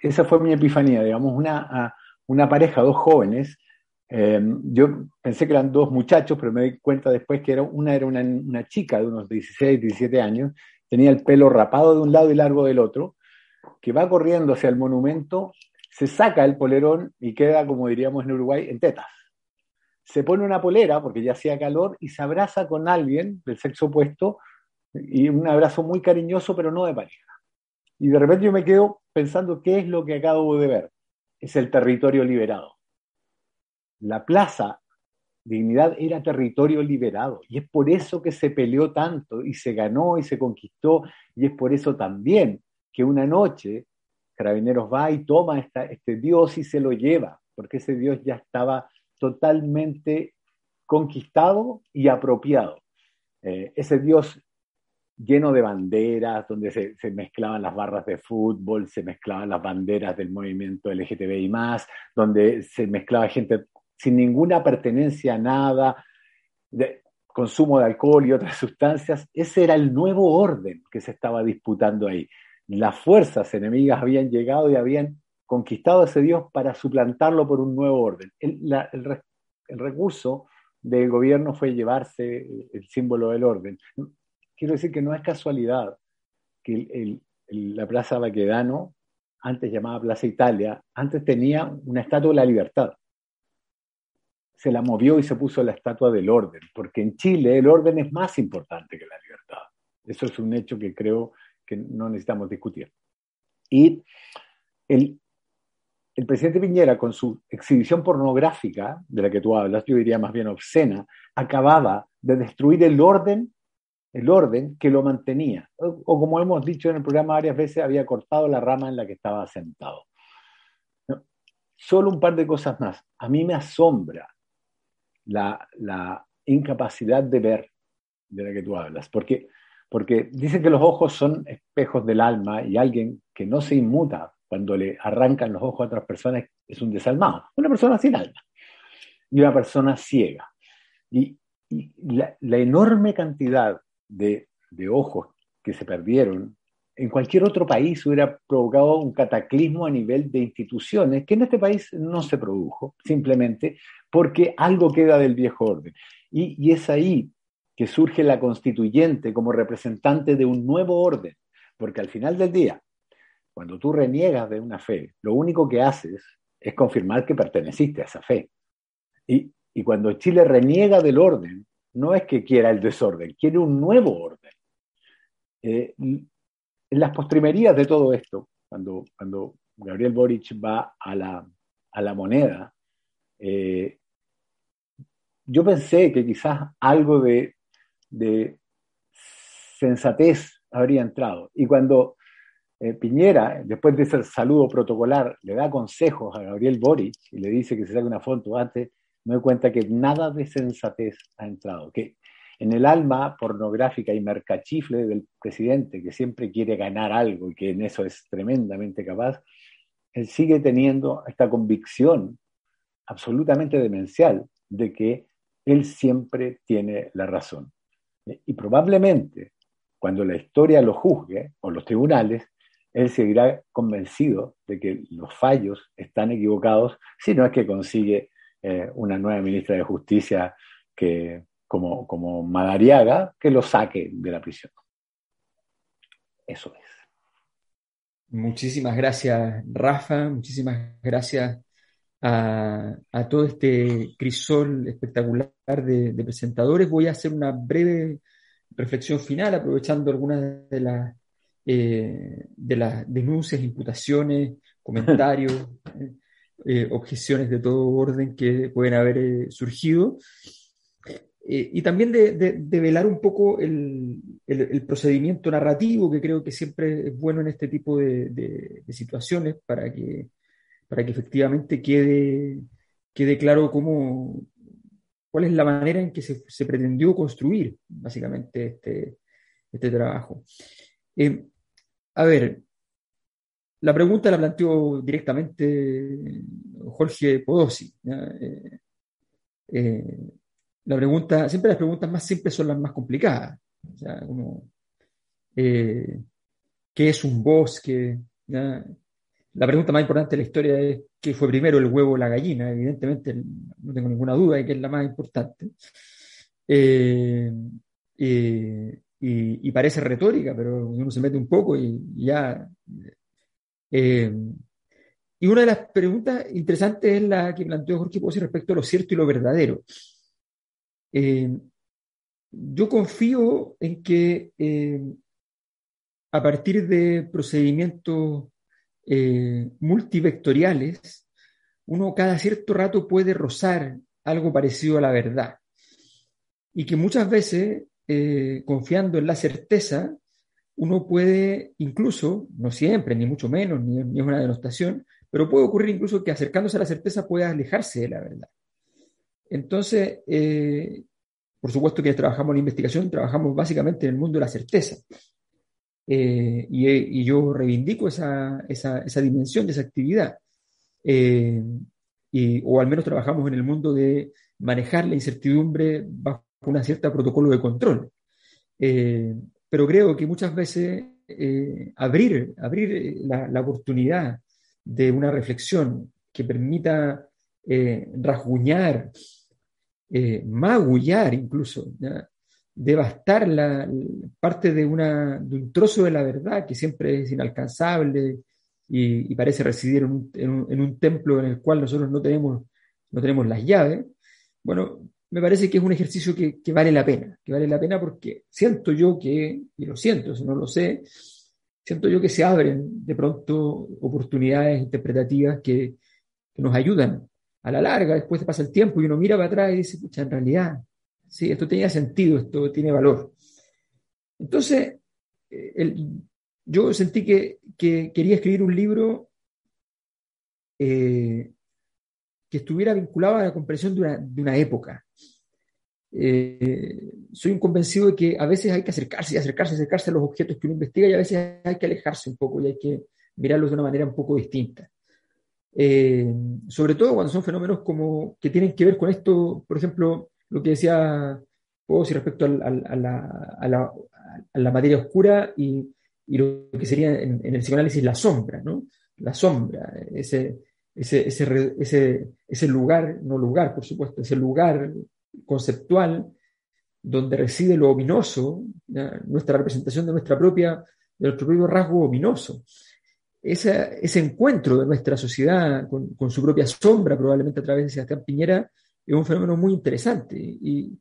esa fue mi epifanía, digamos, una, una pareja, dos jóvenes. Em, yo pensé que eran dos muchachos, pero me di cuenta después que era, una era una, una chica de unos 16, 17 años, tenía el pelo rapado de un lado y largo del otro, que va corriendo hacia el monumento se saca el polerón y queda, como diríamos en Uruguay, en tetas. Se pone una polera porque ya hacía calor y se abraza con alguien del sexo opuesto y un abrazo muy cariñoso, pero no de pareja. Y de repente yo me quedo pensando qué es lo que acabo de ver. Es el territorio liberado. La plaza Dignidad era territorio liberado y es por eso que se peleó tanto y se ganó y se conquistó y es por eso también que una noche Carabineros va y toma este Dios y se lo lleva, porque ese Dios ya estaba totalmente conquistado y apropiado. Eh, ese Dios lleno de banderas, donde se, mezclaban las barras de fútbol, se mezclaban las banderas del movimiento LGTBI donde se mezclaba gente sin ninguna pertenencia a nada, de consumo de alcohol y otras sustancias. Ese era el nuevo orden que se estaba disputando ahí las fuerzas enemigas habían llegado y habían conquistado a ese Dios para suplantarlo por un nuevo orden. El, recurso del gobierno fue llevarse el, símbolo del orden. Quiero decir que no es casualidad que la Plaza Baquedano, antes llamada Plaza Italia, antes tenía una estatua de la libertad. Se la movió y se puso la estatua del orden, porque en Chile el orden es más importante que la libertad. Eso es un hecho que creo que no necesitamos discutir. Y el, el presidente Piñera, con su exhibición pornográfica, de la que tú hablas, yo diría más bien obscena, acababa de destruir el orden, el orden que lo mantenía. O, como hemos dicho en el programa varias veces, había cortado la rama en la que estaba sentado. Solo un par de cosas más. A mí me asombra la, incapacidad de ver de la que tú hablas, porque porque dicen que los ojos son espejos del alma y alguien que no se inmuta cuando le arrancan los ojos a otras personas es un desalmado, una persona sin alma y una persona ciega. Y, la, enorme cantidad de ojos que se perdieron en cualquier otro país hubiera provocado un cataclismo a nivel de instituciones, que en este país no se produjo, simplemente porque algo queda del viejo orden. Y, y es ahí que surge la constituyente como representante de un nuevo orden, porque al final del día, cuando tú reniegas de una fe, lo único que haces es confirmar que perteneciste a esa fe. Y, cuando Chile reniega del orden, no es que quiera el desorden, quiere un nuevo orden. Eh, en las postrimerías de todo esto, cuando, Gabriel Boric va a la, moneda, eh, yo pensé que quizás algo de, sensatez habría entrado. Y cuando eh, Piñera, después de ese saludo protocolar, le da consejos a Gabriel Boric y le dice que se saque una foto antes, me doy cuenta que nada de sensatez ha entrado, en el alma pornográfica y mercachifle del presidente, que siempre quiere ganar algo y que en eso es tremendamente capaz, él sigue teniendo esta convicción absolutamente demencial de que él siempre tiene la razón. Y probablemente cuando la historia lo juzgue, o los tribunales, él seguirá convencido de que los fallos están equivocados, si no es que consigue eh, una nueva ministra de Justicia que, como, como Madariaga, que lo saque de la prisión. Eso es. Muchísimas gracias, Rafa. Muchísimas gracias a, todo este crisol espectacular de, presentadores. Voy a hacer una breve reflexión final, aprovechando algunas de las, eh, de las denuncias, imputaciones, comentarios, eh, objeciones de todo orden que pueden haber eh, surgido. Y también de, velar un poco el, procedimiento narrativo, que creo que siempre es bueno en este tipo de, situaciones para que, para que efectivamente quede, quede claro cómo, cuál es la manera en que se, pretendió construir básicamente este, este trabajo. a ver, la pregunta la planteó directamente Jorge Podosi. Eh, eh, la pregunta, siempre las preguntas más simples son las más complicadas. O sea, como, eh, ¿qué es un bosque? La pregunta más importante de la historia es ¿qué fue primero el huevo o la gallina? Evidentemente, no tengo ninguna duda de que es la más importante. y, parece retórica, pero uno se mete un poco y ya eh, y una de las preguntas interesantes es la que planteó Jorge Pozzi respecto a lo cierto y lo verdadero. Eh, yo confío en que eh, a partir de procedimientos multivectoriales, uno cada cierto rato puede rozar algo parecido a la verdad. Y que muchas veces, confiando en la certeza, uno puede incluso, no siempre, ni mucho menos, ni, es una denostación, pero puede ocurrir incluso que acercándose a la certeza pueda alejarse de la verdad. Entonces, eh, por supuesto que trabajamos en investigación, trabajamos básicamente en el mundo de la certeza. Eh, y, yo reivindico esa, dimensión de esa actividad. Eh, o al menos trabajamos en el mundo de manejar la incertidumbre bajo una cierta protocolo de control pero creo que muchas veces abrir, abrir la, oportunidad de una reflexión que permita eh, magullar incluso, devastar la, parte de, una, de un trozo de la verdad que siempre es inalcanzable y, parece residir en un, en un, templo en el cual nosotros no tenemos, no tenemos las llaves. Bueno, me parece que es un ejercicio que, vale la pena, que vale la pena porque siento yo que, y lo siento, si no lo sé, siento yo que se abren de pronto oportunidades interpretativas que, nos ayudan a la larga, después pasa el tiempo y uno mira para atrás y dice, pucha, en realidad, sí, esto tenía sentido, esto tiene valor. Entonces, eh, yo sentí que, quería escribir un libro eh, que estuviera vinculado a la comprensión de una, de una época, eh, soy un convencido de que a veces hay que acercarse y acercarse, acercarse a los objetos que uno investiga y a veces hay que alejarse un poco y hay que mirarlos de una manera un poco distinta. Eh, sobre todo cuando son fenómenos como que tienen que ver con esto, por ejemplo, lo que decía Pozzi respecto a, la, materia oscura y, lo que sería en, el psicoanálisis la sombra, ¿no? La sombra, ese, ese, ese, ese lugar, no lugar, por supuesto, ese lugar conceptual donde reside lo ominoso, nuestra representación de, nuestra propia, de nuestro propio rasgo ominoso. Ese, encuentro de nuestra sociedad con, su propia sombra, probablemente a través de Sebastián Piñera, es un fenómeno muy interesante. Y,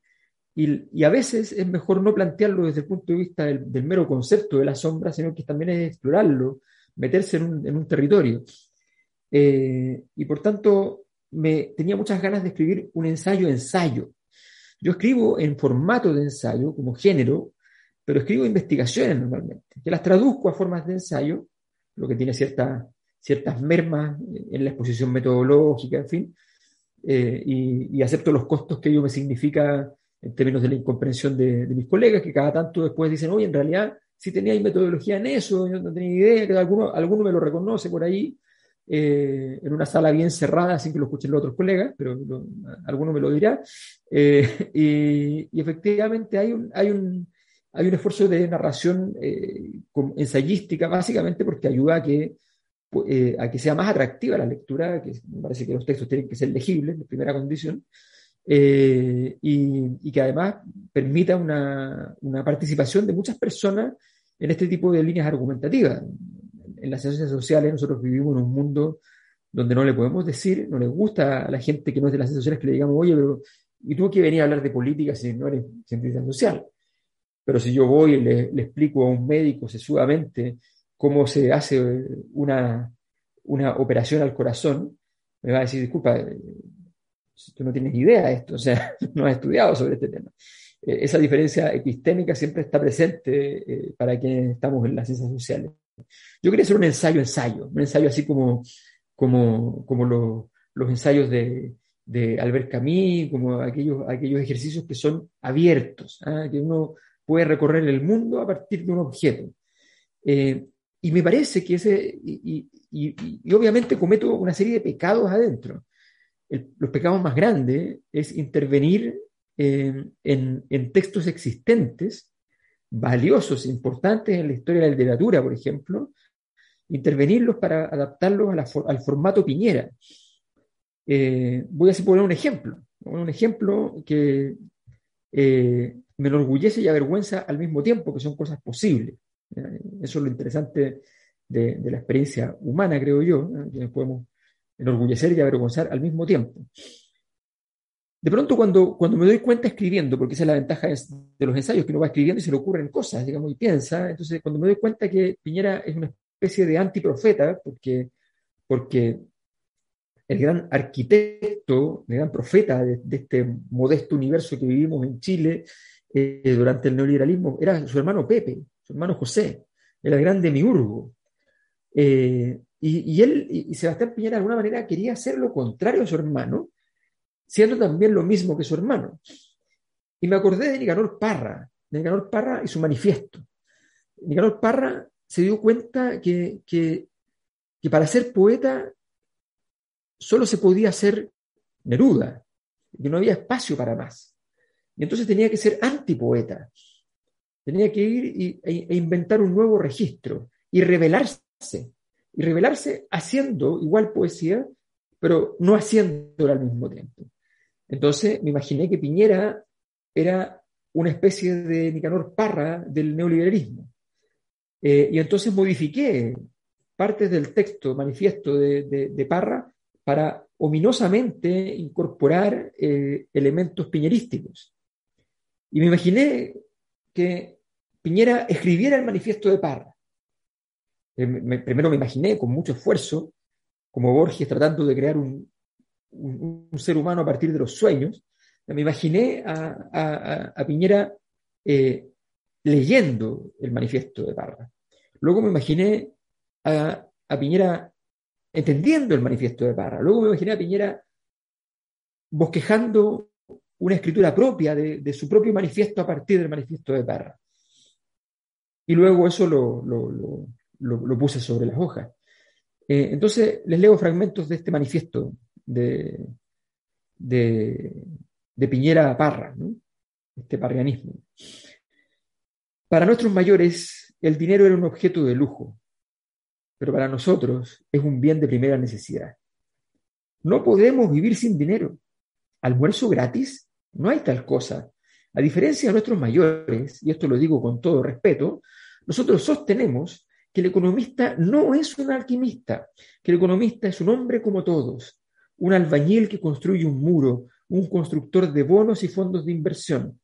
y, a veces es mejor no plantearlo desde el punto de vista del, mero concepto de la sombra, sino que también es explorarlo meterse en un, en un territorio. Eh, y por tanto, me tenía muchas ganas de escribir un ensayo-ensayo. Yo escribo en formato de ensayo, como género, pero escribo investigaciones normalmente, que las traduzco a formas de ensayo, lo que tiene cierta, ciertas mermas en la exposición metodológica, en fin, eh, y, acepto los costos que ello me significa en términos de la incomprensión de, mis colegas, que cada tanto después dicen, oye, en realidad si tenía metodología en eso, yo no tenía idea, que alguno, alguno me lo reconoce por ahí, eh, en una sala bien cerrada sin que lo escuchen los otros colegas, pero alguno me lo dirá. Eh, y, efectivamente hay un, hay, un, hay un esfuerzo de narración eh, ensayística, básicamente porque ayuda a que, a que sea más atractiva la lectura, que me parece que los textos tienen que ser legibles, en primera condición, y, y, que además permita una, una participación de muchas personas en este tipo de líneas argumentativas en las ciencias sociales nosotros vivimos en un mundo donde no le podemos decir, no le gusta a la gente que no es de las ciencias sociales que le digamos, oye, pero ¿y tú qué venir a hablar de política si no eres científica social? Pero si yo voy y le, explico a un médico sesudamente cómo se hace una, una operación al corazón, me va a decir, disculpa, tú no tienes idea de esto, o sea, no has estudiado sobre este tema. Eh, esa diferencia epistémica siempre está presente eh, para quienes estamos en las ciencias sociales. Yo quería hacer un ensayo-ensayo, un ensayo así como, como, como los ensayos de, de, Albert Camus, como aquellos, aquellos ejercicios que son abiertos, ¿ah? que uno puede recorrer el mundo a partir de un objeto. Eh, y me parece que ese, y, y, obviamente cometo una serie de pecados adentro. los pecados más grandes es intervenir en, en, textos existentes valiosos, importantes en la historia de la literatura, por ejemplo, intervenirlos para adaptarlos al formato Piñera. Eh, voy a poner un ejemplo, un ejemplo que eh, me enorgullece y avergüenza al mismo tiempo, que son cosas posibles. Eso es lo interesante de, la experiencia humana, creo yo, que nos podemos enorgullecer y avergonzar al mismo tiempo. De pronto, cuando, cuando me doy cuenta escribiendo, porque esa es la ventaja de los ensayos, que uno va escribiendo y se le ocurren cosas, digamos, y piensa, entonces cuando me doy cuenta que Piñera es una especie de antiprofeta, porque, porque el gran arquitecto, el gran profeta de, este modesto universo que vivimos en Chile eh, durante el neoliberalismo, era su hermano Pepe, su hermano José, era el gran demiurgo. Eh, y, él, y Sebastián Piñera de alguna manera quería hacer lo contrario a su hermano, siendo también lo mismo que su hermano. Y me acordé de Nicanor Parra, de Nicanor Parra y su manifiesto. Nicanor Parra se dio cuenta que, que, para ser poeta solo se podía ser Neruda, que no había espacio para más. Y entonces tenía que ser antipoeta. Tenía que ir e, e inventar un nuevo registro y revelarse. Y revelarse haciendo igual poesía, pero no haciéndola al mismo tiempo. Entonces me imaginé que Piñera era una especie de Nicanor Parra del neoliberalismo. Eh, y entonces modifiqué partes del texto manifiesto de, Parra para ominosamente incorporar eh, elementos piñerísticos. Y me imaginé que Piñera escribiera el manifiesto de Parra. Eh, primero me imaginé con mucho esfuerzo, como Borges tratando de crear un, un, ser humano a partir de los sueños, me imaginé a, Piñera eh, leyendo el manifiesto de Parra. Luego me imaginé a, Piñera entendiendo el manifiesto de Parra. Luego me imaginé a Piñera bosquejando una escritura propia de, su propio manifiesto a partir del manifiesto de Parra. Y luego eso lo, puse sobre las hojas. Eh, entonces les leo fragmentos de este manifiesto de, de, Piñera Parra, este parrianismo. Para nuestros mayores, el dinero era un objeto de lujo, pero para nosotros es un bien de primera necesidad. No podemos vivir sin dinero. ¿Almuerzo gratis? No hay tal cosa. A diferencia de nuestros mayores, y esto lo digo con todo respeto, nosotros sostenemos que el economista no es un alquimista, que el economista es un hombre como todos, un albañil que construye un muro, un constructor de bonos y fondos de inversión.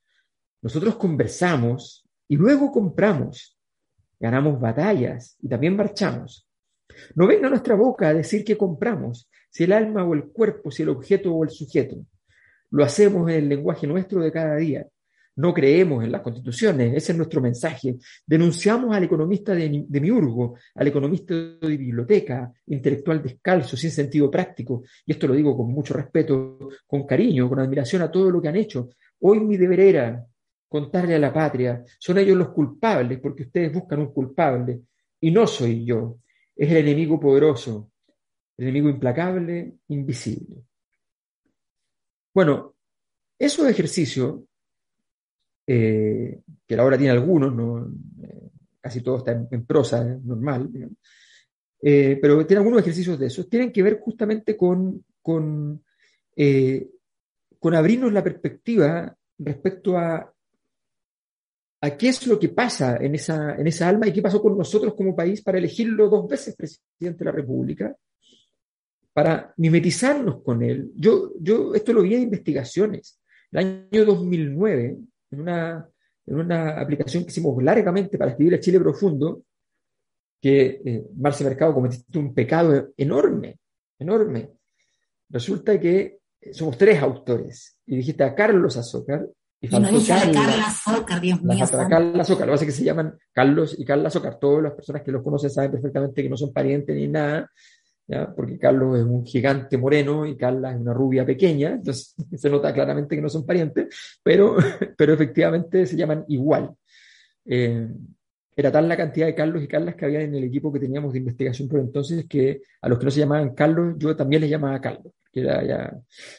Nosotros conversamos y luego compramos, ganamos batallas y también marchamos. No venga nuestra boca a decir que compramos, si el alma o el cuerpo, si el objeto o el sujeto. Lo hacemos en el lenguaje nuestro de cada día. No creemos en las constituciones, ese es nuestro mensaje. Denunciamos al economista de, de Miurgo, al economista de biblioteca, intelectual descalzo, sin sentido práctico. Y esto lo digo con mucho respeto, con cariño, con admiración a todo lo que han hecho. Hoy mi deber era contarle a la patria, son ellos los culpables porque ustedes buscan un culpable y no soy yo, es el enemigo poderoso, el enemigo implacable, invisible. Bueno, esos ejercicios eh, que ahora tiene algunos, ¿no? Eh, casi todo está en, prosa, normal, eh, pero tiene algunos ejercicios de esos, tienen que ver justamente con, con, con abrirnos la perspectiva respecto a, a qué es lo que pasa en esa, en esa alma y qué pasó con nosotros como país para elegirlo dos veces presidente de la República, para mimetizarnos con él. Yo, yo esto lo vi en investigaciones. El año 2009, en una, en una aplicación que hicimos largamente para escribir a Chile Profundo, que eh, Marce Mercado cometiste un pecado enorme, enorme. Resulta que somos tres autores, y dijiste a Carlos Azócar, y, no dije a Carla Azócar, Dios mío. Carla Azócar, lo que pasa es que se llaman Carlos y Carla Azócar. Todas las personas que los conocen saben perfectamente que no son parientes ni nada, porque Carlos es un gigante moreno y Carla es una rubia pequeña, entonces se nota claramente que no son parientes, pero, pero efectivamente se llaman igual. Eh, era tal la cantidad de Carlos y Carlas que había en el equipo que teníamos de investigación por entonces que a los que no se llamaban Carlos, yo también les llamaba Carlos, que era ya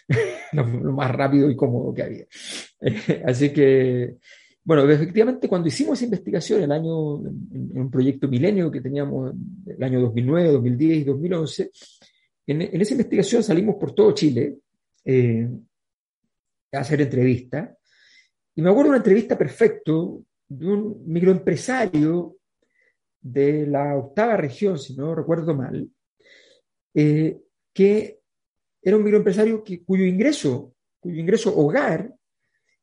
lo, más rápido y cómodo que había. así que bueno, efectivamente, cuando hicimos esa investigación, en, un proyecto milenio que teníamos el año 2009, 2010 y 2011, en, esa investigación salimos por todo Chile eh, a hacer entrevistas. Y me acuerdo de una entrevista perfecto de un microempresario de la octava región, si no recuerdo mal, eh, que era un microempresario cuyo ingreso, cuyo ingreso hogar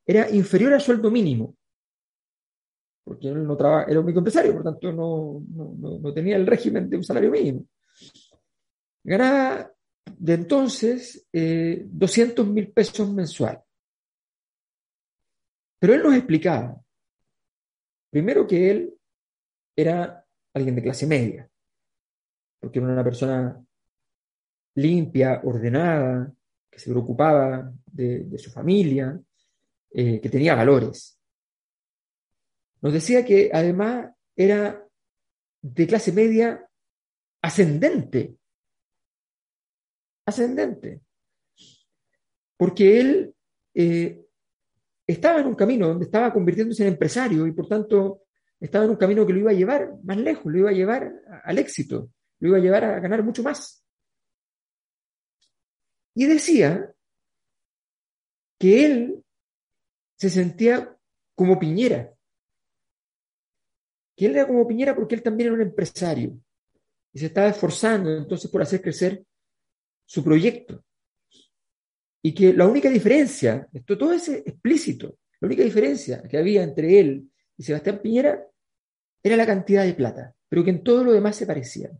era inferior al sueldo mínimo porque él no trabaja, era un microempresario, por tanto no, no, tenía el régimen de un salario mínimo. Ganaba de entonces eh, 200 mil pesos mensual. Pero él nos explicaba, primero que él era alguien de clase media, porque era una persona limpia, ordenada, que se preocupaba de, su familia, eh, que tenía valores. Nos decía que además era de clase media ascendente. Ascendente. Porque él eh, estaba en un camino donde estaba convirtiéndose en empresario y por tanto estaba en un camino que lo iba a llevar más lejos, lo iba a llevar al éxito, lo iba a llevar a ganar mucho más. Y decía que él se sentía como Piñera, que él era como Piñera porque él también era un empresario y se estaba esforzando entonces por hacer crecer su proyecto. Y que la única diferencia, esto todo es explícito, la única diferencia que había entre él y Sebastián Piñera era la cantidad de plata, pero que en todo lo demás se parecían.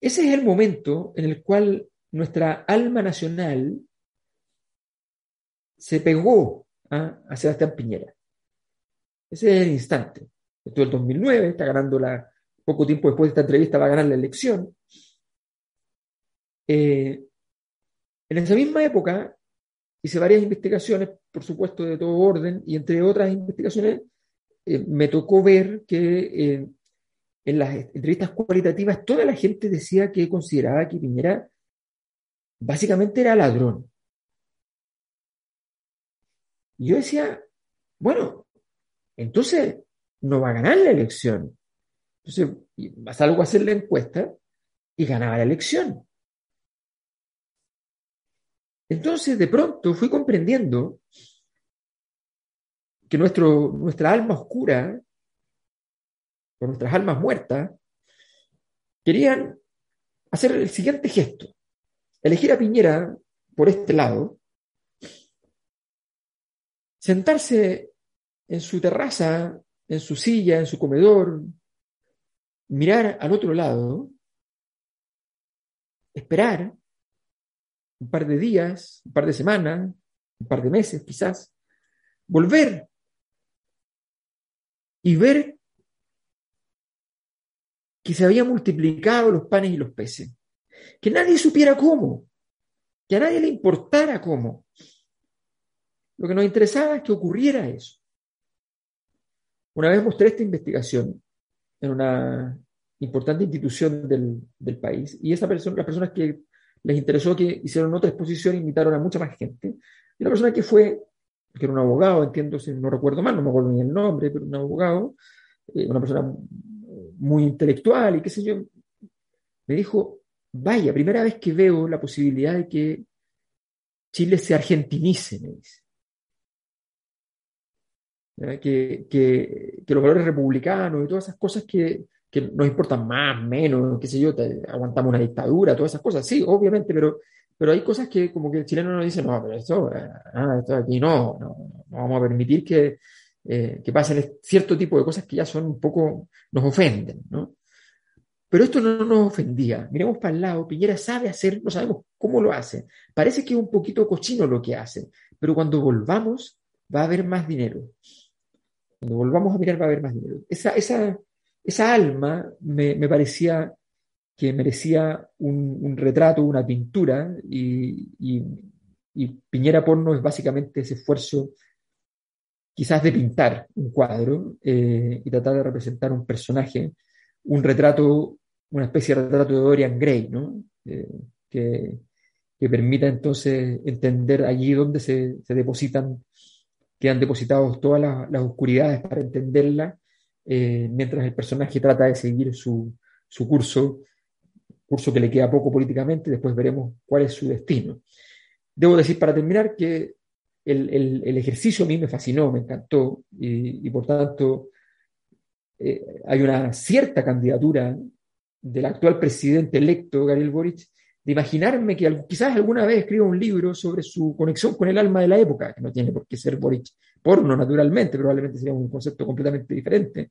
Ese es el momento en el cual nuestra alma nacional se pegó ¿ah? a Sebastián Piñera. Ese es el instante. Esto es el 2009, está ganando la, poco tiempo después de esta entrevista va a ganar la elección. Eh, en esa misma época hice varias investigaciones, por supuesto, de todo orden, y entre otras investigaciones eh, me tocó ver que eh, en las entrevistas cualitativas toda la gente decía que consideraba que Piñera básicamente era ladrón. Y yo decía, bueno, entonces no va a ganar la elección. Entonces, vas a algo a hacer la encuesta y ganaba la elección. Entonces, de pronto fui comprendiendo que nuestro, nuestra alma oscura, o nuestras almas muertas, querían hacer el siguiente gesto. Elegir a Piñera por este lado, sentarse en su terraza, en su silla, en su comedor, mirar al otro lado, esperar un par de días, un par de semanas, un par de meses quizás, volver y ver que se habían multiplicado los panes y los peces, que nadie supiera cómo, que a nadie le importara cómo. Lo que nos interesaba es que ocurriera eso. Una vez mostré esta investigación en una importante institución del, país y esa persona, las personas que les interesó que hicieron otra exposición invitaron a mucha más gente. Y la persona que fue, que era un abogado, entiendo, si no recuerdo mal, no me acuerdo ni el nombre, pero un abogado, eh, una persona muy intelectual y qué sé yo, me dijo, vaya, primera vez que veo la posibilidad de que Chile se argentinice, me dice. Que, que, que, los valores republicanos y todas esas cosas que, que, nos importan más, menos, qué sé yo, aguantamos una dictadura, todas esas cosas, sí, obviamente, pero, pero hay cosas que como que el chileno nos dice, no, pero esto, ah, esto aquí no, no, no, vamos a permitir que, eh, que pasen cierto tipo de cosas que ya son un poco, nos ofenden, ¿no? Pero esto no nos ofendía. Miremos para el lado, Piñera sabe hacer, no sabemos cómo lo hace. Parece que es un poquito cochino lo que hace, pero cuando volvamos va a haber más dinero. Cuando volvamos a mirar va a haber más dinero. Esa, esa, esa alma me, me, parecía que merecía un, retrato, una pintura, y, y, y, Piñera Porno es básicamente ese esfuerzo quizás de pintar un cuadro eh, y tratar de representar un personaje, un retrato, una especie de retrato de Dorian Gray, ¿no? Eh, que, que, permita entonces entender allí donde se, se depositan, quedan depositados todas las, oscuridades para entenderla, eh, mientras el personaje trata de seguir su, su curso, curso que le queda poco políticamente, después veremos cuál es su destino. Debo decir para terminar que el, el, ejercicio a mí me fascinó, me encantó, y, y por tanto eh, hay una cierta candidatura del actual presidente electo, Gabriel Boric, de imaginarme que quizás alguna vez escriba un libro sobre su conexión con el alma de la época, que no tiene por qué ser Boric porno, naturalmente, probablemente sería un concepto completamente diferente,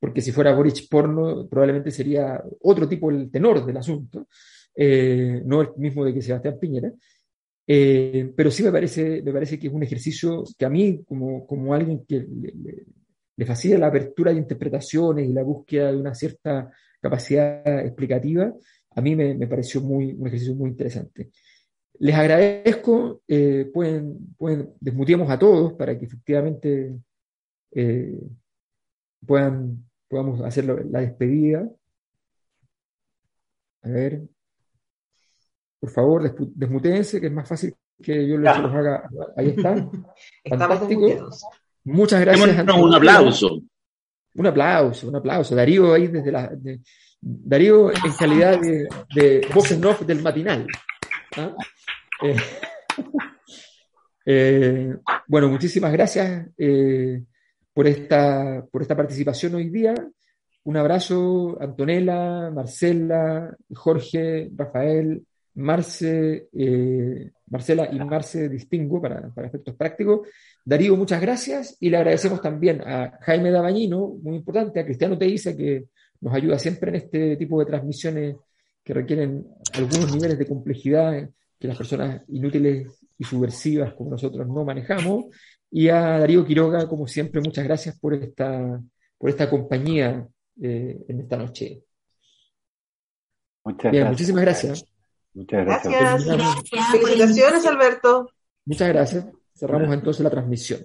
porque si fuera Boric porno, probablemente sería otro tipo el tenor del asunto, eh, no el mismo de que Sebastián Piñera, eh, pero sí me parece, me parece que es un ejercicio que a mí, como, como alguien que le, le, fascina la apertura de interpretaciones y la búsqueda de una cierta capacidad explicativa, a mí me, me pareció muy, un ejercicio muy interesante. Les agradezco, eh, pueden, pueden, desmuteamos a todos para que efectivamente eh, puedan, podamos hacer la despedida. A ver, por favor, desmutense, que es más fácil que yo los haga. Ahí está. Fantástico. Muchas gracias. un aplauso. Un aplauso, un aplauso. Darío ahí desde la. Darío en calidad de, de voz en off del matinal. ¿ah? Eh, eh, bueno, muchísimas gracias eh, por, esta, por esta participación hoy día. Un abrazo, Antonella, Marcela, Jorge, Rafael, Marce, Marcela y Marce Distingo para, para, efectos prácticos. Darío, muchas gracias y le agradecemos también a Jaime Dabañino, muy importante, a Cristiano Teiza, que nos ayuda siempre en este tipo de transmisiones que requieren algunos niveles de complejidad que las personas inútiles y subversivas como nosotros no manejamos. Y a Darío Quiroga, como siempre, muchas gracias por esta, por esta compañía eh, en esta noche. Muchas Bien, muchísimas gracias. Muchas gracias. Gracias. Felicitaciones, Alberto. Muchas gracias. Cerramos entonces la transmisión.